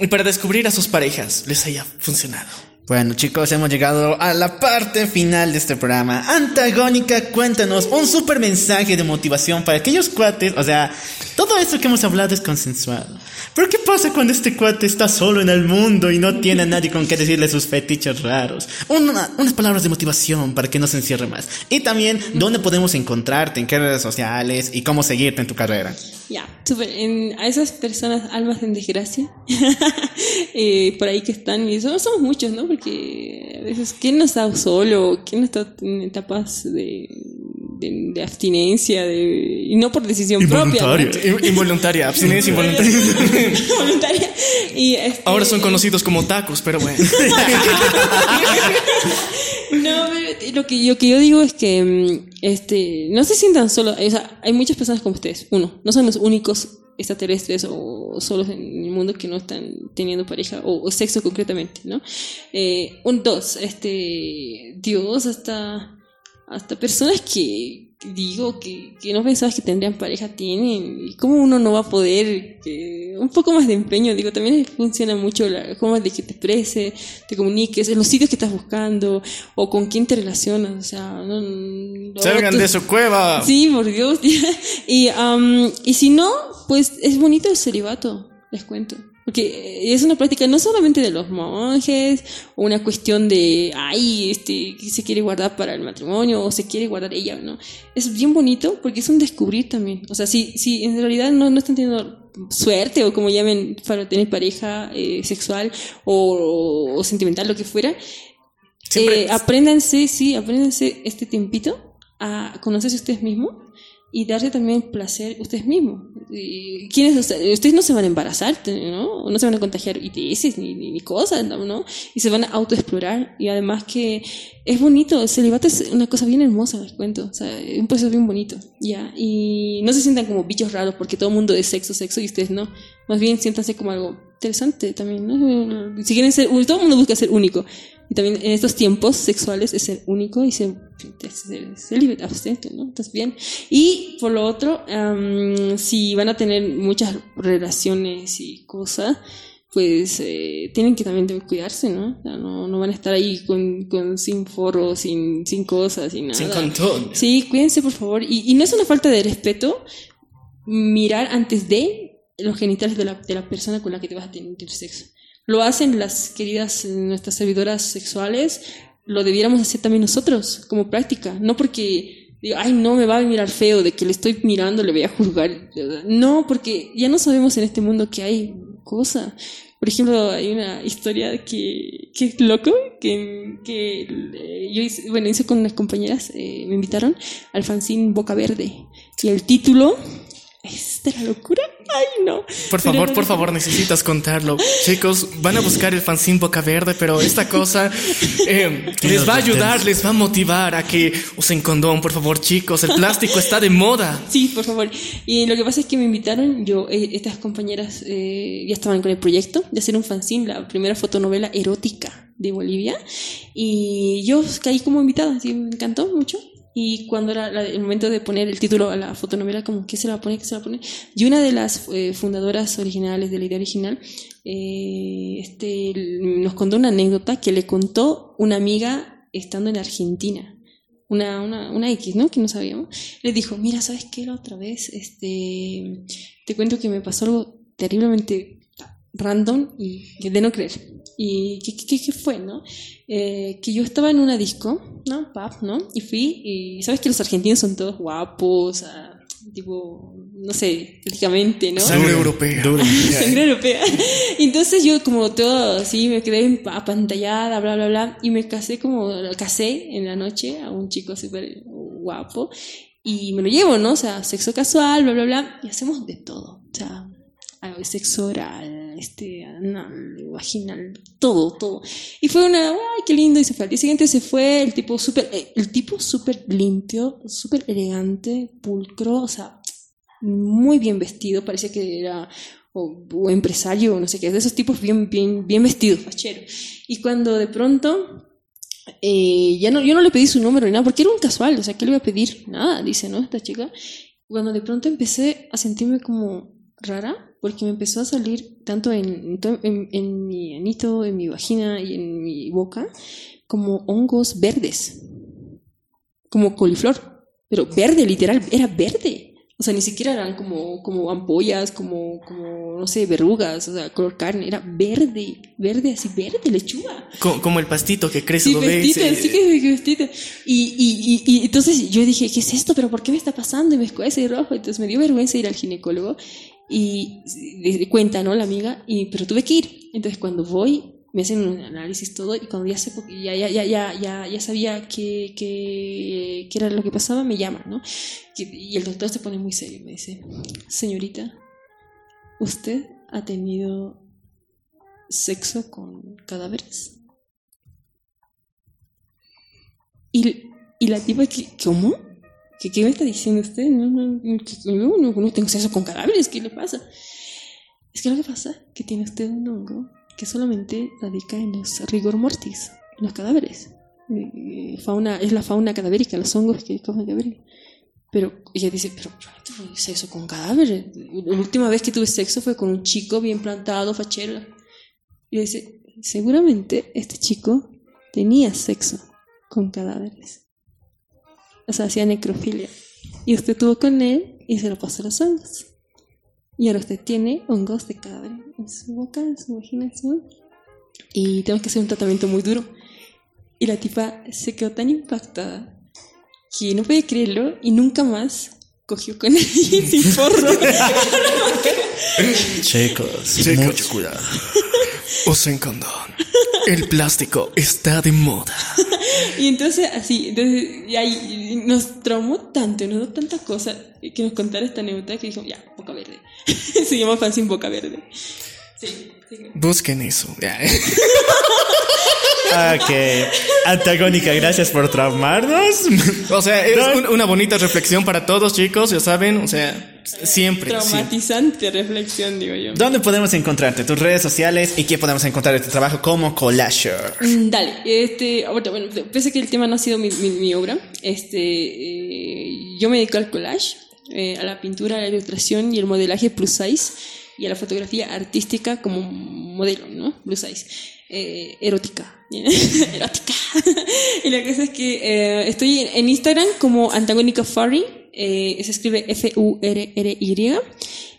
y para descubrir a sus parejas, les haya funcionado. Bueno chicos, hemos llegado a la parte final de este programa. Antagónica, cuéntanos un super mensaje de motivación para aquellos cuates. O sea, todo esto que hemos hablado es consensuado. Pero ¿qué pasa cuando este cuate está solo en el mundo y no tiene a nadie con que decirle sus fetiches raros? Una- unas palabras de motivación para que no se encierre más. Y también, ¿dónde podemos encontrarte? ¿En qué redes sociales? ¿Y cómo seguirte en tu carrera? Ya, súper. En- A esas personas, almas en desgracia, <laughs> eh, por ahí que están, y somos, somos muchos, ¿no? Porque a veces, ¿quién no está solo? ¿Quién no está en etapas de, de, de abstinencia? De, y no por decisión propia. ¿no? <laughs> In- Involuntaria, abstinencia involuntaria. <laughs> Voluntaria. Y, este, Ahora son conocidos como tacos, pero bueno. No, pero lo que, lo que yo digo es que mm, este, no se sientan solos. O sea, hay muchas personas como ustedes. Uno, no son los únicos extraterrestres o solos en el mundo que no están teniendo pareja o, sexo concretamente, ¿no? Eh, un dos, este, Dios, hasta, hasta personas que digo que, que no pensabas que tendrían pareja tienen y cómo uno no va a poder que un poco más de empeño digo también funciona mucho la forma de que te exprese te comuniques en los sitios que estás buscando o con quién te relacionas o sea no, no- Salgan tú- de su cueva. Sí, por Dios. <laughs> y, am, y si no, pues es bonito el celibato, les cuento. Porque es una práctica no solamente de los monjes, o una cuestión de, ay, este, se quiere guardar para el matrimonio, o se quiere guardar ella, ¿no? Es bien bonito porque es un descubrir también. O sea, si, si en realidad no, no están teniendo suerte, o como llamen, para tener pareja eh, sexual o, o sentimental, lo que fuera, eh, apréndanse, sí, apréndanse este tiempito a conocerse ustedes mismos y darse también placer ustedes mismos. ¿quiénes ustedes? ustedes no se van a embarazar, ¿no? No se van a contagiar ITS ni, ni, ni cosas, ¿no? Y se van a autoexplorar. Y además que es bonito, el celibato es una cosa bien hermosa, les cuento. O sea, es un proceso bien bonito, ¿ya? Y no se sientan como bichos raros porque todo el mundo es sexo, sexo y ustedes no. Más bien siéntanse como algo interesante también, ¿no? Si quieren ser, todo el mundo busca ser único. Y también en estos tiempos sexuales es ser único y ser, ser, ser libre, abstente, ¿no? Entonces, bien. Y por lo otro, am, si van a tener muchas relaciones y cosas, pues eh, tienen que también cuidarse, ¿no? O sea, no, no van a estar ahí con, con sin forro, sin, sin cosas, sin nada. Sin contón. Sí, cuídense, por favor. Y, y no es una falta de respeto mirar antes de los genitales de la, de la persona con la que te vas a tener sexo. Lo hacen las queridas, nuestras servidoras sexuales, lo debiéramos hacer también nosotros, como práctica. No porque, digo, ay, no me va a mirar feo, de que le estoy mirando, le voy a juzgar. No, porque ya no sabemos en este mundo que hay cosas. Por ejemplo, hay una historia que, que es loco, que, que eh, yo hice, bueno, hice con unas compañeras, eh, me invitaron al fanzine Boca Verde. Y el título es de la locura. Ay, no. Por Pero favor, no, por no. favor, necesitas contarlo. Chicos, van a buscar el fanzine Boca Verde, pero esta cosa eh, <laughs> les va a ayudar, les va a motivar a que usen condón, por favor, chicos. El plástico está de moda. Sí, por favor. Y lo que pasa es que me invitaron, yo, eh, estas compañeras eh, ya estaban con el proyecto de hacer un fanzine, la primera fotonovela erótica de Bolivia. Y yo caí como invitada, sí, me encantó mucho. Y cuando era el momento de poner el título a la fotonovela, como, ¿qué se la poner? ¿Qué se la poner? Y una de las eh, fundadoras originales de la idea original, eh, este, nos contó una anécdota que le contó una amiga estando en Argentina una, una, una X, ¿no? Que no sabíamos. Le dijo, mira, ¿sabes qué? La otra vez, este, te cuento que me pasó algo terriblemente random y que de no creer. ¿Y qué, qué, qué fue, no? Eh, que yo estaba en una disco, ¿no? Pub, ¿no? Y fui, y sabes que los argentinos son todos guapos, ah, tipo, no sé, estéticamente, ¿no? Sangre europea. <laughs> Sangre europea. Y <laughs> Entonces yo como todo así me quedé apantallada, bla, bla, bla. Y me casé como, casé en la noche a un chico súper guapo. Y me lo llevo, ¿no? O sea, sexo casual, bla, bla, bla. Y hacemos de todo. O sea, sexo oral, este, anal, vaginal, todo, todo. Y fue una, ay, qué lindo, y se fue. Al día siguiente se fue, el tipo súper, eh, el tipo súper limpio, súper elegante, pulcro, o sea, muy bien vestido, parecía que era o, o empresario, no sé qué, de esos tipos bien, bien, bien vestidos, fachero. Y cuando de pronto eh, ya no, yo no le pedí su número ni nada, porque era un casual, o sea, ¿qué le iba a pedir? Nada, dice, ¿no? Esta chica. Cuando de pronto empecé a sentirme como rara, porque me empezó a salir tanto en, en, en mi anito, en mi vagina y en mi boca, como hongos verdes, como coliflor, pero verde, literal, era verde. O sea, ni siquiera eran como, como ampollas, como, como, no sé, verrugas, o sea, color carne, era verde, verde, así verde, lechuga. Co- Como, el pastito que crece Sí, lo ves. vestita, eh, sí que vestita. Y, y, y, y entonces yo dije, ¿qué es esto? ¿Pero por qué me está pasando? Y me escuece rojo. Entonces me dio vergüenza ir al ginecólogo y cuenta, ¿no? La amiga, y, pero tuve que ir. Entonces cuando voy, me hacen un análisis todo y cuando ya sé, ya, ya, ya, ya, ya, sabía qué, qué, qué era lo que pasaba, me llama, ¿no? Que- Y el doctor se pone muy serio y me dice, señorita, ¿usted ha tenido sexo con cadáveres? Y, y la tipa, que, ¿cómo? ¿Qué, ¿Qué me está diciendo usted? No, no, no, no, no tengo sexo con cadáveres, ¿qué le pasa? Es que lo que pasa es que tiene usted un hongo que solamente radica en los rigor mortis, en los cadáveres. Eh, fauna, es la fauna cadavérica, los hongos que comen cadáveres. Pero ella dice, pero yo no tuve sexo con cadáveres. La última vez que tuve sexo fue con un chico bien plantado, fachero. Y dice, seguramente este chico tenía sexo con cadáveres. O sea, hacía necrofilia. Y usted tuvo con él y se lo pasó los hongos. Y ahora usted tiene hongos de cadáver en su boca, en su su... Y tenemos que hacer un tratamiento muy duro. Y la tipa se quedó tan impactada que no puede creerlo y nunca más cogió con alguien sin forro. Chicos, Chicos. mucho cuidado. Usen condón. El plástico está de moda. <laughs> Y entonces, así, entonces, y ahí nos traumó tanto, nos dio tanta cosa que nos contara esta anécdota que dijimos, ya, boca verde. Se llama Fanzine Boca Verde. Sí, sí. Busquen eso. <laughs> Ok. Antagónica, gracias por traumarnos. O sea, es un- una bonita reflexión para todos, chicos, ya saben, o sea, siempre. siempre. Traumatizante reflexión, digo yo. ¿Dónde podemos encontrarte? Tus redes sociales y qué podemos encontrar de tu trabajo como collager. Mm, Dale, este, ahorita, bueno, pese a que el tema no ha sido mi, mi- mi obra, este, eh, yo me dedico al collage, eh, a la pintura, a la ilustración y el modelaje plus size y a la fotografía artística como modelo, ¿no? Plus size. Eh, erótica. <laughs> erótica. y la cosa es que eh, estoy en, Instagram como Antagónica Furry, eh, se escribe F-U-R-R-Y.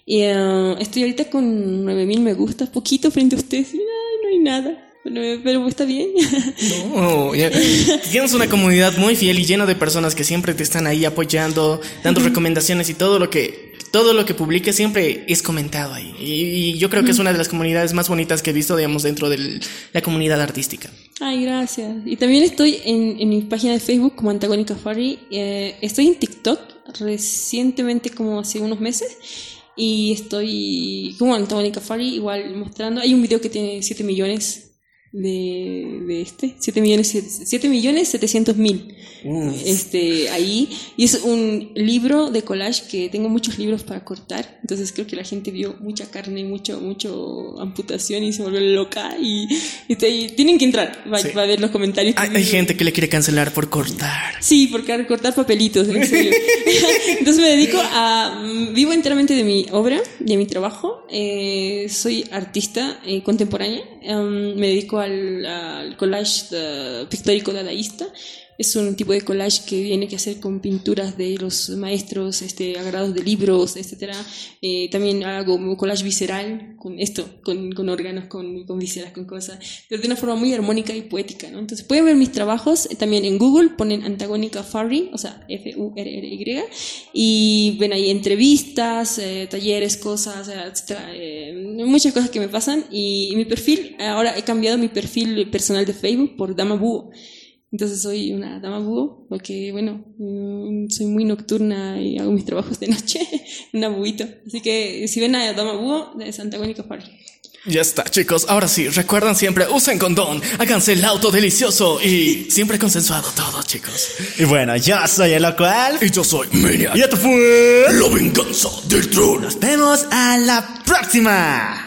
Y estoy ahorita con 9000 me gustas, poquito frente a ustedes. y, ay, no hay nada. Pero, pero está bien. <laughs> No, ya. Tienes una comunidad muy fiel y llena de personas que siempre te están ahí apoyando, dando recomendaciones y todo lo que todo lo que publiques siempre es comentado ahí. Y, y yo creo que es una de las comunidades más bonitas que he visto, digamos, dentro de la comunidad artística. Ay, gracias. Y también estoy en, en mi página de Facebook como Antagónica Furry. Eh, estoy en TikTok recientemente, como hace unos meses. Y estoy como Antagónica Furry, igual mostrando. Hay un video que tiene 7 millones de, de este. 7 millones, 7 millones 700 mil. Este, ahí. Y es un libro de collage que tengo muchos libros para cortar. Entonces creo que la gente vio mucha carne, mucho, mucho amputación y se volvió loca. Y, y te- tienen que entrar. Va, Sí. va a ver los comentarios. Hay, hay gente que le quiere cancelar por cortar. Sí, porque cortar papelitos, en serio. <laughs> Entonces me dedico a... mm, Vivo enteramente de mi obra, de mi trabajo. Eh, soy artista eh, contemporánea. Em, me dedico al, al collage eh, pictórico dadaísta. Es un tipo de collage que viene que hacer con pinturas de los maestros, este, agrados de libros, etcétera. Eh, también hago collage visceral con esto, con, con órganos, con, con vísceras, con cosas, pero de una forma muy armónica y poética, ¿no? Entonces pueden ver mis trabajos eh, también en Google, ponen Antagónica Furry, o sea, F-U-R-R-Y, y ven ahí entrevistas, eh, talleres, cosas, eh, etcétera, eh, muchas cosas que me pasan. Y, mi perfil, ahora he cambiado mi perfil personal de Facebook por Dama Búho. Entonces soy una dama búho, porque bueno, mm, soy muy nocturna y hago mis trabajos de noche, <laughs> una búhito. Así que si ven a dama búho, es antagónica Furry. Ya está, chicos. Ahora sí, recuerdan siempre, usen condón, háganse el auto delicioso y <laughs> siempre consensuado todo, chicos. Y bueno, yo soy el local. Y yo soy Maniac. Y esto fue. La venganza del trono. Nos vemos a la próxima.